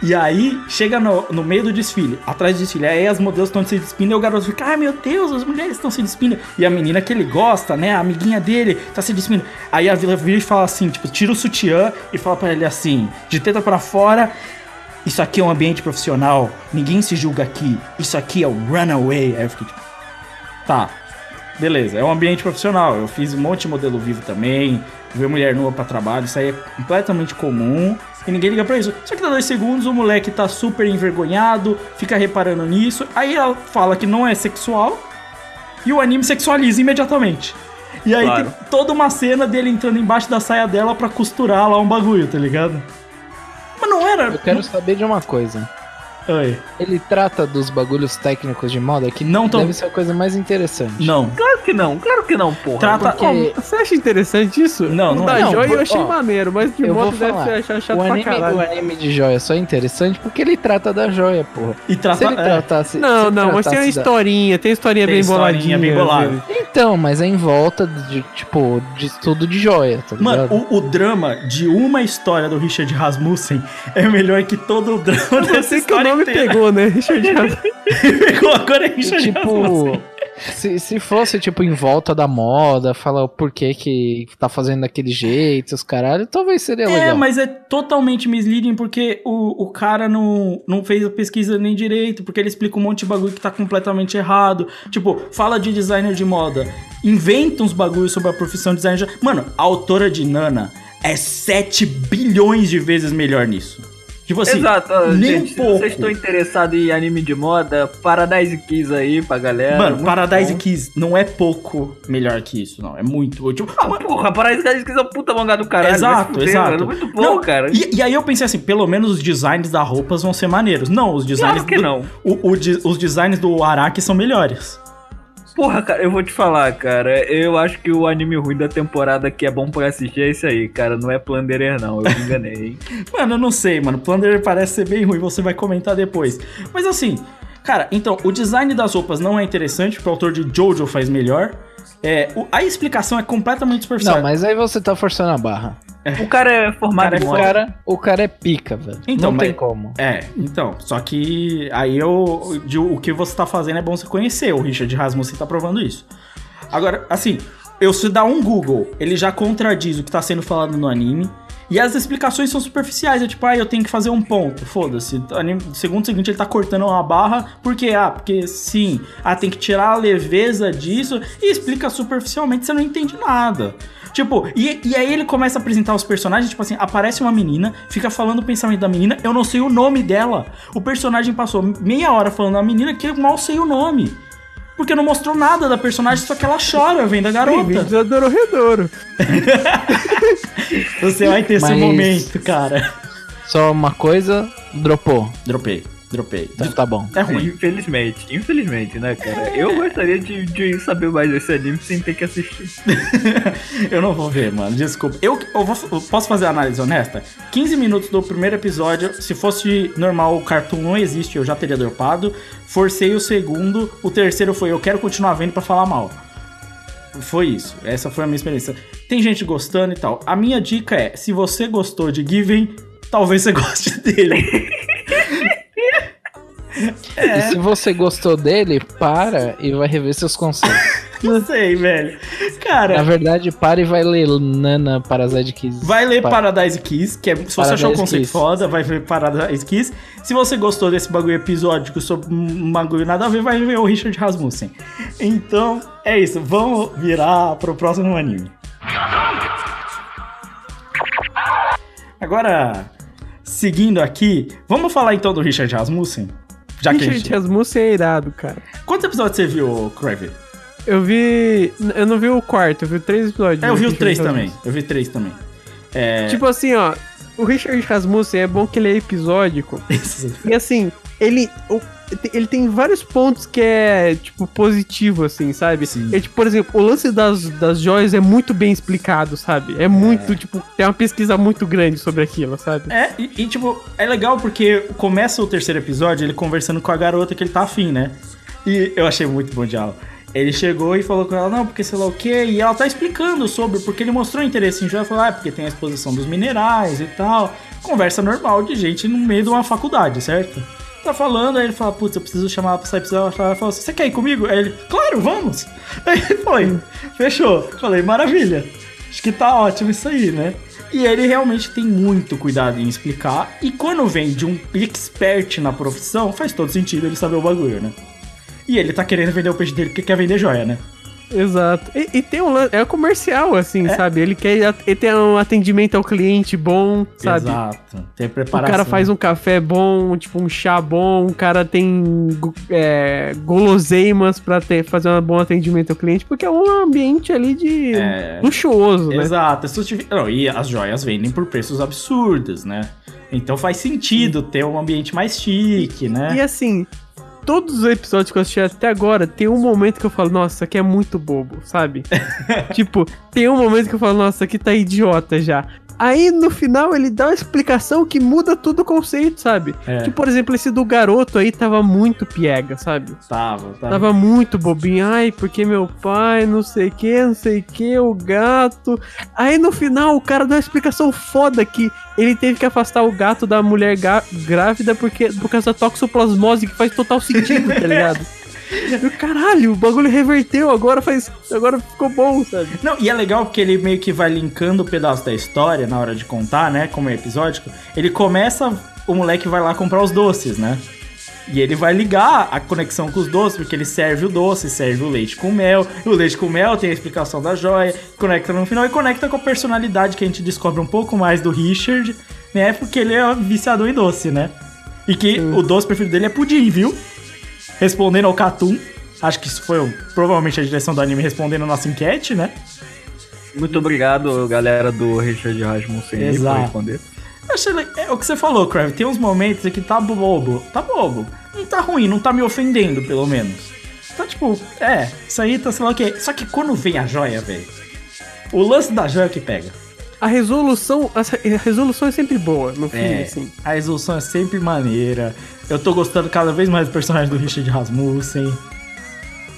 E aí, chega no, no meio do desfile, atrás do desfile, aí as modelos estão se despindo e o garoto fica, ai meu Deus, as mulheres estão se despindo. E a menina que ele gosta, né, a amiguinha dele, tá se despindo. Aí a vila vira e fala assim, tipo, tira o sutiã e fala pra ele assim, de teta pra fora, isso aqui é um ambiente profissional, ninguém se julga aqui, isso aqui é o runaway. Aí eu fiquei tipo, tá, beleza, é um ambiente profissional, eu fiz um monte de modelo vivo também, ver mulher nua pra trabalho, isso aí é completamente comum e ninguém liga pra isso. Só que dá dois segundos, o moleque tá super envergonhado, fica reparando nisso, aí ela fala que não é sexual e o anime sexualiza imediatamente. E aí Claro. tem toda uma cena dele entrando embaixo da saia dela pra costurar lá um bagulho, tá ligado? Mas não era. Eu quero saber de uma coisa. Oi. Ele trata dos bagulhos técnicos de moda que Não tão- deve ser a coisa mais interessante. Não. Claro que não, claro que não, porra. Trata. Porque Você acha interessante isso? Não, O não da é. Não, eu achei ó, maneiro, mas de vou deve falar. ser achar chato O pra anime, caralho. o anime de joia só é interessante porque ele trata da joia, porra. E Se trata. ele é. tratasse. se Não, não, mas tem uma historinha, tem historinha Tem bem historinha boladinha. bem bolada. Então, mas é em volta de, tipo, de tudo de joia, tá Mano, ligado? o, o drama de uma história do Richard Rasmussen é melhor que todo o drama Eu dessa sei que o história inteira. pegou, né? Richard [LAUGHS] Rasmussen. Pegou agora é Richard tipo, se, se fosse, tipo, em volta da moda, falar o porquê que tá fazendo daquele jeito, os caralho, talvez seria É, legal. mas é totalmente misleading porque o, o cara não, não fez a pesquisa nem direito, porque ele explica um monte de bagulho que tá completamente errado. Tipo, fala de designer de moda, inventa uns bagulhos sobre a profissão de designer de... Mano, a autora de Nana é 7 bilhões de vezes melhor nisso. Tipo assim, Exato, nem gente, um pouco. se vocês estão interessados em anime de moda, Paradise Kiss aí pra galera. Mano, Paradise bom. Kiss não é pouco melhor que isso, não. É muito. Tipo, Ah, porra, Paradise Kiss é um puta mangá do caralho. Exato, fuder, exato. mano, Muito bom, Não, cara. E, e aí eu pensei assim, pelo menos os designs das roupas vão ser maneiros. Não, os designs Claro que do- não. o- o os designs do Araki são melhores. Porra, cara, eu vou te falar, cara. Eu acho que o anime ruim da temporada que é bom pra assistir é esse aí, cara. Não é Plunderer, não. Eu me enganei, hein? [LAUGHS] Mano, eu não sei, mano. Plunder parece ser bem ruim, você vai comentar depois. Mas assim, cara, então, o design das roupas não é interessante, porque o autor de Jojo faz melhor. É, o- a explicação é completamente superficial. Não, mas aí você tá forçando a barra. O cara é formado Cara, é em O cara, o cara é pica, velho. Então, Não tem mas- como. É, então, só que aí eu, de- o que você tá fazendo é bom você conhecer, o Richard Rasmussen tá provando isso. Agora, assim, eu se dar um Google, ele já contradiz o que tá sendo falado no anime, e as explicações são superficiais, é tipo, ah, eu tenho que fazer um ponto, foda-se. Anime- Segundo seguinte, ele tá cortando uma barra, porque, ah, porque sim, ah, tem que tirar a leveza disso, e explica superficialmente, você não entende nada. Tipo, e, e aí ele começa a apresentar os personagens, tipo assim, aparece uma menina, fica falando o pensamento da menina, eu não sei o nome dela. O personagem passou meia hora falando da menina que eu mal sei o nome. Porque não mostrou nada da personagem, só que ela chora vendo a garota. Bem-vindos a Dororedoro. [LAUGHS] Você vai ter esse Mas- momento, cara. Só uma coisa, dropou. Dropei, dropei. Então tá bom. É ruim. Infelizmente, infelizmente, né, cara? Eu gostaria de, de saber mais desse anime sem ter que assistir. [LAUGHS] eu não vou ver, mano. Desculpa. Eu, eu vou- eu posso fazer a análise honesta? 15 minutos do primeiro episódio. Se fosse normal, o cartoon não existe, eu já teria dropado. Forcei o segundo. O terceiro foi eu quero continuar vendo pra falar mal. Foi isso. Essa foi a minha experiência. tem gente gostando e tal. A minha dica é, se você gostou de Given, talvez você [LAUGHS] goste dele. [LAUGHS] E se você gostou dele, para e vai rever seus conceitos. [LAUGHS] Não sei, velho. Cara, Na verdade, para e vai ler Nana Parasite Kiss. Vai ler Pa- Paradise Kiss, que é, se você Paradise achar o conceito Kiss. foda, vai ver Paradise Kiss. Se você gostou desse bagulho episódico sobre um bagulho nada a ver, vai ver o Richard Rasmussen. Então, é isso. Vamos virar pro próximo anime. Agora, seguindo aqui, vamos falar então do Richard Rasmussen? Já que Richard gente... Rasmussen é irado, cara. Quantos episódios você viu, Crave? Eu vi. Eu não vi o quarto, eu vi três episódios. É, eu vi o Richard 3 também. Eu vi 3 também. É... Tipo assim, ó. O Richard Rasmussen é bom que ele é episódico. [LAUGHS] E assim, ele. o- ele tem vários pontos que é, tipo, positivo, assim, sabe? Sim. É, tipo, por exemplo, o lance das, das joias é muito bem explicado, sabe? É muito, tipo, tem uma pesquisa muito grande sobre aquilo, sabe? É, e, e, tipo, é legal porque começa o terceiro episódio ele conversando com a garota que ele tá afim, né? E eu achei muito bom diálogo. Ele chegou e falou com ela, não, porque sei lá o quê, e ela tá explicando sobre, porque ele mostrou interesse em joia, falou, ah, porque tem a exposição dos minerais e tal. Conversa normal de gente no meio de uma faculdade, certo? Tá falando, aí ele fala, putz, eu preciso chamar ela pra sair, precisa ela falou assim, você quer ir comigo? Aí ele, claro, vamos! [LAUGHS] Aí foi, fechou. Falei, maravilha. Acho que tá ótimo isso aí, né? E ele realmente tem muito cuidado em explicar. E quando vem de um expert na profissão, faz todo sentido ele saber o bagulho, né? E ele tá querendo vender o peixe dele porque quer vender joia, né? Exato. E, e tem um. É comercial, assim, É. sabe? Ele quer. Ele tem um atendimento ao cliente bom, sabe? Exato. Tem O preparação. cara faz um café bom, tipo um chá bom, o cara tem é, guloseimas pra ter, fazer um bom atendimento ao cliente, porque é um ambiente ali de É. luxuoso, né? Exato. Não, e as joias vendem por preços absurdos, né? Então faz sentido ter um ambiente mais chique, né? E assim, todos os episódios que eu assisti até agora, tem um momento que eu falo, nossa, isso aqui é muito bobo, sabe? [LAUGHS] tipo, tem um momento que eu falo, nossa, isso aqui tá idiota já. Aí no final ele dá uma explicação que muda todo o conceito, sabe? É. Tipo, por exemplo, esse do garoto aí tava muito piega, sabe? Tava, tava. Tava muito bobinho. Ai, porque meu pai, não sei o que, não sei o que, o gato. Aí no final o cara dá uma explicação foda que ele teve que afastar o gato da mulher grávida porque, por causa da toxoplasmose, que faz total sentido, tá ligado? [LAUGHS] Eu, Caralho, o bagulho reverteu, agora faz. Agora ficou bom, sabe? Não, e é legal porque ele meio que vai linkando o pedaço da história na hora de contar, né? Como é episódico. Ele começa, o moleque vai lá comprar os doces, né? E ele vai ligar a conexão com os doces, porque ele serve o doce, serve o leite com mel. O leite com mel tem a explicação da joia, conecta no final e conecta com a personalidade que a gente descobre um pouco mais do Richard, né? Porque ele é viciador em doce, né? E que o doce preferido dele é pudim, viu? Respondendo ao Catum. Acho que isso foi provavelmente a direção do anime respondendo a nossa enquete, né? Muito obrigado, galera do Richard Rasmussen, aí por Exato. responder. Achei É o que você falou, Crave. Tem uns momentos aqui que tá bobo. Tá bobo. Não tá ruim, não tá me ofendendo, pelo menos. Tá tipo, é, isso aí tá sei lá o quê. Só que quando vem a joia, velho. O lance da joia é que pega. A resolução. A resolução é sempre boa, no fim, É, assim. a resolução é sempre maneira. Eu tô gostando cada vez mais do personagem do Richard Rasmussen.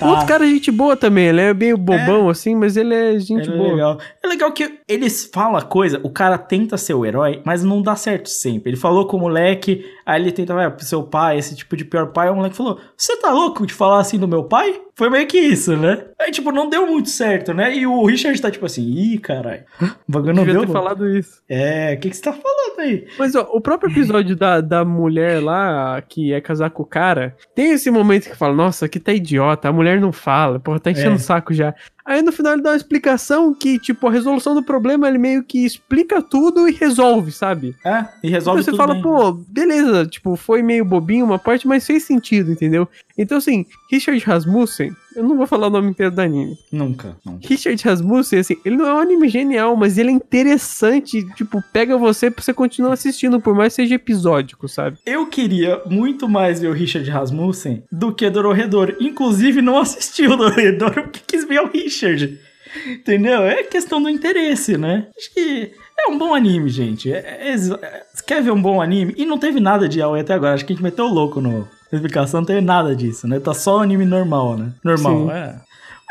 Tá. O outro cara é gente boa também, ele é meio bobão, assim, mas ele é gente Ele é boa. legal. É legal que eles falam a coisa, o cara tenta ser o herói, mas não dá certo sempre. Ele falou com o moleque, aí ele tenta, vai, pro seu pai, esse tipo de pior pai, o moleque falou: Você tá louco de falar assim do meu pai? Foi meio que isso, né? Aí, tipo, não deu muito certo, né? E o Richard tá tipo assim, ih, caralho, o bagulho não Devia deu. ter falado isso. É, o que, que você tá falando aí? Mas ó, o próprio episódio da, da mulher lá, que é casar com o cara, tem esse momento que fala, nossa, aqui tá idiota, a mulher não fala, porra, tá enchendo É. o saco já. Aí no final ele dá uma explicação que, tipo, a resolução do problema, ele meio que explica tudo e resolve, sabe? É, e resolve Então você fala, bem. pô, beleza, tipo, foi meio bobinho uma parte, mas fez sentido, entendeu? Então, assim, Richard Rasmussen, eu não vou falar o nome inteiro do anime. Nunca, nunca. Richard Rasmussen, assim, ele não é um anime genial, mas ele é interessante, tipo, pega você pra você continuar assistindo, por mais que seja episódico, sabe? Eu queria muito mais ver o Richard Rasmussen do que Dororedor. Inclusive, não assisti o Dororedor porque quis ver o Richard. Entendeu? É questão do interesse, né? Acho que é um bom anime, gente. É, é, é- quer ver um bom anime? E não teve nada de Yaoi até agora. Acho que a gente meteu o louco no explicação, não teve nada disso, né? Tá só anime normal, né? Normal, Sim. é.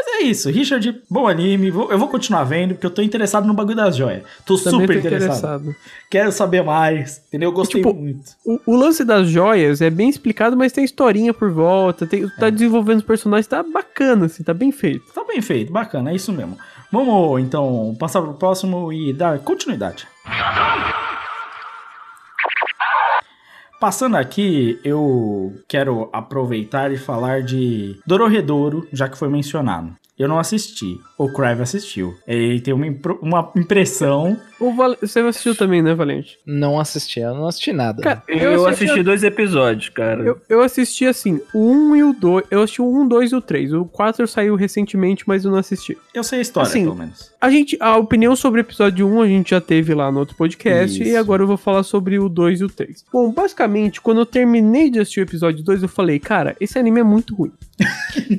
Mas é isso, Richard, bom anime. vou- Eu vou continuar vendo, porque eu tô interessado no bagulho das joias. Tô Também super tô interessado. interessado. Quero saber mais, entendeu? Eu gostei Tipo, muito. O, o lance das joias é bem explicado, mas tem historinha por volta, tem, É. tá desenvolvendo os personagens, tá bacana, assim, tá bem feito. Tá bem feito, bacana, é isso mesmo. Vamos então passar pro próximo e dar continuidade. Passando aqui, eu quero aproveitar e falar de Dororedoro, já que foi mencionado. Eu não assisti, o Crave assistiu. Ele tem uma, impro- uma impressão. O Val- Você assistiu também, né, Valente? Não assisti, eu não assisti nada. Cara, Eu, assisti dois episódios, cara. Eu, eu assisti assim, o 1 e o 2. Eu assisti o 1, 2 e o 3. O 4 saiu recentemente, mas eu não assisti. Eu sei a história, Assim, pelo menos. A gente, a opinião sobre o episódio 1 a gente já teve lá no outro podcast Isso. e agora eu vou falar sobre o 2 e o 3. Bom, basicamente, quando eu terminei de assistir o episódio 2, eu falei, cara, esse anime é muito ruim. [LAUGHS]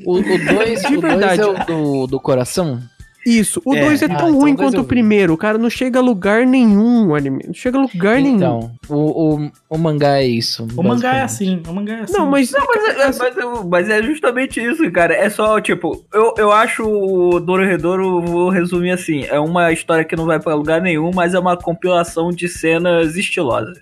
O 2 De o verdade. é o do, do coração? Isso, o É. 2 é, Ah, tão então ruim o dois quanto o primeiro. Cara, não chega a lugar nenhum o anime. Não chega a lugar nenhum. Então, o, o, o mangá é isso. O mangá é assim, o mangá é assim. Não, mas. Não, mas é, mas, é- mas é justamente isso, cara. É só, tipo, eu, eu acho o Dororedoro, vou resumir assim, é uma história que não vai pra lugar nenhum, mas é uma compilação de cenas estilosas.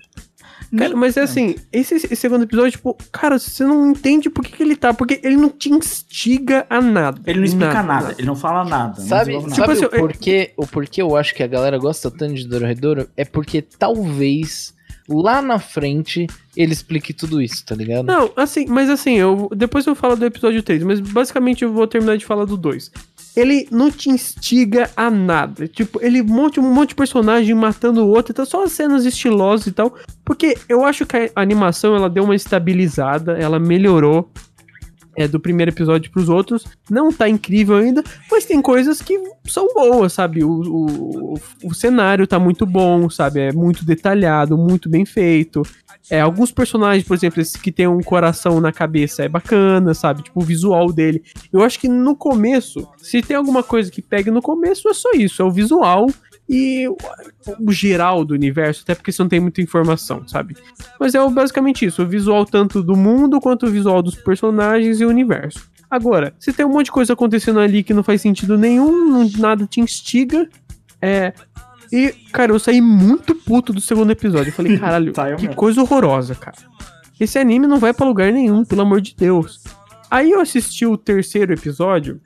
Cara, mas é assim, esse, esse segundo episódio, tipo, cara, você não entende por que, que ele tá, porque ele não te instiga a nada. Ele não explica nada, ele não fala nada. não Sabe, desenvolve nada. sabe Tipo o, assim, eu- porquê, o porquê eu acho que a galera gosta tanto de Dororedoro? É porque talvez lá na frente ele explique tudo isso, tá ligado? Não, assim, mas assim, eu depois eu falo do episódio 3, mas basicamente eu vou terminar de falar do 2. Ele não te instiga a nada. Tipo, ele monta um monte de personagem matando o outro, então só as cenas estilosas e tal. Porque eu acho que a animação ela deu uma estabilizada, ela melhorou. É, do primeiro episódio pros outros. Não tá incrível ainda, mas tem coisas que são boas, sabe? O, o, o cenário tá muito bom, sabe? É muito detalhado, muito bem feito. É, alguns personagens, por exemplo, esse que tem um coração na cabeça é bacana, sabe? Tipo, o visual dele. Eu acho que no começo, se tem alguma coisa que pegue no começo, é só isso. É o visual e o, geral do universo, até porque você não tem muita informação, sabe? Mas é basicamente isso. O visual tanto do mundo, quanto o visual dos personagens e o universo. Agora, se tem um monte de coisa acontecendo ali que não faz sentido nenhum, nada te instiga, é... E, cara, eu saí muito puto do segundo episódio. Eu falei, [LAUGHS] caralho, Saiu que mesmo. coisa horrorosa, cara. Esse anime não vai pra lugar nenhum, pelo amor de Deus. Aí eu assisti o terceiro episódio.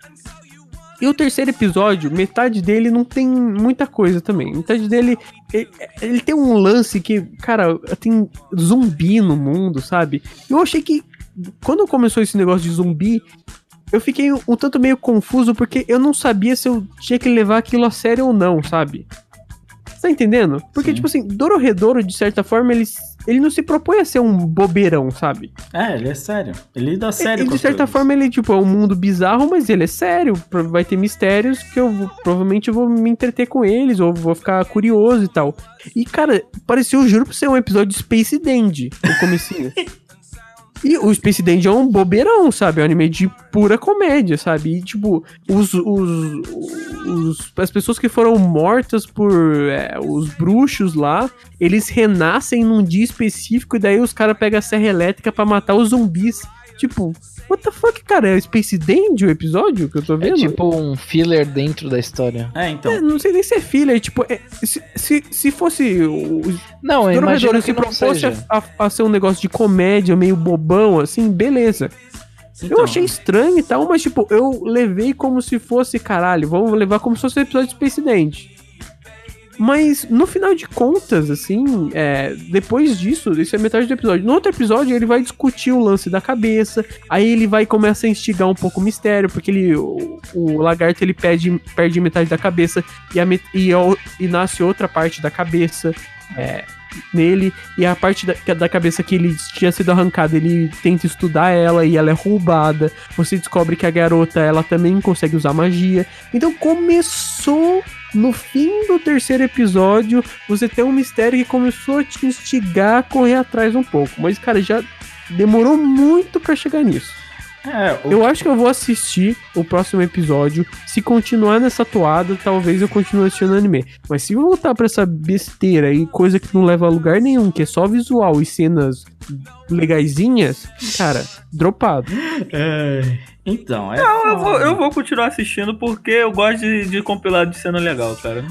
E o terceiro episódio, metade dele não tem muita coisa também. Metade dele. Ele, ele tem um lance que, cara, tem zumbi no mundo, sabe? Eu achei que. Quando começou esse negócio de zumbi, eu fiquei um tanto meio confuso porque eu não sabia se eu tinha que levar aquilo a sério ou não, sabe? Tá entendendo? Porque, Sim. tipo assim, Dororedoro, de certa forma, ele, ele não se propõe a ser um bobeirão, sabe? É, ele é sério. Ele lida sério Ele, de certa coisas. forma, ele, tipo, é um mundo bizarro, mas ele é sério. Vai ter mistérios que eu vou- provavelmente vou me entreter com eles, ou vou ficar curioso e tal. E, cara, pareceu, juro pra você, um episódio de Space Dandy, no comecinho. [LAUGHS] E o Space Dandy é um bobeirão, sabe? É um anime de pura comédia, sabe? E, tipo, os, os, os- as pessoas que foram mortas por é, os bruxos lá, eles renascem num dia específico e daí os caras pegam a serra elétrica pra matar os zumbis. Tipo, what the fuck, cara? É o Space Dandy o episódio que eu tô É vendo? tipo um filler dentro da história. É, então. É, não sei nem se é filha, é tipo, é, se, se, se fosse o, Não, eu imagino que se propôs a, a- ser um negócio de comédia, meio bobão, assim, beleza. Então, Eu achei estranho e tal, mas tipo, eu levei como se fosse, caralho, vamos levar como se fosse um episódio de Space Dent. Mas no final de contas, assim, é, depois disso, isso é metade do episódio. No outro episódio, ele vai discutir o lance da cabeça. Aí ele vai começar a instigar um pouco o mistério, porque ele, o, o lagarto ele perde, perde metade da cabeça e, a, e, e nasce outra parte da cabeça. é, nele e a parte da, da cabeça que ele tinha sido arrancada, ele tenta estudar ela e ela é roubada. Você descobre que a garota, ela também consegue usar magia. Então começou no fim do terceiro episódio, você tem um mistério que começou a te instigar a correr atrás um pouco, mas cara, já demorou muito pra chegar nisso. é, o- Eu acho que eu vou assistir o próximo episódio. Se continuar nessa toada, talvez eu continue assistindo anime. Mas se voltar pra essa besteira e coisa que não leva a lugar nenhum, que é só visual e cenas legaisinhas, cara, dropado. É, Então, é. Não, eu vou, eu vou continuar assistindo porque eu gosto de, de compilado de cena legal, cara.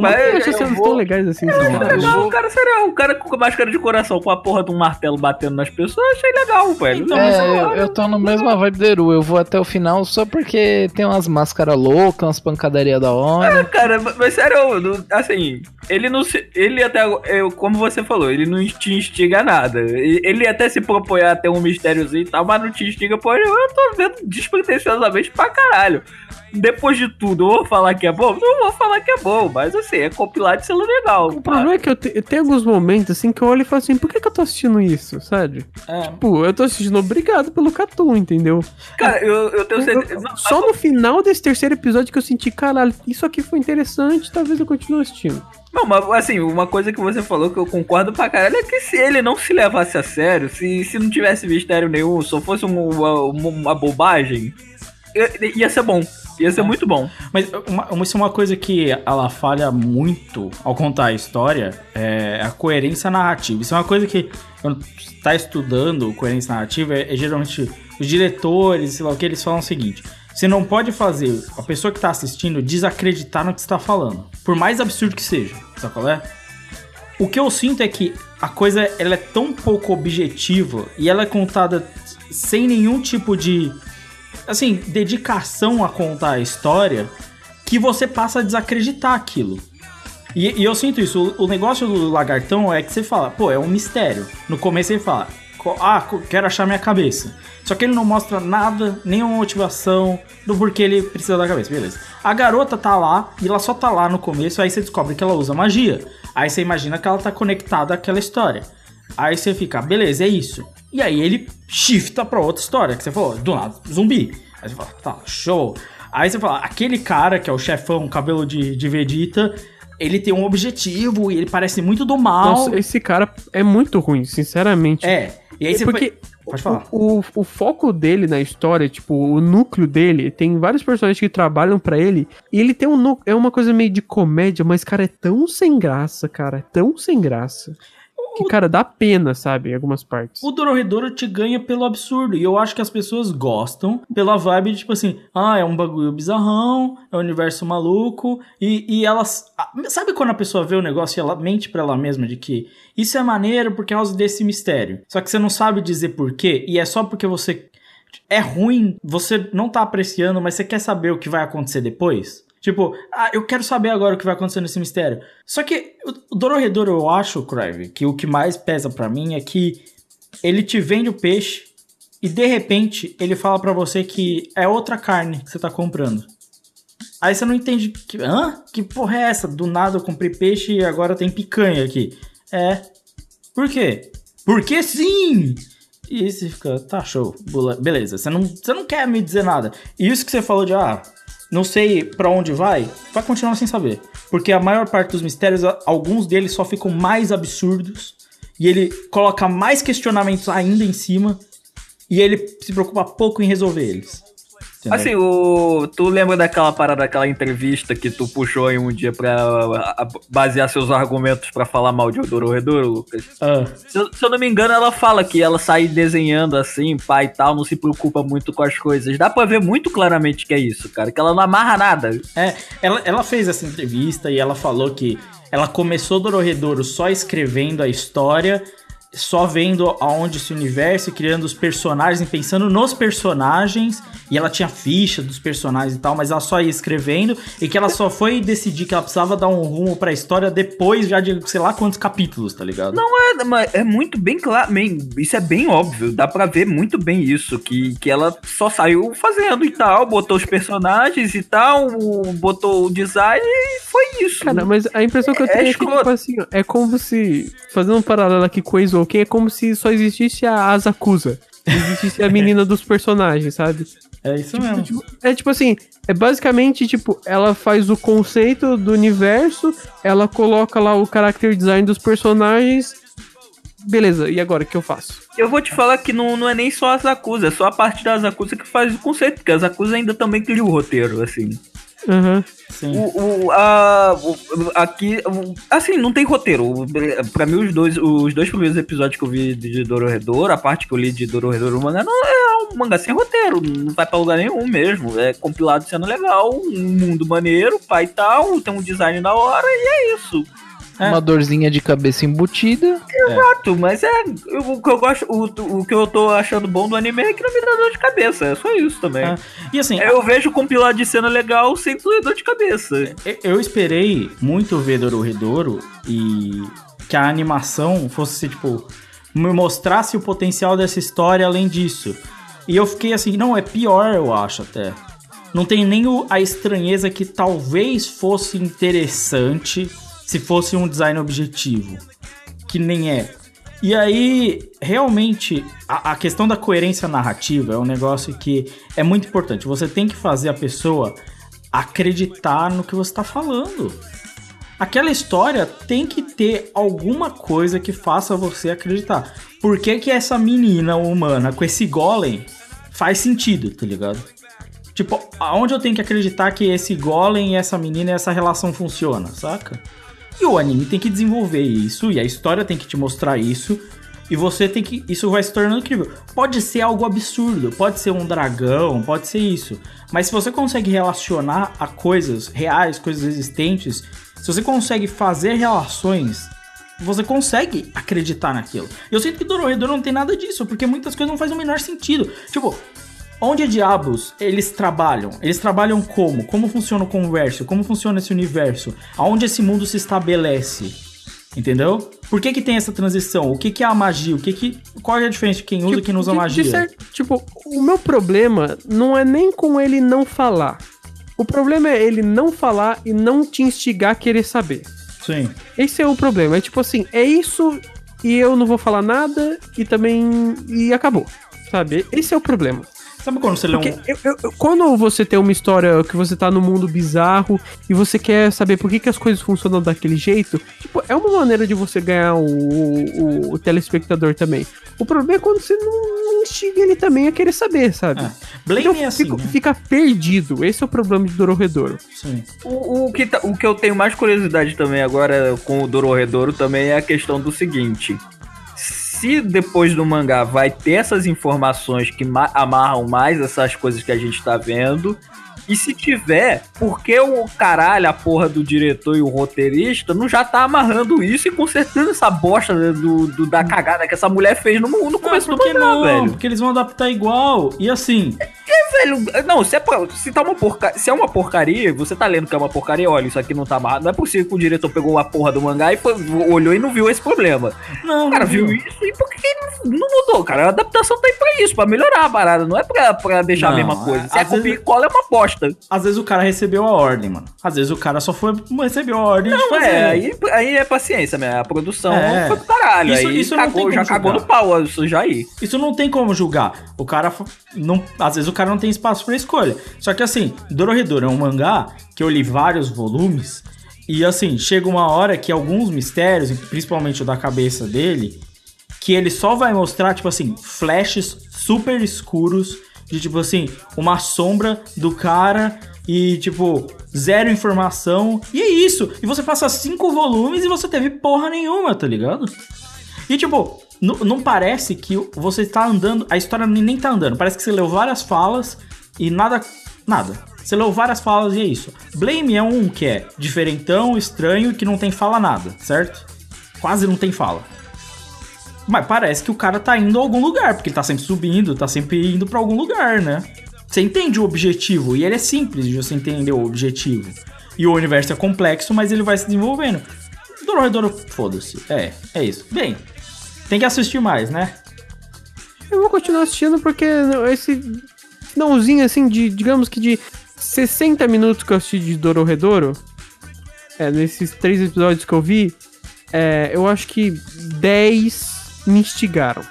Mas eu acho eu cenas vou- tão legais assim. É cara. legal, o cara, sério, o cara com máscara de coração, com a porra de um martelo batendo nas pessoas, eu achei legal, velho. Então, mas É, eu, eu tô no mesma vibe do Eru. Eu vou até o final só porque tem umas máscaras loucas, umas pancadarias da hora. Cara, mas sério, assim, ele não se. Ele até. Eu, como você falou, ele não te instiga nada. Ele até se propõe a ter um mistériozinho e tal, mas não te instiga, pô, eu tô vendo despretensiosamente pra caralho. Depois de tudo, eu vou falar que é bom? Não vou falar que é bom, mas assim, é compilado de sendo legal. O problema é que eu, te- eu tenho alguns momentos assim que eu olho e falo assim, por que, que eu tô assistindo isso, sabe? É. Tipo, eu tô assistindo obrigado pelo Catum, entendeu? Cara, eu, eu tenho certeza. Eu- não, só no final desse terceiro episódio que eu senti, caralho, isso aqui foi interessante, talvez eu continue assistindo. Não, mas assim, uma coisa que você falou que eu concordo pra caralho é que se ele não se levasse a sério, se, se não tivesse mistério nenhum, só fosse um- uma, uma, uma bobagem, ia, ser bom. Ia ser muito bom. Mas uma, uma- isso é uma coisa que ela falha muito ao contar a história, é a coerência narrativa. Isso é uma coisa que, quando está estudando coerência narrativa, é, é geralmente os diretores, sei lá o que, eles falam o seguinte: você não pode fazer a pessoa que está assistindo desacreditar no que está falando, por mais absurdo que seja, sabe qual é? O que eu sinto é que a coisa ela é tão pouco objetiva e ela é contada sem nenhum tipo de assim, dedicação a contar a história que você passa a desacreditar aquilo. E, e eu sinto isso. O, o negócio do lagartão é que você fala, pô, é um mistério. No começo ele fala, ah, quero achar minha cabeça. Só que ele não mostra nada, nenhuma motivação do porquê ele precisa da cabeça. Beleza. A garota tá lá e ela só tá lá no começo, aí você descobre que ela usa magia. Aí você imagina que ela tá conectada àquela história. Aí você fica, beleza, é isso. E aí ele shifta pra outra história, que você falou, do nada, zumbi. Aí você fala, tá, show. Aí você fala, aquele cara que é o chefão, cabelo de, de Vegeta, ele tem um objetivo e ele parece muito do mal. Nossa, esse cara é muito ruim, sinceramente. É. E aí você porque Pode falar. O, o, o foco dele na história, tipo, o núcleo dele, tem vários personagens que trabalham pra ele, e ele tem um é uma coisa meio de comédia, mas, cara, é tão sem graça, cara, é tão sem graça. Que, cara, dá pena, sabe, em algumas partes. O Dororedoro te ganha pelo absurdo. E eu acho que as pessoas gostam pela vibe de tipo assim: ah, é um bagulho bizarrão, é um universo maluco. E, e elas. Sabe quando a pessoa vê o negócio e ela mente pra ela mesma de que isso é maneiro por causa desse mistério? Só que você não sabe dizer porquê, e é só porque você. É ruim, você não tá apreciando, mas você quer saber o que vai acontecer depois? Tipo, ah, eu quero saber agora o que vai acontecer nesse mistério. Só que o Dororedoro, eu acho, Crive, que o que mais pesa pra mim é que ele te vende o peixe e de repente ele fala pra você que é outra carne que você tá comprando. Aí você não entende que, hã? Que porra é essa? Do nada eu comprei peixe e agora tem picanha aqui. É. Por quê? Porque sim! E você fica, tá show, beleza. Você não, você não quer me dizer nada. E isso que você falou de, ah, não sei pra onde vai, vai continuar sem saber. Porque a maior parte dos mistérios, alguns deles só ficam mais absurdos. E ele coloca mais questionamentos ainda em cima. E ele se preocupa pouco em resolver eles. Entendeu? Assim, o, tu lembra daquela parada, daquela entrevista que tu puxou aí um dia pra basear seus argumentos pra falar mal de Dororedoro, Lucas? Ah, Se eu, se eu não me engano, ela fala que ela sai desenhando assim, pai e tal, não se preocupa muito com as coisas. Dá pra ver muito claramente que é isso, cara, que ela não amarra nada. É, ela, ela fez essa entrevista e ela falou que ela começou Dororedoro só escrevendo a história, só vendo aonde esse universo, criando os personagens, e pensando nos personagens, e ela tinha ficha dos personagens e tal, mas ela só ia escrevendo, e que ela só foi decidir que ela precisava dar um rumo pra história depois já de sei lá quantos capítulos, tá ligado? Não é, mas é muito bem claro, bem- isso é bem óbvio, dá pra ver muito bem isso, que, que ela só saiu fazendo e tal, botou os personagens e tal, botou o design e foi isso. Cara, mas a impressão que eu É tenho é, que, escroto. tipo assim, é como se, fazendo um paralelo aqui com o Exoken, é como se só existisse a Asakusa. Não existisse a [LAUGHS] menina dos personagens, sabe? É isso mesmo. É tipo assim, é basicamente tipo, ela faz o conceito do universo, ela coloca lá o character design dos personagens. Beleza, e agora o que eu faço? Eu vou te falar que não, não é nem só as acusas, é só a parte das acusas que faz o conceito, porque as acusas ainda também cria o roteiro, assim. Sim. O, o- a- o- aqui, assim, não tem roteiro. Pra mim, os dois, os dois primeiros episódios que eu vi de Dororedoro, a parte que eu li de Dororedoro no mangá, não é um mangá sem roteiro, não vai pra lugar nenhum mesmo. É compilado sendo legal, um mundo maneiro, pai e tal, tem um design da hora e é isso. É. Uma dorzinha de cabeça embutida. Exato, mas é o, o que eu gosto, o, o que eu tô achando bom do anime é que não me dá dor de cabeça, é só isso também. É. E assim, Eu vejo compilado de cena legal sem doer dor de cabeça. Eu- Eu esperei muito ver Dororedoro e que a animação fosse, tipo, me mostrasse o potencial dessa história além disso. E eu fiquei assim, não, é pior, eu acho até. Não tem nem o- a estranheza que talvez fosse interessante se fosse um design objetivo. Que nem é. E aí, realmente, a, a questão da coerência narrativa é um negócio que é muito importante. Você tem que fazer a pessoa acreditar no que você está falando. Aquela história tem que ter alguma coisa que faça você acreditar. Por que, que essa menina humana com esse golem faz sentido, tá ligado? Tipo, aonde eu tenho que acreditar que esse golem e essa menina e essa relação funciona, saca? E o anime tem que desenvolver isso, e a história tem que te mostrar isso, e você tem que. Isso vai se tornando incrível. Pode ser algo absurdo, pode ser um dragão, pode ser isso. Mas se você consegue relacionar a coisas reais, coisas existentes, se você consegue fazer relações, você consegue acreditar naquilo. Eu sinto que Dororedoro não tem nada disso, porque muitas coisas não fazem o menor sentido. Tipo, Onde diabos eles trabalham? Eles trabalham como? Como funciona o converso? Como funciona esse universo? Aonde esse mundo se estabelece? Entendeu? Por que que tem essa transição? O que que é a magia? O que que... Qual é a diferença de quem usa e quem não usa de- de magia? cer- tipo, o meu problema não é nem com ele não falar. O problema é ele não falar e não te instigar a querer saber. Sim. Esse é o problema. É tipo assim, é isso e eu não vou falar nada e também. e acabou. Sabe? Esse é o problema. Sabe quando você lê um... Porque eu- eu- eu- quando você tem uma história que você tá no mundo bizarro e você quer saber por que, que as coisas funcionam daquele jeito, tipo, é uma maneira de você ganhar o, o- o telespectador também. O problema é quando você não, instiga ele também a querer saber, sabe? É. Blame Então é assim, fica, né? fica perdido. Esse é o problema de Dororedoro. Sim. O, o que tá- o que eu tenho mais curiosidade também agora com o Dororedoro também é a questão do seguinte. Se depois do mangá vai ter essas informações que ma- amarram mais essas coisas que a gente tá vendo, e se tiver, por que o caralho, a porra do diretor e o roteirista não já tá amarrando isso e consertando essa bosta do, do- da cagada que essa mulher fez no, no começo ah, do mangá, não? velho? Porque eles vão adaptar igual. E assim, velho, não, se, é se, tá uma porca, se é uma porcaria, você tá lendo que é uma porcaria, olha, isso aqui não tá amarrado. Não é possível que o diretor pegou a porra do mangá e foi- olhou e não viu esse problema. não, O cara não viu isso e por que ele não, mudou, cara? A adaptação tá aí pra isso, pra melhorar a parada, não é pra, pra deixar a Não, mesma coisa. é- Se é copia e cola, é uma bosta. Às vezes o cara recebeu a ordem, mano. Às vezes o cara só foi recebeu a ordem de Não, é, aí, aí é paciência, né? A produção É. foi pro caralho. Isso- aí isso não tem cagou, como já cagou julgar. no pau isso já aí. Isso não tem como julgar. O cara não, às vezes o cara não tem espaço pra escolha. Só que assim, Dororedoro é um mangá que eu li vários volumes e assim, chega uma hora que alguns mistérios, principalmente o da cabeça dele, que ele só vai mostrar tipo assim, flashes super escuros de tipo assim, uma sombra do cara e tipo zero informação. E é isso. E você passa cinco volumes e você teve porra nenhuma, tá ligado? E tipo, não, parece que você tá andando. A história nem nem tá andando. Parece que você leu várias falas e nada. Nada. Você leu várias falas e é isso. Blame é um que é diferentão, estranho e que não tem fala nada, certo? Quase não tem fala. Mas parece que o cara tá indo a algum lugar, porque ele tá sempre subindo, tá sempre indo pra algum lugar, né? Você entende o objetivo, e ele é simples de você entender o objetivo. E o universo é complexo, mas ele vai se desenvolvendo. Dororedoro, foda-se. É, é isso. Bem, tem que assistir mais, né? Eu vou continuar assistindo porque esse finalzinho assim de, digamos que de 60 minutos que eu assisti de Dororedoro, é, nesses três episódios que eu vi, é, eu acho que 10 me instigaram.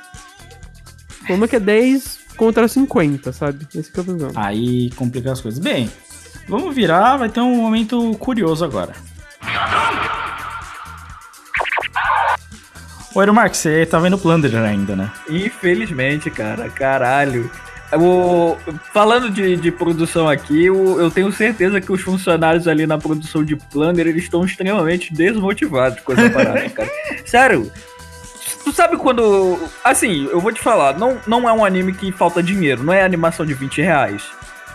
Como é que é 10 contra 50, sabe? Esse que é o problema. Aí complica as coisas. Bem, vamos virar, vai ter um momento curioso agora. Ô, Aeromark, você tá vendo Plunderer ainda, né? Infelizmente, cara, caralho. O, falando de, de produção aqui, eu, eu tenho certeza que os funcionários ali na produção de Planner, eles estão extremamente desmotivados com essa [LAUGHS] parada, cara. Sério, tu sabe quando... Assim, eu vou te falar, não, não é um anime que falta dinheiro, não é animação de 20 reais.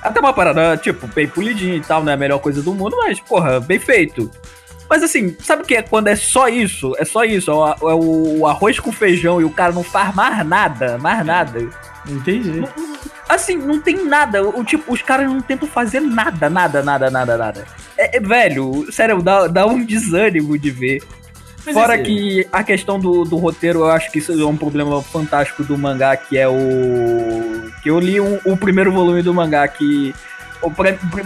Até uma parada, tipo, bem polidinha e tal, não é a melhor coisa do mundo, mas, porra, bem feito. Mas assim, sabe o que é quando é só isso? É só isso, é o, é arroz com feijão e o cara não faz mais nada, mais nada. Entendi. Assim, não tem nada. O, tipo, os caras não tentam fazer nada, nada, nada, nada, nada. É, é, velho, sério, dá, dá um desânimo de ver. Mas Fora que a questão do, do roteiro, eu acho que isso é um problema fantástico do mangá, que é o. Que eu li um- o primeiro volume do mangá, que.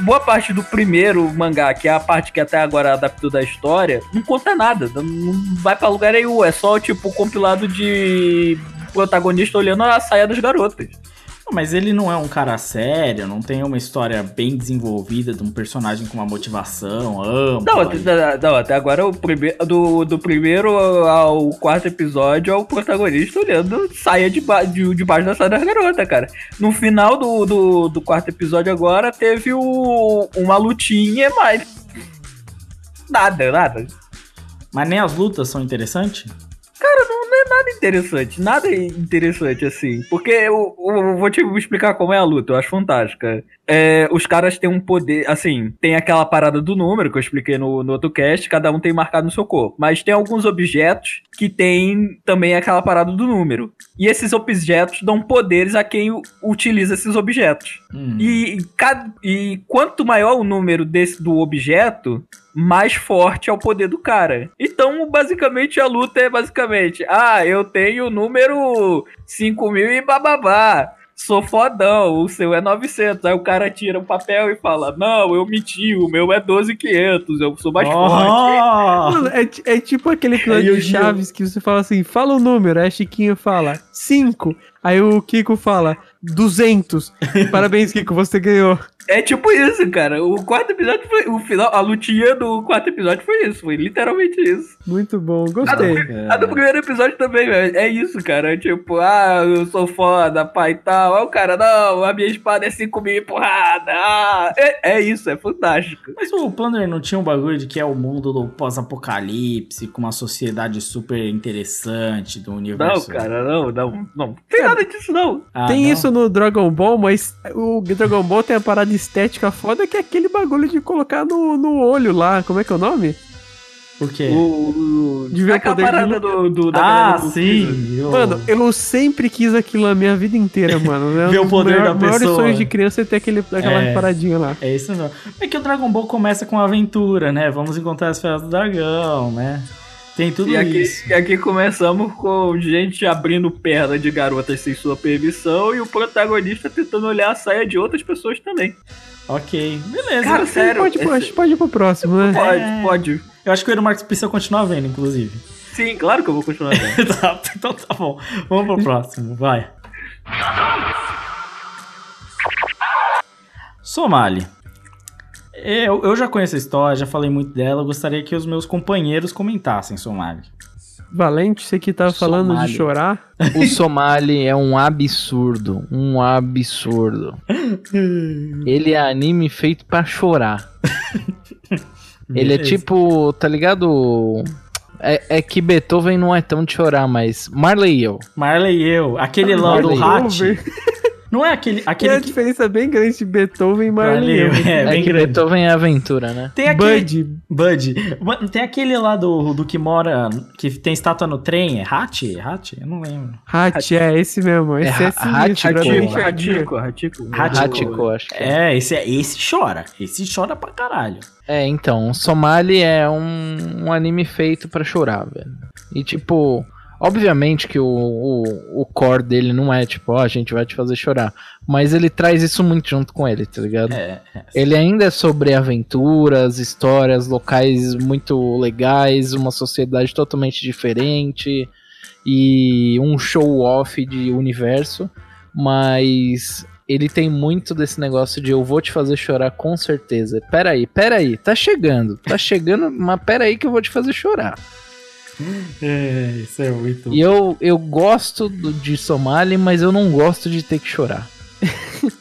Boa parte do primeiro mangá, que é a parte que até agora adaptou da história, não conta nada. Não, vai pra lugar nenhum. É só, tipo, compilado de protagonista olhando a saia das garotas. Mas ele não é um cara sério, não tem uma história bem desenvolvida de um personagem com uma motivação ampla. Não, até, não, até agora o prime do, do primeiro ao quarto episódio é o protagonista olhando saia de, ba de, debaixo da saia das garotas, cara. No final do, do, do quarto episódio agora teve o, uma lutinha, mas. Nada, nada. Mas nem as lutas são interessantes? Cara, não, não é nada interessante, nada interessante assim. Porque eu, eu vou te explicar como é a luta, eu acho fantástica. É, os caras têm um poder, assim, tem aquela parada do número que eu expliquei no, no outro cast, cada um tem marcado no seu corpo. Mas tem alguns objetos que tem também aquela parada do número. E esses objetos dão poderes a quem utiliza esses objetos. Hum. E, e e quanto maior o número desse do objeto, mais forte é o poder do cara. Então, basicamente, a luta é basicamente: ah, eu tenho o número 5000 e bababá. Sou fodão, o seu é 900. Aí o cara tira um papel e fala: Não, eu menti, o meu é 12500, eu sou mais forte. Oh! [LAUGHS] Mano, é, é tipo aquele episódio eu de Chaves que você fala assim, fala o número, aí a Chiquinha fala 5, aí o Kiko fala 200. [LAUGHS] Parabéns, Kiko, você ganhou. É tipo isso, cara. O quarto episódio foi. O final, a lutinha do quarto episódio foi isso. Foi literalmente isso. Muito bom, A do, gostei. a do primeiro episódio também, velho. É isso, cara. Tipo, ah, eu sou foda, pai e tal. Aí o cara, não, a minha espada é 5 mil e porrada. Ah, é, é isso, é fantástico. Mas o Planner não tinha um bagulho de que é o mundo do pós-apocalipse, com uma sociedade super interessante do Não, universo. cara, não, não, não. Tem nada disso, não. Ah, tem não? isso no Dragon Ball, mas o Dragon Ball tem a parada estética foda que é aquele bagulho de colocar no, no olho lá. Como é que é o nome? O quê? O, o, De ver o de parada do, do, da ah, sim. eu- Mano, eu sempre quis aquilo a minha vida inteira, [LAUGHS] mano. É Ver o poder maior- da maiores pessoa. sonhos de criança é ter aquele, aquela É. paradinha lá. É isso mesmo. É que o Dragon Ball começa com aventura, né? Vamos encontrar as feras do dragão, né? Tem tudo E aqui, isso. e aqui começamos com gente abrindo perna de garotas sem sua permissão e o protagonista tentando olhar a saia de outras pessoas também. Ok, beleza. Cara, sério. Pode, esse- pode, pode ir pro próximo, né? Pode, É. pode. Eu acho que o Edu Marques precisa continuar vendo, inclusive. Sim, claro que eu vou continuar vendo. [LAUGHS] tá, então tá bom. Vamos pro próximo, vai. Somali. Eu, eu já conheço a história, já falei muito dela. Eu gostaria que os meus companheiros comentassem Somali. Valente, você que tava falando Somali. de chorar. O Somali é um absurdo. Um absurdo. Ele é anime feito pra chorar. [LAUGHS] Ele é tipo, tá ligado? É, é que Beethoven não é tão de chorar, mas Marley e eu. Marley e eu. Aquele [LAUGHS] lá do Marley. Hat. Não é aquele. Tem aquele a que... diferença bem grande de Beethoven e Marley. É, É, bem que grande. Beethoven é aventura, né? Tem aquele. Bud. Bud. Tem aquele lá do, do que mora. Que tem estátua no trem. É Hat? Hat? Eu não lembro. Hat, é esse mesmo. Esse é, É, sinistro. Ratico, Ratico. Hachiko. Hachiko, acho que é. É, esse, é, esse chora. Esse chora pra caralho. É, então, Somali é um, um anime feito pra chorar, velho. E tipo, obviamente que o, o, o core dele não é tipo, ó, a gente vai te fazer chorar. Mas ele traz isso muito junto com ele, tá ligado? É, é. Ele ainda é sobre aventuras, histórias, locais muito legais, uma sociedade totalmente diferente e um show-off de universo, mas ele tem muito desse negócio de eu vou te fazer chorar com certeza. Peraí, peraí, tá chegando, tá chegando, mas peraí que eu vou te fazer chorar. É, isso é muito. E eu, eu gosto do, de Somali, mas eu não gosto de ter que chorar. [LAUGHS]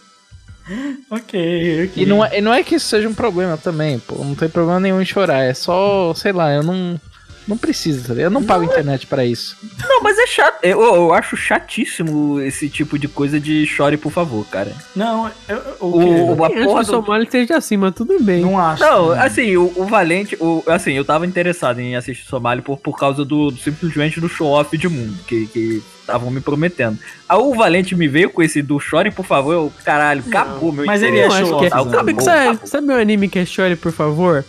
Ok, ok. E não, é, e não é que isso seja um problema também, pô. Não tem problema nenhum em chorar. É só, sei lá, eu não. Não ligado? Eu não pago internet pra isso. Não, mas é chato. Eu, eu acho chatíssimo esse tipo de coisa de chore, por favor, cara. Não, eu, o, O- quê? o- Eu a acho que porra o do- Somali esteja assim, mas tudo bem. Não acho. Não, né? assim, o, o Valente, o, assim, eu tava interessado em assistir Somália por, por causa do, simplesmente do show-off de mundo que que estavam me prometendo. Aí o Valente me veio com esse do Chore, por favor, eu, caralho, acabou meu Mas ele interesse. é acho que é. Sabe, Acabou, sabe, sabe um anime que é Chore, por favor?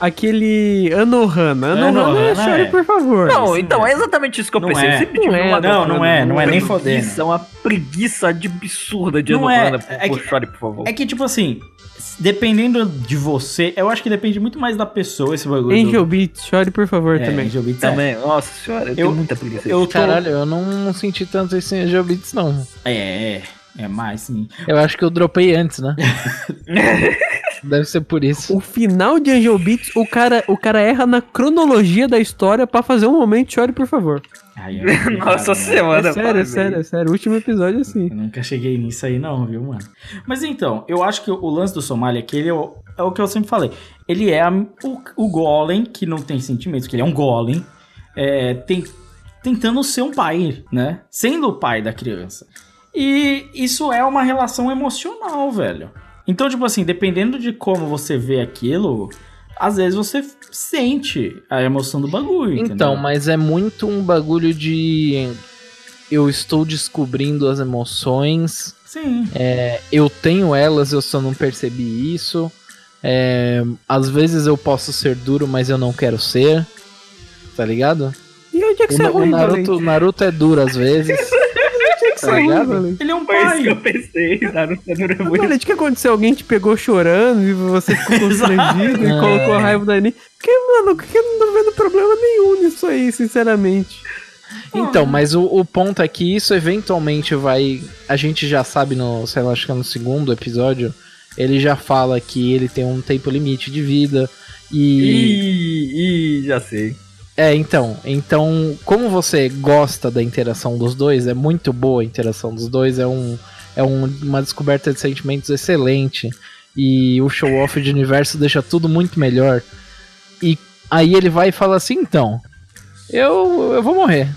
Aquele Anohana. Anohana é Anohana Chore, é. por favor. Não, então é exatamente isso que eu Não pensei. é. Eu sempre Não tive é. uma Não, não é, não é nem preguiça, fodendo. uma preguiça de absurda de Não é, Anohana. Por, é por que- Chore, por favor. É que, tipo assim, dependendo de você, eu acho que depende muito mais da pessoa esse bagulho. do- Angel Beats, Chore, por favor, é, também. Angel Beats é. Também, nossa senhora, eu, tenho Eu- muita preguiça. Eu tô... Caralho, eu não senti tanto isso em Angel Beats, não. É, é, é mais sim. Eu acho que eu dropei antes, né? [LAUGHS] Deve ser por isso. O final de Angel Beats, o cara, o cara erra na cronologia da história pra fazer um momento Chore, por favor. Ai, [LAUGHS] Nossa cara, senhora, É sério, é sério, é sério. O último episódio é assim. Eu nunca cheguei nisso aí não, viu, mano? Mas então, eu acho que o lance do Somália aqui, ele é o, é o que eu sempre falei. Ele é a- o, o golem, que não tem sentimentos, que ele é um golem, é, tem- tentando ser um pai, né? Sendo o pai da criança. E isso é uma relação emocional, velho. Então, tipo assim, dependendo de como você vê aquilo, às vezes você sente a emoção do bagulho, Então, entendeu? mas é muito um bagulho de. Eu estou descobrindo as emoções, Sim. é, eu tenho elas, eu só não percebi isso. É, às vezes eu posso ser duro, mas eu não quero ser. Tá ligado? E onde é que O, você é Na- o ruim, Naruto, Naruto é duro às vezes. [LAUGHS] tá ligado? Ele é um Foi isso que pai. eu pensei, Naruto é muito Valente, o que aconteceu? Alguém te pegou chorando e você ficou [LAUGHS] constrangido e É. colocou a raiva da Ani. Porque, mano, que eu não tô vendo problema nenhum nisso aí, sinceramente. Então, mas o, o ponto é que isso eventualmente vai. A gente já sabe no, sei lá, acho que é no segundo episódio, ele já fala que ele tem um tempo limite de vida. E. Ih, ih, já sei. É, então. Então, como você gosta da interação dos dois, é muito boa a interação dos dois, é, um, é um- uma descoberta de sentimentos excelente. E o show-off de universo deixa tudo muito melhor. E aí ele vai e fala assim, então. Eu, eu vou morrer.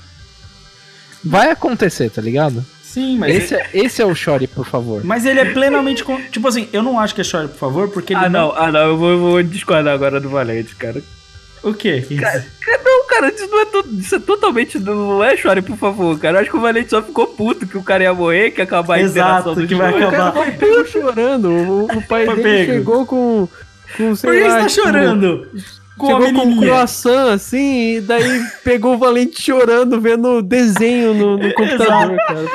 Vai acontecer, tá ligado? Sim, mas Esse, é, esse é o Shore, por favor. Mas ele é plenamente. con- Tipo assim, eu não acho que é chore, por favor, porque ele Ah, não, ah, não, eu vou, eu vou discordar agora do Valente, cara. O quê? Não, cara, isso, não é to- isso é totalmente. Não é chore, por favor, cara. Eu acho que o Valente só ficou puto que o cara ia morrer, que ia acabar a Exato, interação do que vai jogo. acabar. Foi pego chorando. O, o pai Foi dele pego. chegou com. com sei Por que lá, você tá tipo, chorando? Com a Chegou com um croissant assim, e daí pegou o Valente chorando, vendo desenho no, no [LAUGHS] computador, cara.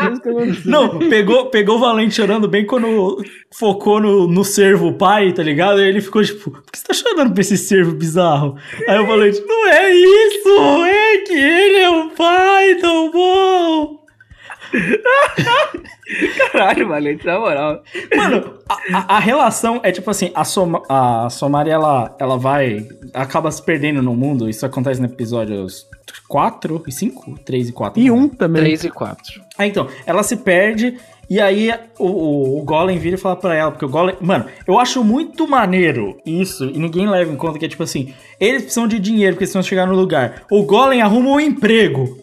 Não, pegou, pegou o Valente chorando bem quando focou no, no servo pai, tá ligado? Aí ele ficou tipo, por que você tá chorando pra esse servo bizarro? Aí o Valente, não é isso, é que ele é um pai tão bom. [LAUGHS] Caralho, Valente, na moral. Mano, a, a- a relação é tipo assim, a, Soma, a Somari, ela, ela vai, acaba se perdendo no mundo, isso acontece no episódios 4 e 5? 3 e 4. E um também. 3 e 4. Ah, então, ela se perde e aí o, o, o Golem vira e fala pra ela, porque o Golem. Mano, eu acho muito maneiro isso, e ninguém leva em conta que é tipo assim: eles precisam de dinheiro porque eles precisam chegar no lugar. O Golem arruma um emprego,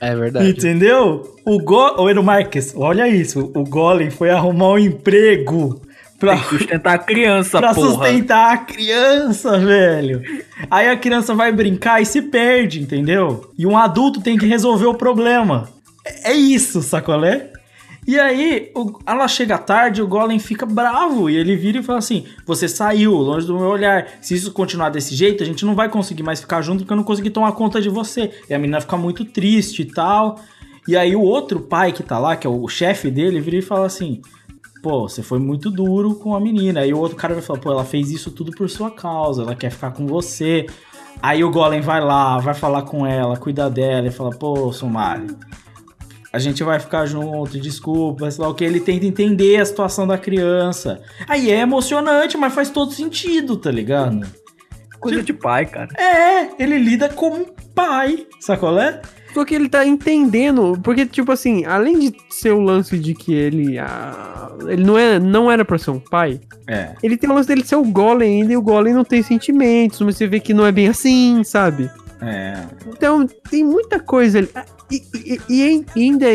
É verdade. entendeu? O Go... Ô, Eero Marques, olha isso: o Golem foi arrumar um emprego pra, sustentar a criança, pra porra. sustentar a criança, velho. Aí a criança vai brincar e se perde, entendeu? E um adulto tem que resolver o problema. É é isso, sacolé? E aí, o- ela chega tarde, o Golem fica bravo e ele vira e fala assim: Você saiu longe do meu olhar. Se isso continuar desse jeito, a gente não vai conseguir mais ficar junto porque eu não consegui tomar conta de você. E a menina fica muito triste e tal. E aí, o outro pai que tá lá, que é o chefe dele, vira e fala assim: Pô, você foi muito duro com a menina. Aí o outro cara vai falar: Pô, ela fez isso tudo por sua causa, ela quer ficar com você. Aí o Golem vai lá, vai falar com ela, cuida dela e fala: Pô, Somali a gente vai ficar junto, desculpa, sei lá o que. Ele tenta entender a situação da criança. Aí é emocionante, mas faz todo sentido, tá ligado? Coisa de pai, cara. É, ele lida como um pai, sacolé? Só que ele tá entendendo, porque, tipo assim, além de ser o lance de que ele. ah, ele não, é, não era pra ser um pai, É. ele tem o lance dele ser o Golem ainda, e o Golem não tem sentimentos, mas você vê que não é bem assim, sabe? É. Então, tem muita coisa ali. Ah, E, e- e- ainda,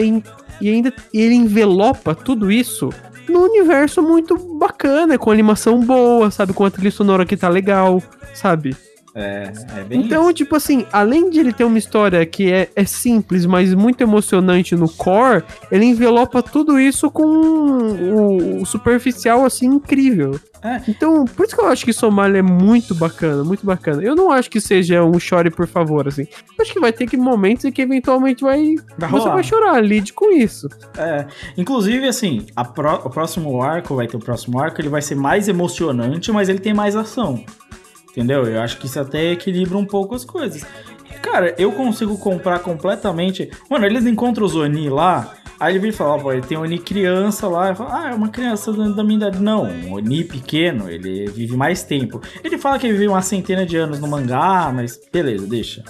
e ainda ele envelopa tudo isso num universo muito bacana, com animação boa, sabe? Com a trilha sonora que tá legal, sabe? É, é bem Então, tipo assim, além de ele ter uma história que é, é simples, mas muito emocionante no core, ele envelopa tudo isso com o, o superficial, assim, incrível. É. Então, por isso que eu acho que Somália é muito bacana, muito bacana. Eu não acho que seja um chore por favor, assim. Eu acho que vai ter que momentos em que eventualmente vai. Vai você vai chorar, lide com isso. É, inclusive, assim, a pró- o próximo arco, vai ter o próximo arco, ele vai ser mais emocionante, mas ele tem mais ação. Entendeu? Eu acho que isso até equilibra um pouco as coisas. E, cara, eu consigo comprar completamente. Mano, eles encontram o Zoni lá, aí ele vem falar, pô, ele tem Oni criança lá, e fala, ah, é uma criança da minha idade. Não, um Oni pequeno, ele vive mais tempo. Ele fala que ele vive uma centena de anos no mangá, mas beleza, deixa.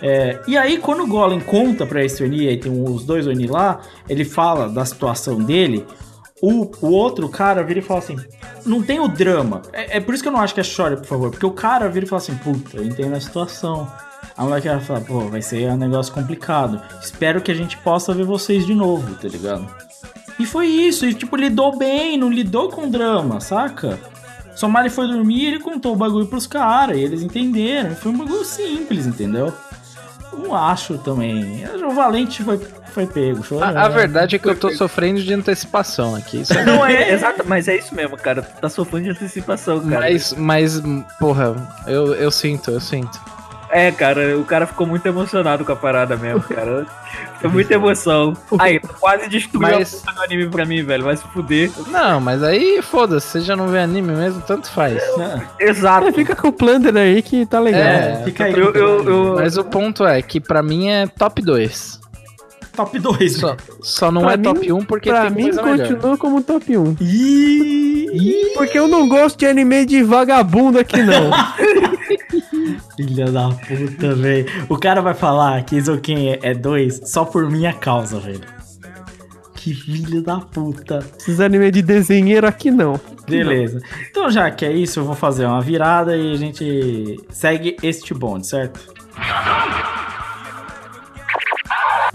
É, e aí, quando o Golem conta pra esse Oni, aí tem os dois Oni lá, ele fala da situação dele. O, o outro cara vira e fala assim: Não tem o drama. É, é por isso que eu não acho que é chore, por favor. Porque o cara vira e fala assim: Puta, eu entendo a situação. A moleque vai falar: Pô, vai ser um negócio complicado. Espero que a gente possa ver vocês de novo, tá ligado? E foi isso. E tipo, lidou bem, não lidou com drama, saca? Somari foi dormir e ele contou o bagulho pros caras. E eles entenderam. Foi um bagulho simples, entendeu? Não acho também. O Valente foi, foi pego. A, a verdade é que eu tô sofrendo de antecipação aqui. Isso é Não, é, exato, mas é isso mesmo, cara. Tu tá sofrendo de antecipação, cara. Mas, mas, porra, eu, eu sinto, eu sinto. É, cara, o cara ficou muito emocionado com a parada mesmo, cara. Foi muita emoção. Aí, quase destruiu Mas- a do anime pra mim, velho. Vai se fuder. Não, mas aí, foda-se, você já não vê anime mesmo, tanto faz. Exato. É, fica com o Plunder aí que tá legal. É, Fica aí. Eu, eu, eu- Mas o ponto é que pra mim é top 2. Top 2. Só, só não Pra é mim- top 1 porque pra tem mim, coisa melhor. continua como top 1. Ih, Porque eu não gosto de anime de vagabundo aqui, não. [LAUGHS] filha da puta, velho. O cara vai falar que Isoken é 2 só por minha causa, velho. Que filho da puta. Esses anime de desenheiro aqui, não. Beleza. Então, já que é isso, eu vou fazer uma virada e a gente segue este bonde, certo?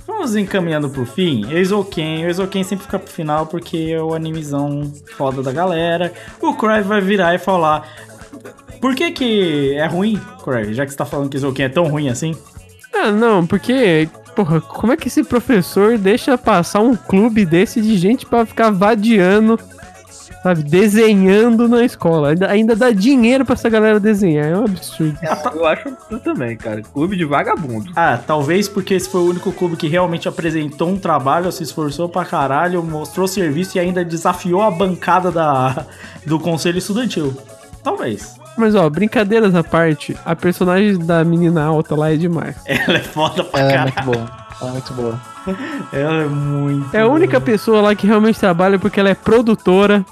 Vamos encaminhando pro fim. Eizouken. O sempre fica pro final porque é o animezão foda da galera. O Crave vai virar e falar... Por que que é ruim, Crave? Já que você tá falando que Eizouken é tão ruim assim? Ah, não, porque, porra, como é que esse professor deixa passar um clube desse de gente pra ficar vadiando, sabe, desenhando na escola? Ainda, ainda dá dinheiro pra essa galera desenhar, é um absurdo. eu acho isso também, cara. Clube de vagabundo. Ah, talvez porque esse foi o único clube que realmente apresentou um trabalho, se esforçou pra caralho, mostrou serviço e ainda desafiou a bancada da, do conselho estudantil. Talvez. Mas ó, brincadeiras à parte, a personagem da menina alta lá é demais. [LAUGHS] Ela é foda pra Ela é caralho. muito boa. Ela é muito boa. Ela é muito. É a única pessoa lá que realmente trabalha porque ela é produtora,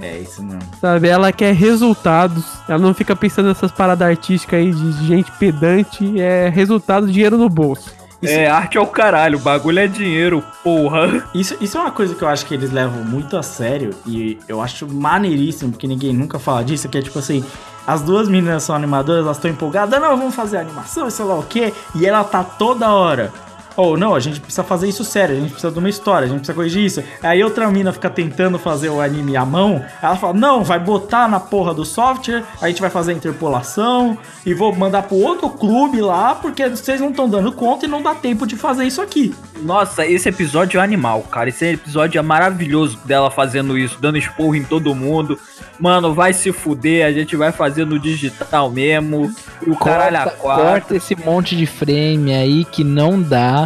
É isso mesmo. sabe? Ela quer resultados, ela não fica pensando nessas paradas artísticas aí de gente pedante, é resultado, dinheiro no bolso. É, arte é o caralho. O bagulho é dinheiro, porra. Isso, isso é uma coisa que eu acho que eles levam muito a sério e eu acho maneiríssimo, porque ninguém nunca fala disso, que é tipo assim, as duas meninas são animadoras, elas estão empolgadas, não, vamos fazer animação, sei lá o quê, e ela tá toda hora. Ou não, a gente precisa fazer isso sério, a gente precisa de uma história, a gente precisa corrigir isso. Aí outra mina fica tentando fazer o anime à mão, ela fala, não, vai botar na porra do software, a gente vai fazer a interpolação e vou mandar pro outro clube lá, porque vocês não estão dando conta e não dá tempo de fazer isso aqui. Nossa, esse episódio é animal, cara. Esse episódio é maravilhoso dela fazendo isso, dando esporro em todo mundo. Mano, vai se fuder, a gente vai fazer no digital mesmo. E o caralho a Corta, quatro. corta esse monte de frame aí que não dá.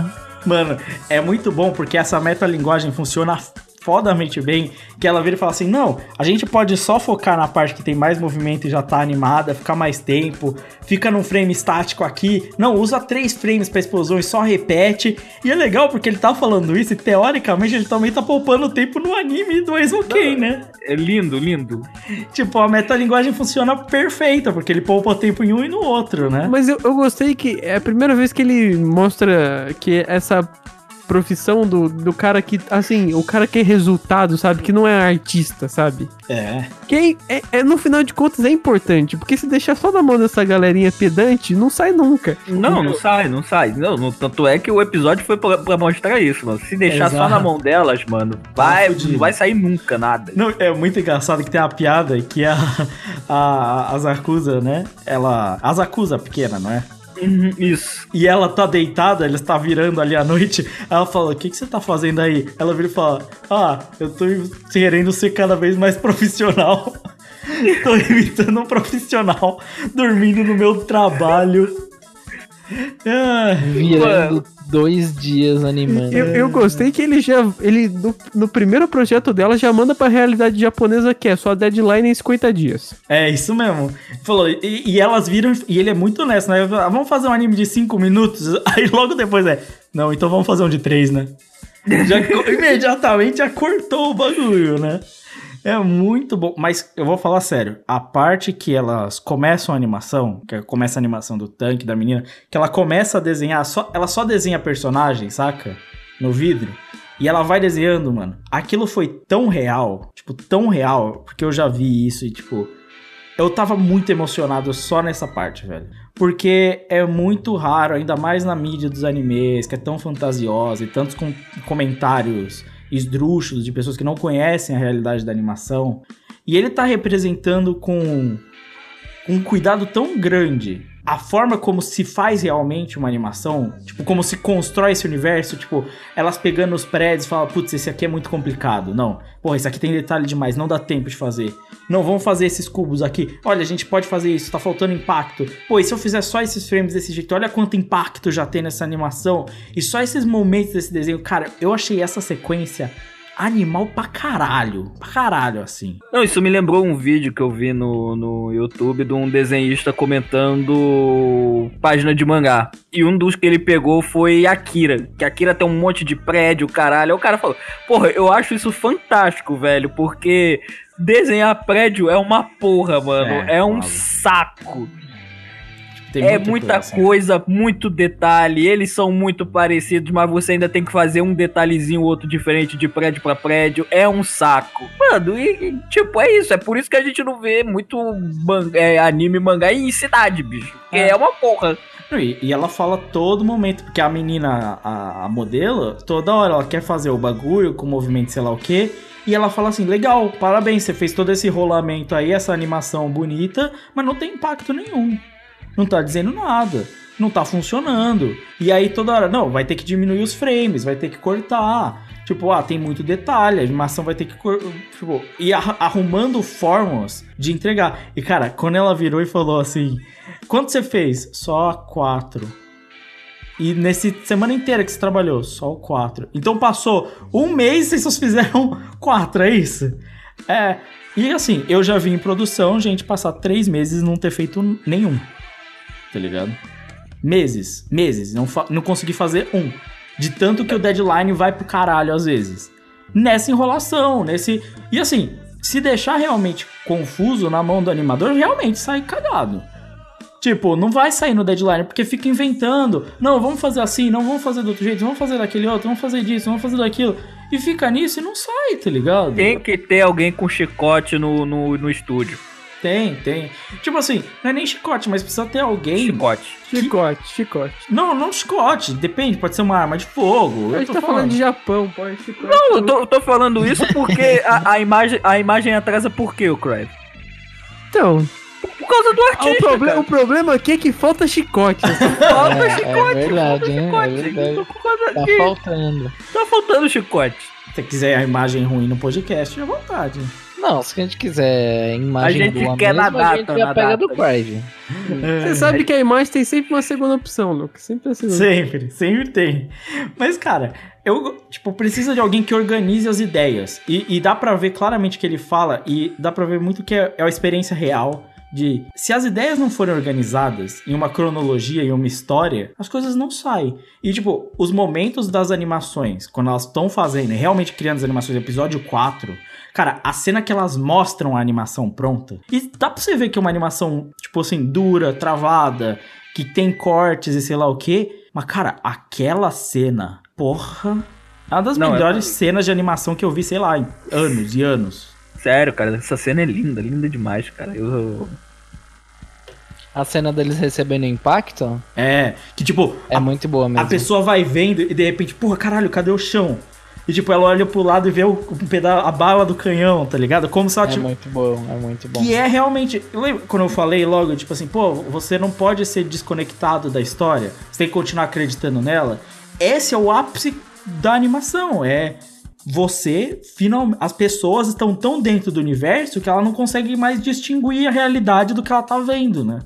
Mano, é muito bom porque essa metalinguagem funciona fodamente bem, que ela vira e fala assim: não, a gente pode só focar na parte que tem mais movimento e já tá animada, ficar mais tempo, fica num frame estático aqui. Não, usa três frames pra explosão e só repete. E é legal porque ele tá falando isso e teoricamente ele também tá poupando tempo no anime do Ken, né? É lindo, lindo. Tipo, a metalinguagem funciona perfeita, porque ele poupa tempo em um e no outro, né? Mas eu, eu gostei que é a primeira vez que ele mostra que essa profissão do, do cara que, assim, o cara que é resultado, sabe? Que não é artista, sabe? É. Que é, é- no final de contas é importante, porque se deixar só na mão dessa galerinha pedante, não sai nunca. Não, não sai, não sai. Não, não- tanto é que o episódio foi pra, pra mostrar isso, mano. Se deixar só Exato. na mão delas, mano, vai, fudido. não vai sair nunca nada. Não, é muito engraçado que tem a piada que a, a, a Zakuza, né? Ela. A Zakuza pequena, não é? Uhum, isso. E ela tá deitada, ela está virando ali à noite. Ela fala: O que, que você tá fazendo aí? Ela vira e fala: Ah, eu tô querendo ser cada vez mais profissional. [LAUGHS] tô imitando um profissional dormindo no meu trabalho. Ah, Virando dois dias animando. Eu, eu gostei que ele já. Ele, no, no primeiro projeto dela, já manda pra realidade japonesa que é só deadline em 50 dias. É, isso mesmo. Falou, e, e elas viram, e ele é muito honesto, né? Ah, Vamos fazer um anime de 5 minutos? [LAUGHS] Aí logo depois é, não, então vamos fazer um de 3, né? Já [LAUGHS] imediatamente já cortou o bagulho, né? É muito bom, mas eu vou falar sério. A parte que elas começam a animação, que começa a animação do tanque, da menina, que ela começa a desenhar, só, ela só desenha personagem, saca? No vidro. E ela vai desenhando, mano. Aquilo foi tão real, tipo, tão real, porque eu já vi isso e, tipo, eu tava muito emocionado só nessa parte, velho. Porque é muito raro, ainda mais na mídia dos animes, que é tão fantasiosa e tantos com- comentários esdrúxulos de pessoas que não conhecem a realidade da animação. E ele tá representando com um cuidado tão grande a forma como se faz realmente uma animação, tipo, como se constrói esse universo, tipo, elas pegando os prédios e falam, putz, esse aqui é muito complicado. Não, porra, esse aqui tem detalhe demais, não dá tempo de fazer. Não, vamos fazer esses cubos aqui. Olha, a gente pode fazer isso, tá faltando impacto. Pô, e se eu fizer só esses frames desse jeito? Olha quanto impacto já tem nessa animação. E só esses momentos desse desenho. Cara, eu achei essa sequência animal pra caralho. Pra caralho, assim. Não, isso me lembrou um vídeo que eu vi no, no YouTube de um desenhista comentando página de mangá. E um dos que ele pegou foi Akira. Que Akira tem um monte de prédio, caralho. Aí o cara falou: Porra, eu acho isso fantástico, velho, porque desenhar prédio é uma porra, mano. É, É, um saco. Tem é muita coisa, assim. coisa, muito detalhe. Eles são muito parecidos, mas você ainda tem que fazer um detalhezinho outro diferente de prédio pra prédio. É um saco. Mano, e, e, tipo, é isso. É por isso que a gente não vê muito man- é, anime mangá em cidade, bicho. Porque É. é, uma porra. E, e ela fala todo momento, porque a menina, a, a modelo, toda hora ela quer fazer o bagulho com movimento sei lá o quê. E ela fala assim: legal, parabéns, você fez todo esse rolamento aí, essa animação bonita, mas não tem impacto nenhum. Não tá dizendo nada. Não tá funcionando. E aí toda hora, não, vai ter que diminuir os frames, vai ter que cortar. Tipo, ah, tem muito detalhe, a animação vai ter que. Tipo, e arrumando fórmulas de entregar. E cara, quando ela virou e falou assim: quanto você fez? Só quatro. E nesse semana inteira que você trabalhou, só quatro. Então passou um mês e vocês fizeram [LAUGHS] quatro, é isso? É. E assim, eu já vi em produção gente passar três meses não ter feito nenhum. Tá ligado? Meses, meses. Não, não consegui fazer um. De tanto que o deadline vai pro caralho às vezes. Nessa enrolação, nesse. E assim, se deixar realmente confuso na mão do animador, realmente sai cagado. Tipo, não vai sair no deadline, porque fica inventando. Não, vamos fazer assim, não vamos fazer do outro jeito, vamos fazer daquele outro, vamos fazer disso, vamos fazer daquilo. E fica nisso e não sai, tá ligado? Tem que ter alguém com chicote no, no, no estúdio. Tem, tem. Tipo assim, não é nem chicote, mas precisa ter alguém. Chicote. Chicote, chicote. Não, não chicote, depende, pode ser uma arma de fogo. A eu gente tô tá falando de Japão, pô, é chicote. Não, eu tô, eu tô falando isso porque a, a imagem, a imagem atrasa por quê, o Crave? Então, Por causa do o, artista, proble- cara. o problema aqui é que falta chicote. [LAUGHS] Falta É, chicote, é verdade, falta hein? chicote. É verdade. Por causa Tá faltando. Tá faltando chicote. Se você quiser a imagem ruim no podcast, à vontade. Não, se a gente quiser imagem A gente boa quer na mesmo, a gente data, já na pega data. do Crive. Você sabe que a imagem tem sempre uma segunda opção, Lucas. Sempre a segunda. Sempre, sempre tem. Mas, cara, eu, tipo, precisa de alguém que organize as ideias. E, e dá pra ver claramente que ele fala, e dá pra ver muito que é, é a experiência real de se as ideias não forem organizadas em uma cronologia e uma história, as coisas não saem. E, tipo, os momentos das animações, quando elas estão fazendo, realmente criando as animações, episódio 4, Cara, a cena que elas mostram a animação pronta. E dá pra você ver que é uma animação, tipo assim, dura, travada, que tem cortes e sei lá o quê. Mas, cara, aquela cena, porra. É uma das Não, é- melhores cenas de animação que eu vi, sei lá, em anos e anos. Sério, cara, essa cena é linda, linda demais, cara. Eu, A cena deles recebendo impacto É, que tipo, é a, muito boa mesmo. a pessoa vai vendo e de repente, porra, caralho, cadê o chão? E tipo, ela olha pro lado e vê o, um peda a bala do canhão, tá ligado? Como se ela É tivesse. muito bom, é muito bom. Que é realmente. Lembra quando eu falei logo, tipo assim, pô, você não pode ser desconectado da história, você tem que continuar acreditando nela. Esse é o ápice da animação. É você, finalmente. As pessoas estão tão dentro do universo que ela não consegue mais distinguir a realidade do que ela tá vendo, né?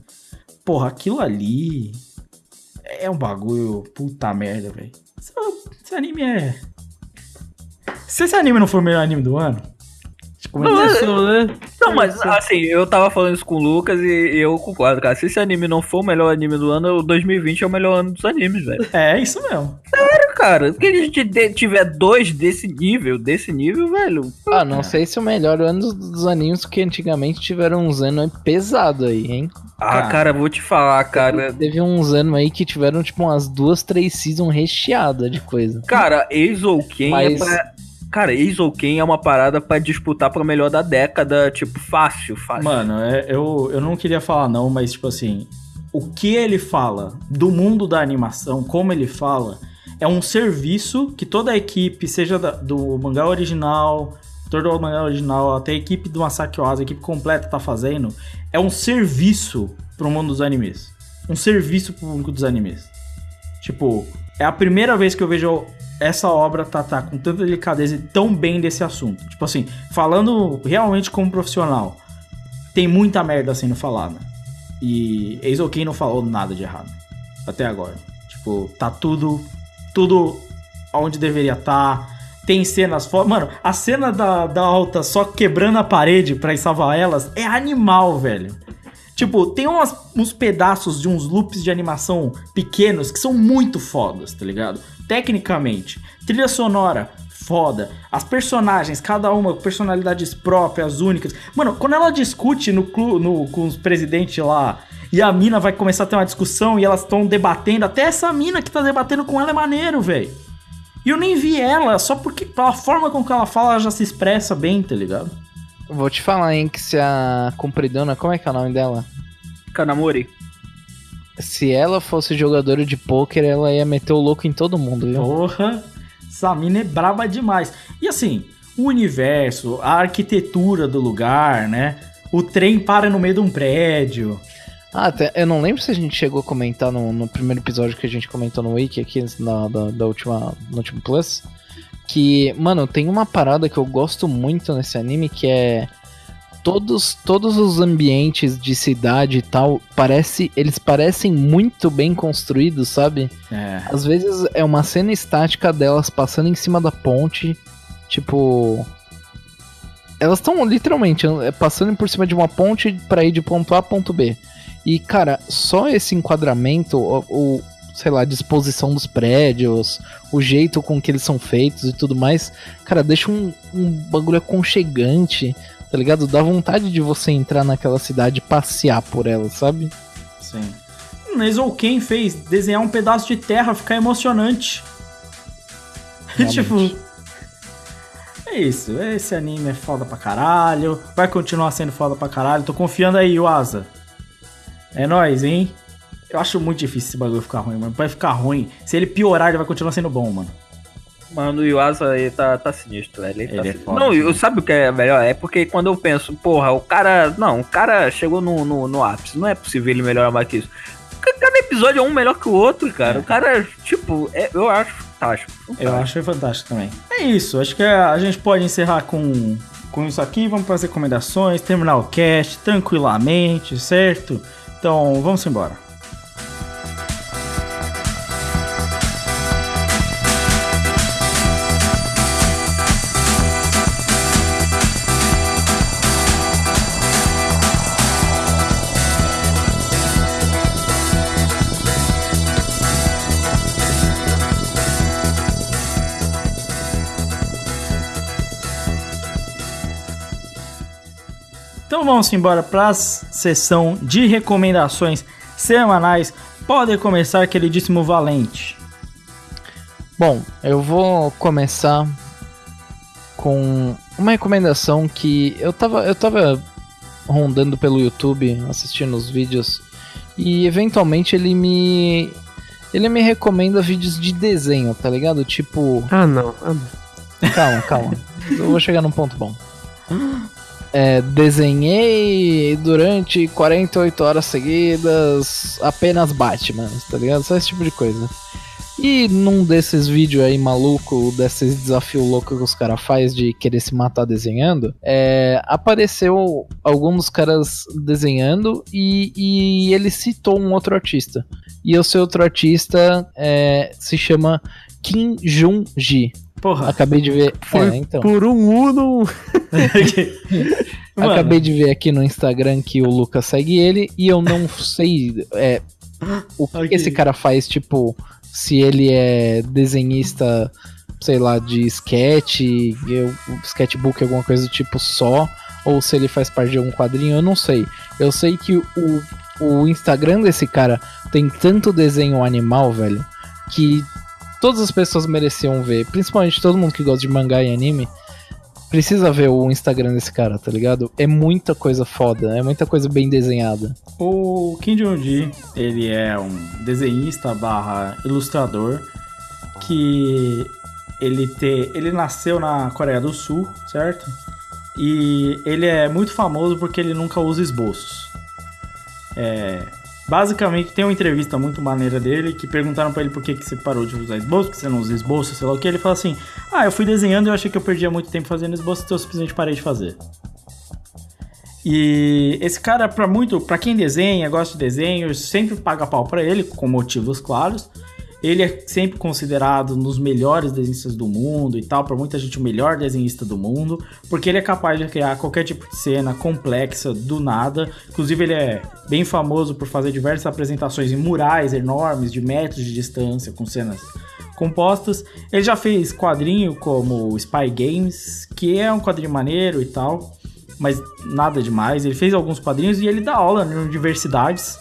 Porra, aquilo ali. É um bagulho. Puta merda, velho. Esse anime é. Se esse anime não for o melhor anime do ano. Como é que- Começou, né? Não, mas assim, eu tava falando isso com o Lucas e eu concordo, cara. Se esse anime não for o melhor anime do ano, o 2020 é o melhor ano dos animes, velho. É isso mesmo. Cara, porque a gente de- tiver dois desse nível, desse nível, velho. Ah, não sei se o melhor ano dos, dos animes que antigamente tiveram uns anos pesado aí, hein? Ah, Cara. cara, vou te falar, cara. Teve uns anos aí que tiveram, tipo, umas duas, três seasons recheadas de coisa. Cara, Eizouken Mas- é pra. Cara, Eizouken é uma parada pra disputar pra melhor da década, tipo, fácil, fácil. Mano, é- eu, eu não queria falar não, mas tipo assim, o que ele fala do mundo da animação, como ele fala, é um serviço que toda a equipe, seja da- do mangá original, todo o mangá original, até a equipe do Masaki Oasa, a equipe completa tá fazendo, é um serviço pro mundo dos animes. Um serviço pro mundo dos animes. Tipo, é a primeira vez que eu vejo essa obra tratar com tanta delicadeza e tão bem desse assunto. Tipo assim, falando realmente como profissional, tem muita merda sendo falada. E Eizouken não falou nada de errado. Até agora. Tipo, tá tudo. Tudo onde deveria estar. Tem cenas fodas. Mano, a cena da, da alta só quebrando a parede pra salvar elas é animal, velho. Tipo, tem umas- uns pedaços de uns loops de animação pequenos que são muito fodas, tá ligado? Tecnicamente. Trilha sonora, foda. As personagens, cada uma com personalidades próprias, únicas. Mano, quando ela discute no, no com os presidentes lá e a mina vai começar a ter uma discussão e elas estão debatendo, até essa mina que tá debatendo com ela é maneiro, velho. E eu nem vi ela, só porque pela forma com que ela fala, ela já se expressa bem, tá ligado? Vou te falar, hein, que se a compridona, como é que é o nome dela? Kanamori. Se ela fosse jogadora de pôquer, ela ia meter o louco em todo mundo, viu? Porra, essa mina é braba demais. E assim, o universo, a arquitetura do lugar, né? O trem para no meio de um prédio. Ah, até, eu não lembro se a gente chegou a comentar no, no primeiro episódio que a gente comentou no Wiki aqui, na, da, da última, no último Plus. Que, mano, tem uma parada que eu gosto muito nesse anime que é. Todos, todos os ambientes de cidade e tal, parece, eles parecem muito bem construídos, sabe? É. Às vezes é uma cena estática delas passando em cima da ponte, tipo. Elas estão literalmente passando por cima de uma ponte pra ir de ponto A a ponto B. E, cara, só esse enquadramento, o, o, sei lá, a disposição dos prédios, o jeito com que eles são feitos e tudo mais, cara, deixa um, um bagulho aconchegante, tá ligado? Dá vontade de você entrar naquela cidade e passear por ela, sabe? Sim. Neizouken fez desenhar um pedaço de terra ficar emocionante. [LAUGHS] tipo. É isso, esse anime é foda pra caralho. Vai continuar sendo foda pra caralho. Tô confiando aí, Yuasa. É nóis, hein? Eu acho muito difícil esse bagulho ficar ruim, mano. Vai ficar ruim. Se ele piorar, ele vai continuar sendo bom, mano. Mano, o Yuasa ele tá, tá sinistro, velho. Ele, tá Ele é sinistro. foda, Não, eu, sabe o que é melhor? É porque quando eu penso, porra, o cara. Não, o cara chegou no, no, no ápice. Não é possível ele melhorar mais que isso. Ca- Cada episódio é um melhor que o outro, cara. O cara, tipo, é- eu acho fantástico. Eu acho fantástico também. É isso, acho que a gente pode encerrar com com isso aqui, vamos para as recomendações, terminar o cast tranquilamente, certo? Então, vamos embora. Então vamos embora para a sessão de recomendações semanais. Pode começar, queridíssimo Valente. Bom, eu vou começar com uma recomendação que eu tava, eu tava rondando pelo YouTube, assistindo os vídeos, e eventualmente ele me. Ele me recomenda vídeos de desenho, tá ligado? Tipo. Ah, não. Ah, não. Calma, calma. eu vou chegar num ponto bom. [LAUGHS] É, desenhei durante 48 horas seguidas apenas Batman, tá ligado? Só esse tipo de coisa. E num desses vídeos aí maluco, desses desafios loucos que os caras faz de querer se matar desenhando, é, apareceu alguns caras desenhando e, e ele citou um outro artista. E esse outro artista é, se chama Kim Jung-ji. Porra. Acabei de ver. Foi é, então. por um Uno. [LAUGHS] Acabei de ver aqui no Instagram que o Lucas segue ele e eu não [LAUGHS] sei é, o que Ok. esse cara faz, tipo, se ele é desenhista, sei lá, de sketch, eu, sketchbook, alguma coisa do tipo só, ou se ele faz parte de algum quadrinho, eu não sei. Eu sei que o, o Instagram desse cara tem tanto desenho animal, velho, que todas as pessoas mereciam ver, principalmente todo mundo que gosta de mangá e anime, precisa ver o Instagram desse cara, tá ligado? É muita coisa foda, é muita coisa bem desenhada. O Kim Jong-ji, ele é um desenhista barra ilustrador que ele, te, ele nasceu na Coreia do Sul, certo? E ele é muito famoso porque ele nunca usa esboços. É, basicamente, tem uma entrevista muito maneira dele que perguntaram pra ele por que, que você parou de usar esboço, porque você não usa esboço, sei lá o que. Ele fala assim: Ah, eu fui desenhando e eu achei que eu perdia muito tempo fazendo esboço, então eu simplesmente parei de fazer. E esse cara, pra muito, para quem desenha, gosta de desenho, sempre paga pau pra ele, com motivos claros. Ele é sempre considerado um dos melhores desenhistas do mundo e tal, pra muita gente o melhor desenhista do mundo, porque ele é capaz de criar qualquer tipo de cena complexa do nada. Inclusive ele é bem famoso por fazer diversas apresentações em murais enormes de metros de distância com cenas compostas. Ele já fez quadrinho como Spy Games, que é um quadrinho maneiro e tal, mas nada demais. Ele fez alguns quadrinhos e ele dá aula em universidades,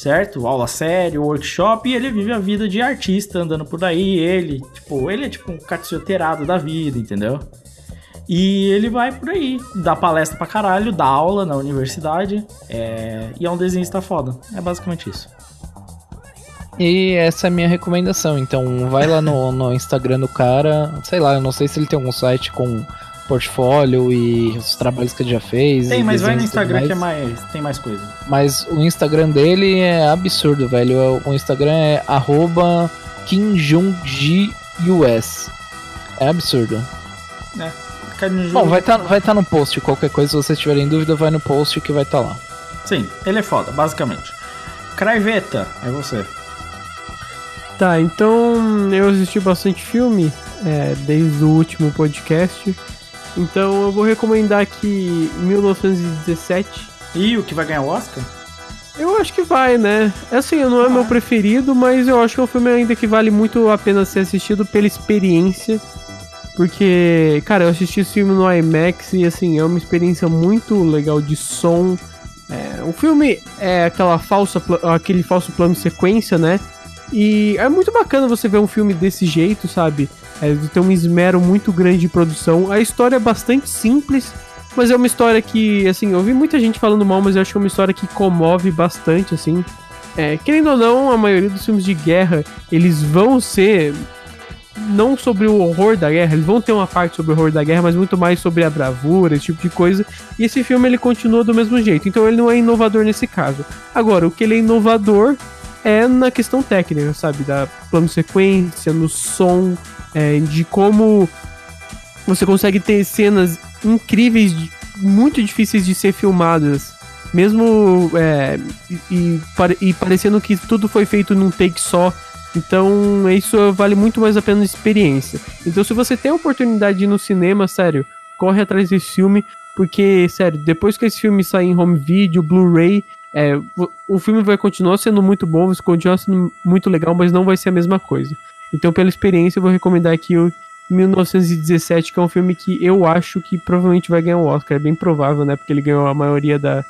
certo? Aula séria, workshop, e ele vive a vida de artista andando por aí. Ele, tipo, ele é tipo um cartioterado da vida, entendeu? E ele vai por aí, dá palestra pra caralho, dá aula na universidade, é... e é um desenhista foda. É basicamente isso. E essa é a minha recomendação. Então vai lá no, no Instagram do cara. Sei lá, eu não sei se ele tem algum site com portfólio e os trabalhos que ele já fez. Tem, mas vai no Instagram que é mais. Tem mais coisa. Mas o Instagram dele é absurdo, velho. O Instagram é arroba. É absurdo. Jogo. Bom, vai estar vai tá no post. Qualquer coisa, se vocês tiverem dúvida, vai no post que vai estar lá. Sim, ele é foda, basicamente. Craiveta, é você. Tá, então eu assisti bastante filme é, desde o último podcast. Então eu vou recomendar aqui 1917. E o que vai ganhar o Oscar? Eu acho que vai, né? Assim, não é meu preferido, mas eu acho que é um filme ainda que vale muito a pena ser assistido pela experiência. Porque, cara, eu assisti esse filme no IMAX e, assim, é uma experiência muito legal de som. É, o filme é aquela falsa, aquele falso plano sequência, né? E é muito bacana você ver um filme desse jeito, sabe? É, ter um esmero muito grande de produção. A história é bastante simples, mas é uma história que, assim, eu vi muita gente falando mal, mas eu acho que é uma história que comove bastante, assim. É, querendo ou não, a maioria dos filmes de guerra, eles vão ser não sobre o horror da guerra, eles vão ter uma parte sobre o horror da guerra, mas muito mais sobre a bravura, esse tipo de coisa. E esse filme ele continua do mesmo jeito, então ele não é inovador nesse caso. Agora, o que ele é inovador é na questão técnica, sabe? Da plano sequência, no som, é, de como você consegue ter cenas incríveis, muito difíceis de ser filmadas. Mesmo é, e, e parecendo que tudo foi feito num take só. Então, isso vale muito mais a pena a experiência. Então, se você tem a oportunidade de ir no cinema, sério, corre atrás desse filme. Porque, sério, depois que esse filme sair em home video, Blu-ray, é, o- filme vai continuar sendo muito bom, vai continuar sendo muito legal, mas não vai ser a mesma coisa. Então, pela experiência, eu vou recomendar aqui o 1917, que é um filme que eu acho que provavelmente vai ganhar o Oscar. É bem provável, né? Porque ele ganhou a maioria da-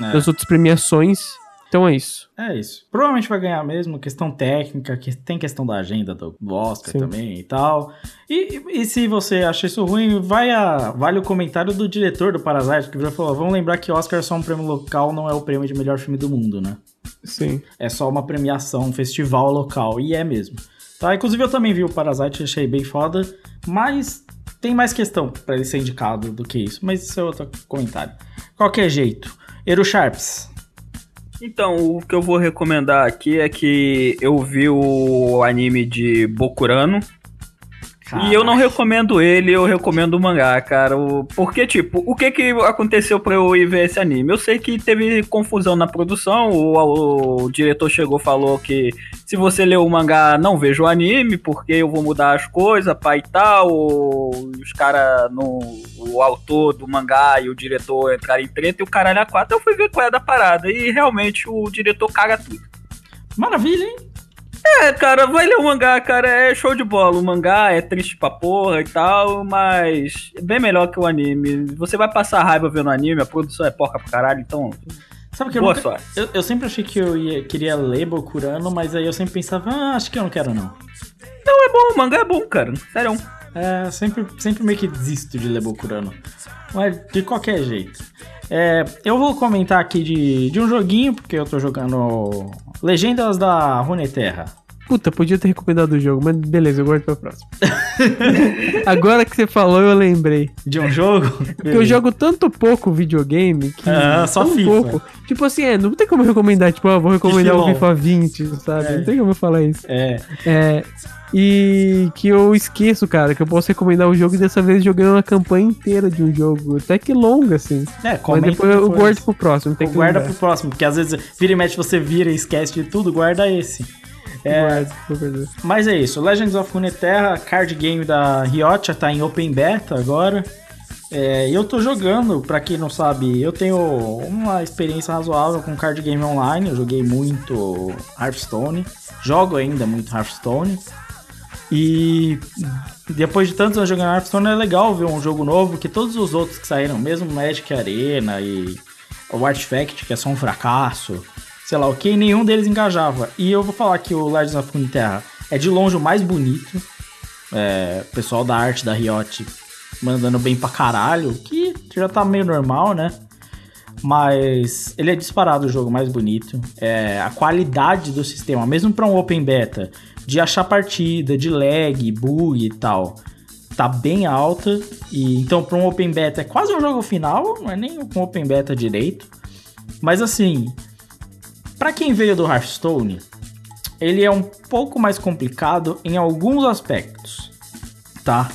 É. das outras premiações. Então é isso. É isso. Provavelmente vai ganhar mesmo, questão técnica, que tem questão da agenda do, Oscar Sim. também e tal. E, e se você acha isso ruim, vai a, vale o comentário do diretor do Parasite, que virou e falou: vamos lembrar que Oscar é só um prêmio local, não é o prêmio de melhor filme do mundo, né? Sim. É só uma premiação, um festival local, e é mesmo. Tá? Inclusive eu também vi o Parasite, achei bem foda, mas tem mais questão pra ele ser indicado do que isso, mas isso é outro comentário. Qualquer jeito. Eru Sharps. Então, o que eu vou recomendar aqui é que eu vi o anime de Bokurano. E eu não recomendo ele, eu recomendo o mangá, cara. Porque, tipo, o que que aconteceu pra eu ir ver esse anime? Eu sei que teve confusão na produção, o, o diretor chegou e falou que se você ler o mangá, não veja o anime, porque eu vou mudar as coisas, pai e tal. Os caras, o autor do mangá e o diretor entraram em treta e o caralho a quatro. Eu fui ver qual é da parada. E realmente o diretor caga tudo. Maravilha, hein? É, cara, vai ler o mangá, cara, é show de bola. O mangá é triste pra porra e tal, mas é bem melhor que o anime. Você vai passar raiva vendo o anime, a produção é porca pra caralho, então. Sabe que eu, Boa nunca- sorte. eu, eu sempre achei que eu ia, queria ler Bokurano, mas aí eu sempre pensava, ah, acho que eu não quero não. Não, é bom, o mangá é bom, cara. Sério. É, sempre, sempre meio que desisto de ler Bokurano. Mas de qualquer jeito. É, eu vou comentar aqui de, de um joguinho, porque eu tô jogando Legendas da Runeterra. Puta, podia ter recomendado o jogo, mas beleza, eu guardo pra próxima. [LAUGHS] Agora que você falou, eu lembrei. De um jogo? Porque eu jogo tanto pouco videogame que. Ah, só FIFA. pouco. Tipo assim, é, não tem como recomendar, tipo, ah, vou recomendar o. FIFA 20, sabe? É. Não tem como eu falar isso. É, É. E que eu esqueço, cara, que eu posso recomendar o jogo e dessa vez joguei uma campanha inteira de um jogo, até que longa, assim. é, Mas depois eu guardo pro próximo, tem Guarda pro próximo, porque às vezes vira e mexe você vira e esquece de tudo, guarda esse. É. Mas é isso, Legends of Runeterra, card game da Riot, tá em open beta agora. É, eu tô jogando, pra quem não sabe, eu tenho uma experiência razoável com card game online, eu joguei muito Hearthstone, jogo ainda muito Hearthstone. E depois de tantos anos jogando Hearthstone é legal ver um jogo novo, que todos os outros que saíram, mesmo Magic Arena e o Artifact, que é só um fracasso, sei lá o que, nenhum deles engajava. E eu vou falar que o Legends of Runeterra é de longe o mais bonito. É, pessoal da arte da Riot mandando bem pra caralho, que já tá meio normal, né? Mas ele é disparado o jogo mais bonito. É, a qualidade do sistema, mesmo pra um open beta, de achar partida, de lag, bug e tal, tá bem alta. E então pra um open beta é quase um jogo final, não é nem um open beta direito. Mas assim, Pra quem veio do Hearthstone, ele é um pouco mais complicado em alguns aspectos, tá?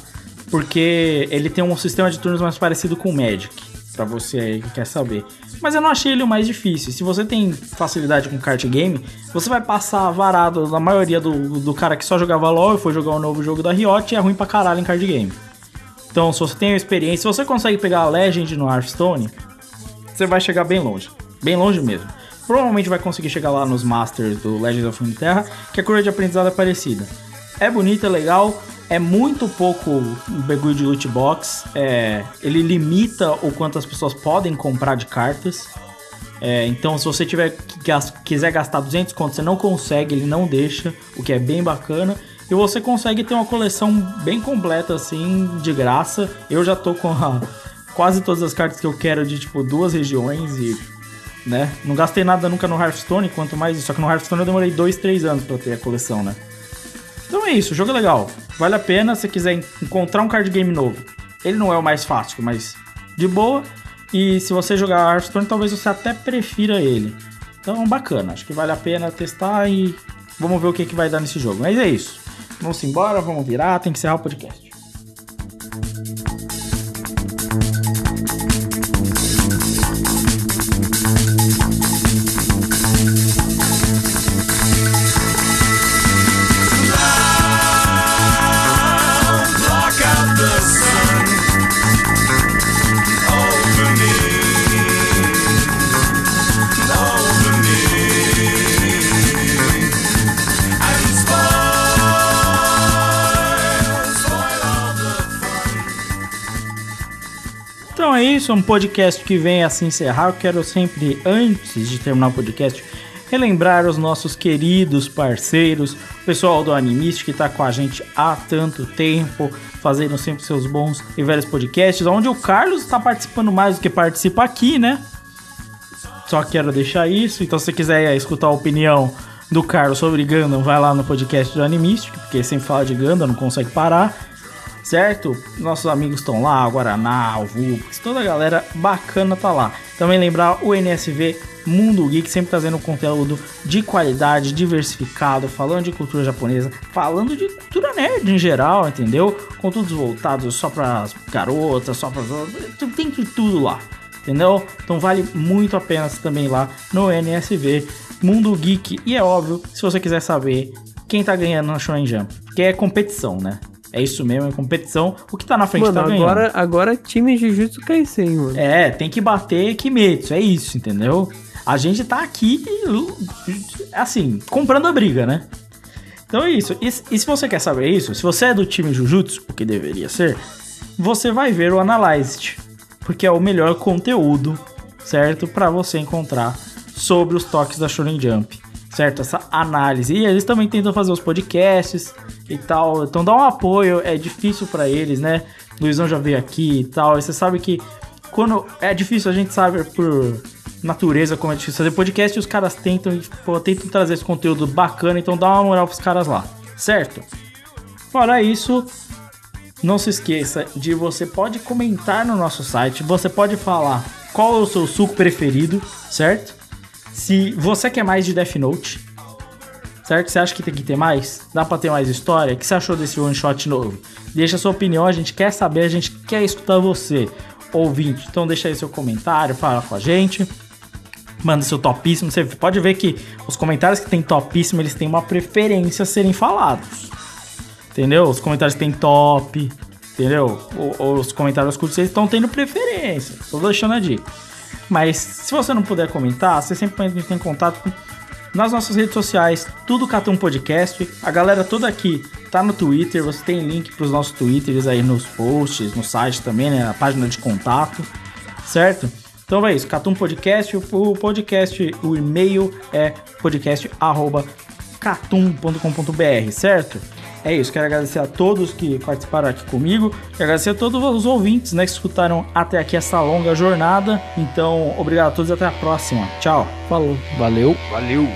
Porque ele tem um sistema de turnos mais parecido com o Magic, pra você aí que quer saber. Mas eu não achei ele o mais difícil. Se você tem facilidade com card game, você vai passar varado na maioria do, do cara que só jogava LoL e foi jogar o novo jogo da Riot e é ruim pra caralho em card game. Então, se você tem experiência, se você consegue pegar a Legend no Hearthstone, você vai chegar bem longe. Bem longe mesmo. Provavelmente vai conseguir chegar lá nos Masters do Legends of Runeterra, que a curva de aprendizado é parecida. É bonito, é legal, é muito pouco bagulho de loot box. É, ele limita o quanto as pessoas podem comprar de cartas. É, então, se você tiver quiser gastar 200 contos, você não consegue, ele não deixa, o que é bem bacana. E você consegue ter uma coleção bem completa, assim, de graça. Eu já tô com a- quase todas as cartas que eu quero de, tipo, duas regiões e né? Não gastei nada nunca no Hearthstone, quanto mais. Só que no Hearthstone eu demorei 2, 3 anos pra ter a coleção, né? Então é isso, o jogo é legal. Vale a pena se quiser en- encontrar um card game novo. Ele não é o mais fácil, mas de boa. E se você jogar Hearthstone, talvez você até prefira ele. Então bacana, acho que vale a pena testar e vamos ver o que, que vai dar nesse jogo. Mas é isso. Vamos embora, vamos virar, tem que encerrar o podcast. Isso, um podcast que vem a se encerrar. Eu quero sempre, antes de terminar o podcast, relembrar os nossos queridos parceiros, o pessoal do Animist que tá com a gente há tanto tempo, fazendo sempre seus bons e velhos podcasts, onde o Carlos está participando mais do que participa aqui, né? Só quero deixar isso. Então, se você quiser escutar a opinião do Carlos sobre Gundam, vai lá no podcast do Animistic, porque sempre fala de Gundam, não consegue parar. Certo? Nossos amigos estão lá, o Guaraná, o Vulpix, toda a galera bacana tá lá. Também lembrar o NSV Mundo Geek, sempre trazendo conteúdo de qualidade, diversificado, falando de cultura japonesa, falando de cultura nerd em geral, entendeu? Conteúdos voltados só para garotas, só para tem de tudo lá entendeu? Então vale muito a pena também lá no NSV Mundo Geek. E é óbvio, se você quiser saber quem tá ganhando na Shonen Jump, que é competição, né? É isso mesmo, é competição. O que tá na frente Mano, tá ganhando. agora, agora time Jujutsu Kaisen, mano. É, tem que bater Kimetsu, é isso, entendeu? A gente tá aqui, assim, comprando a briga, né? Então é isso. E, e se você quer saber isso, se você é do time Jujutsu, o que deveria ser, você vai ver o Analyzed, porque é o melhor conteúdo, certo? Para você encontrar sobre os toques da Shonen Jump, certo? Essa análise. E eles também tentam fazer os podcasts e tal. Então dá um apoio, é difícil para eles, né? Luizão já veio aqui e tal. E você sabe que quando é difícil, a gente sabe por natureza como é difícil fazer podcast, e os caras tentam, pô, tentam trazer esse conteúdo bacana, então dá uma moral pros caras lá, certo? Fora isso, não se esqueça de você pode comentar no nosso site, você pode falar qual é o seu suco preferido, certo? Se você quer mais de Death Note, certo? Você acha que tem que ter mais? Dá pra ter mais história? O que você achou desse one shot novo? Deixa a sua opinião, a gente quer saber, a gente quer escutar você, ouvinte. Então deixa aí seu comentário, fala com a gente. Manda seu topíssimo. Você pode ver que os comentários que tem topíssimo, eles têm uma preferência a serem falados. Entendeu? Os comentários que tem top, entendeu? O- os comentários curtos, eles estão tendo preferência. Tô deixando a dica. Mas se você não puder comentar, você sempre pode entrar em contato com- nas nossas redes sociais, tudo Catum Podcast. A galera toda aqui tá no Twitter, você tem link pros nossos Twitters aí nos posts, no site também, né? Na página de contato, certo? Então é isso, Catum Podcast, o podcast, o e-mail é podcast@catum.com.br, certo? É isso, quero agradecer a todos que participaram aqui comigo e agradecer a todos os ouvintes né, que escutaram até aqui essa longa jornada. Então, obrigado a todos e até a próxima. Tchau. Falou. Valeu. Valeu.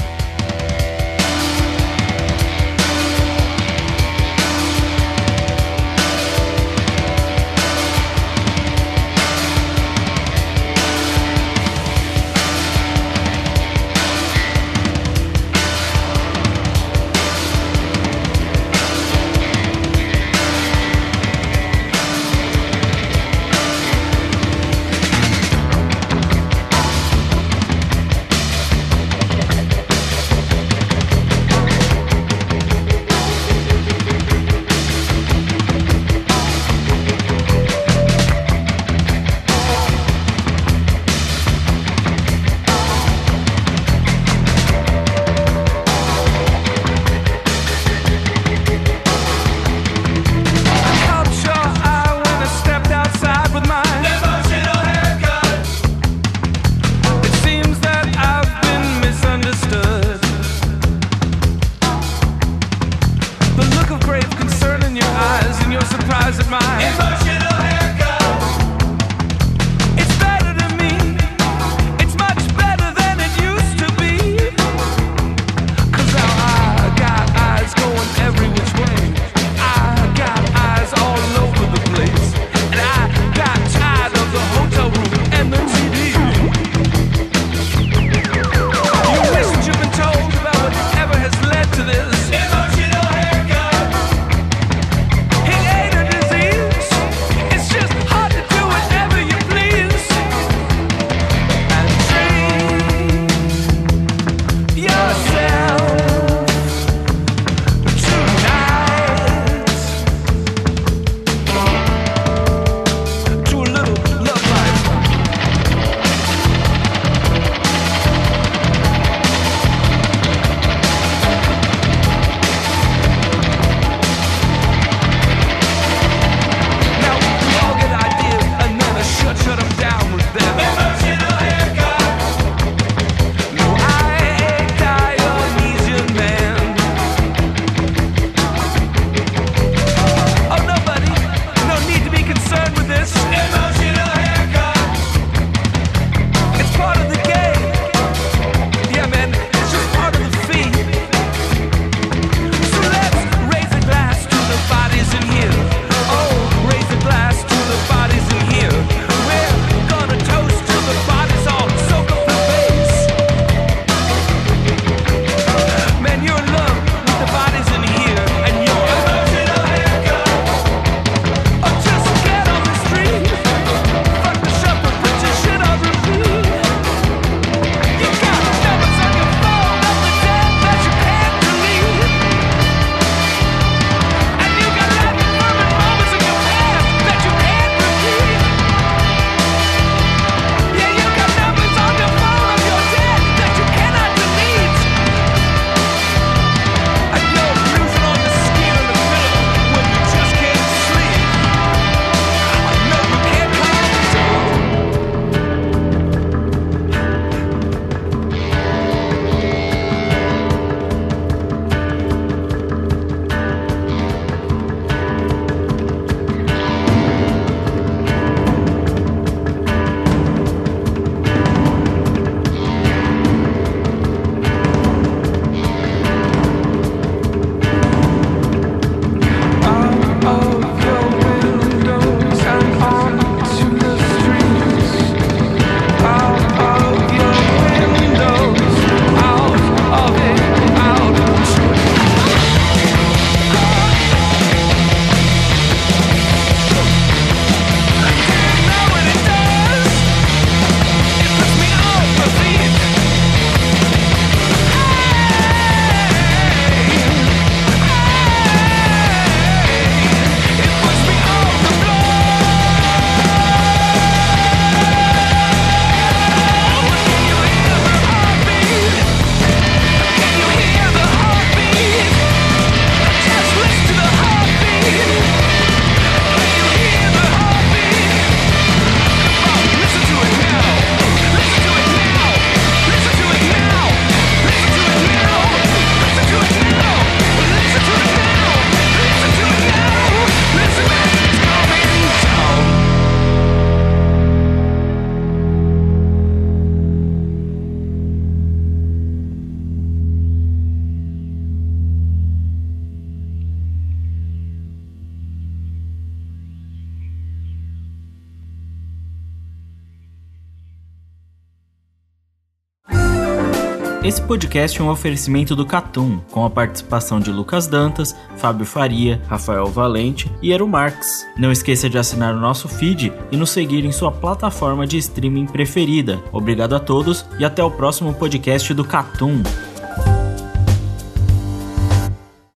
Podcast é um oferecimento do Catum, com a participação de Lucas Dantas, Fábio Faria, Rafael Valente e Eru Marques. Não esqueça de assinar o nosso feed e nos seguir em sua plataforma de streaming preferida. Obrigado a todos e até o próximo podcast do Catum.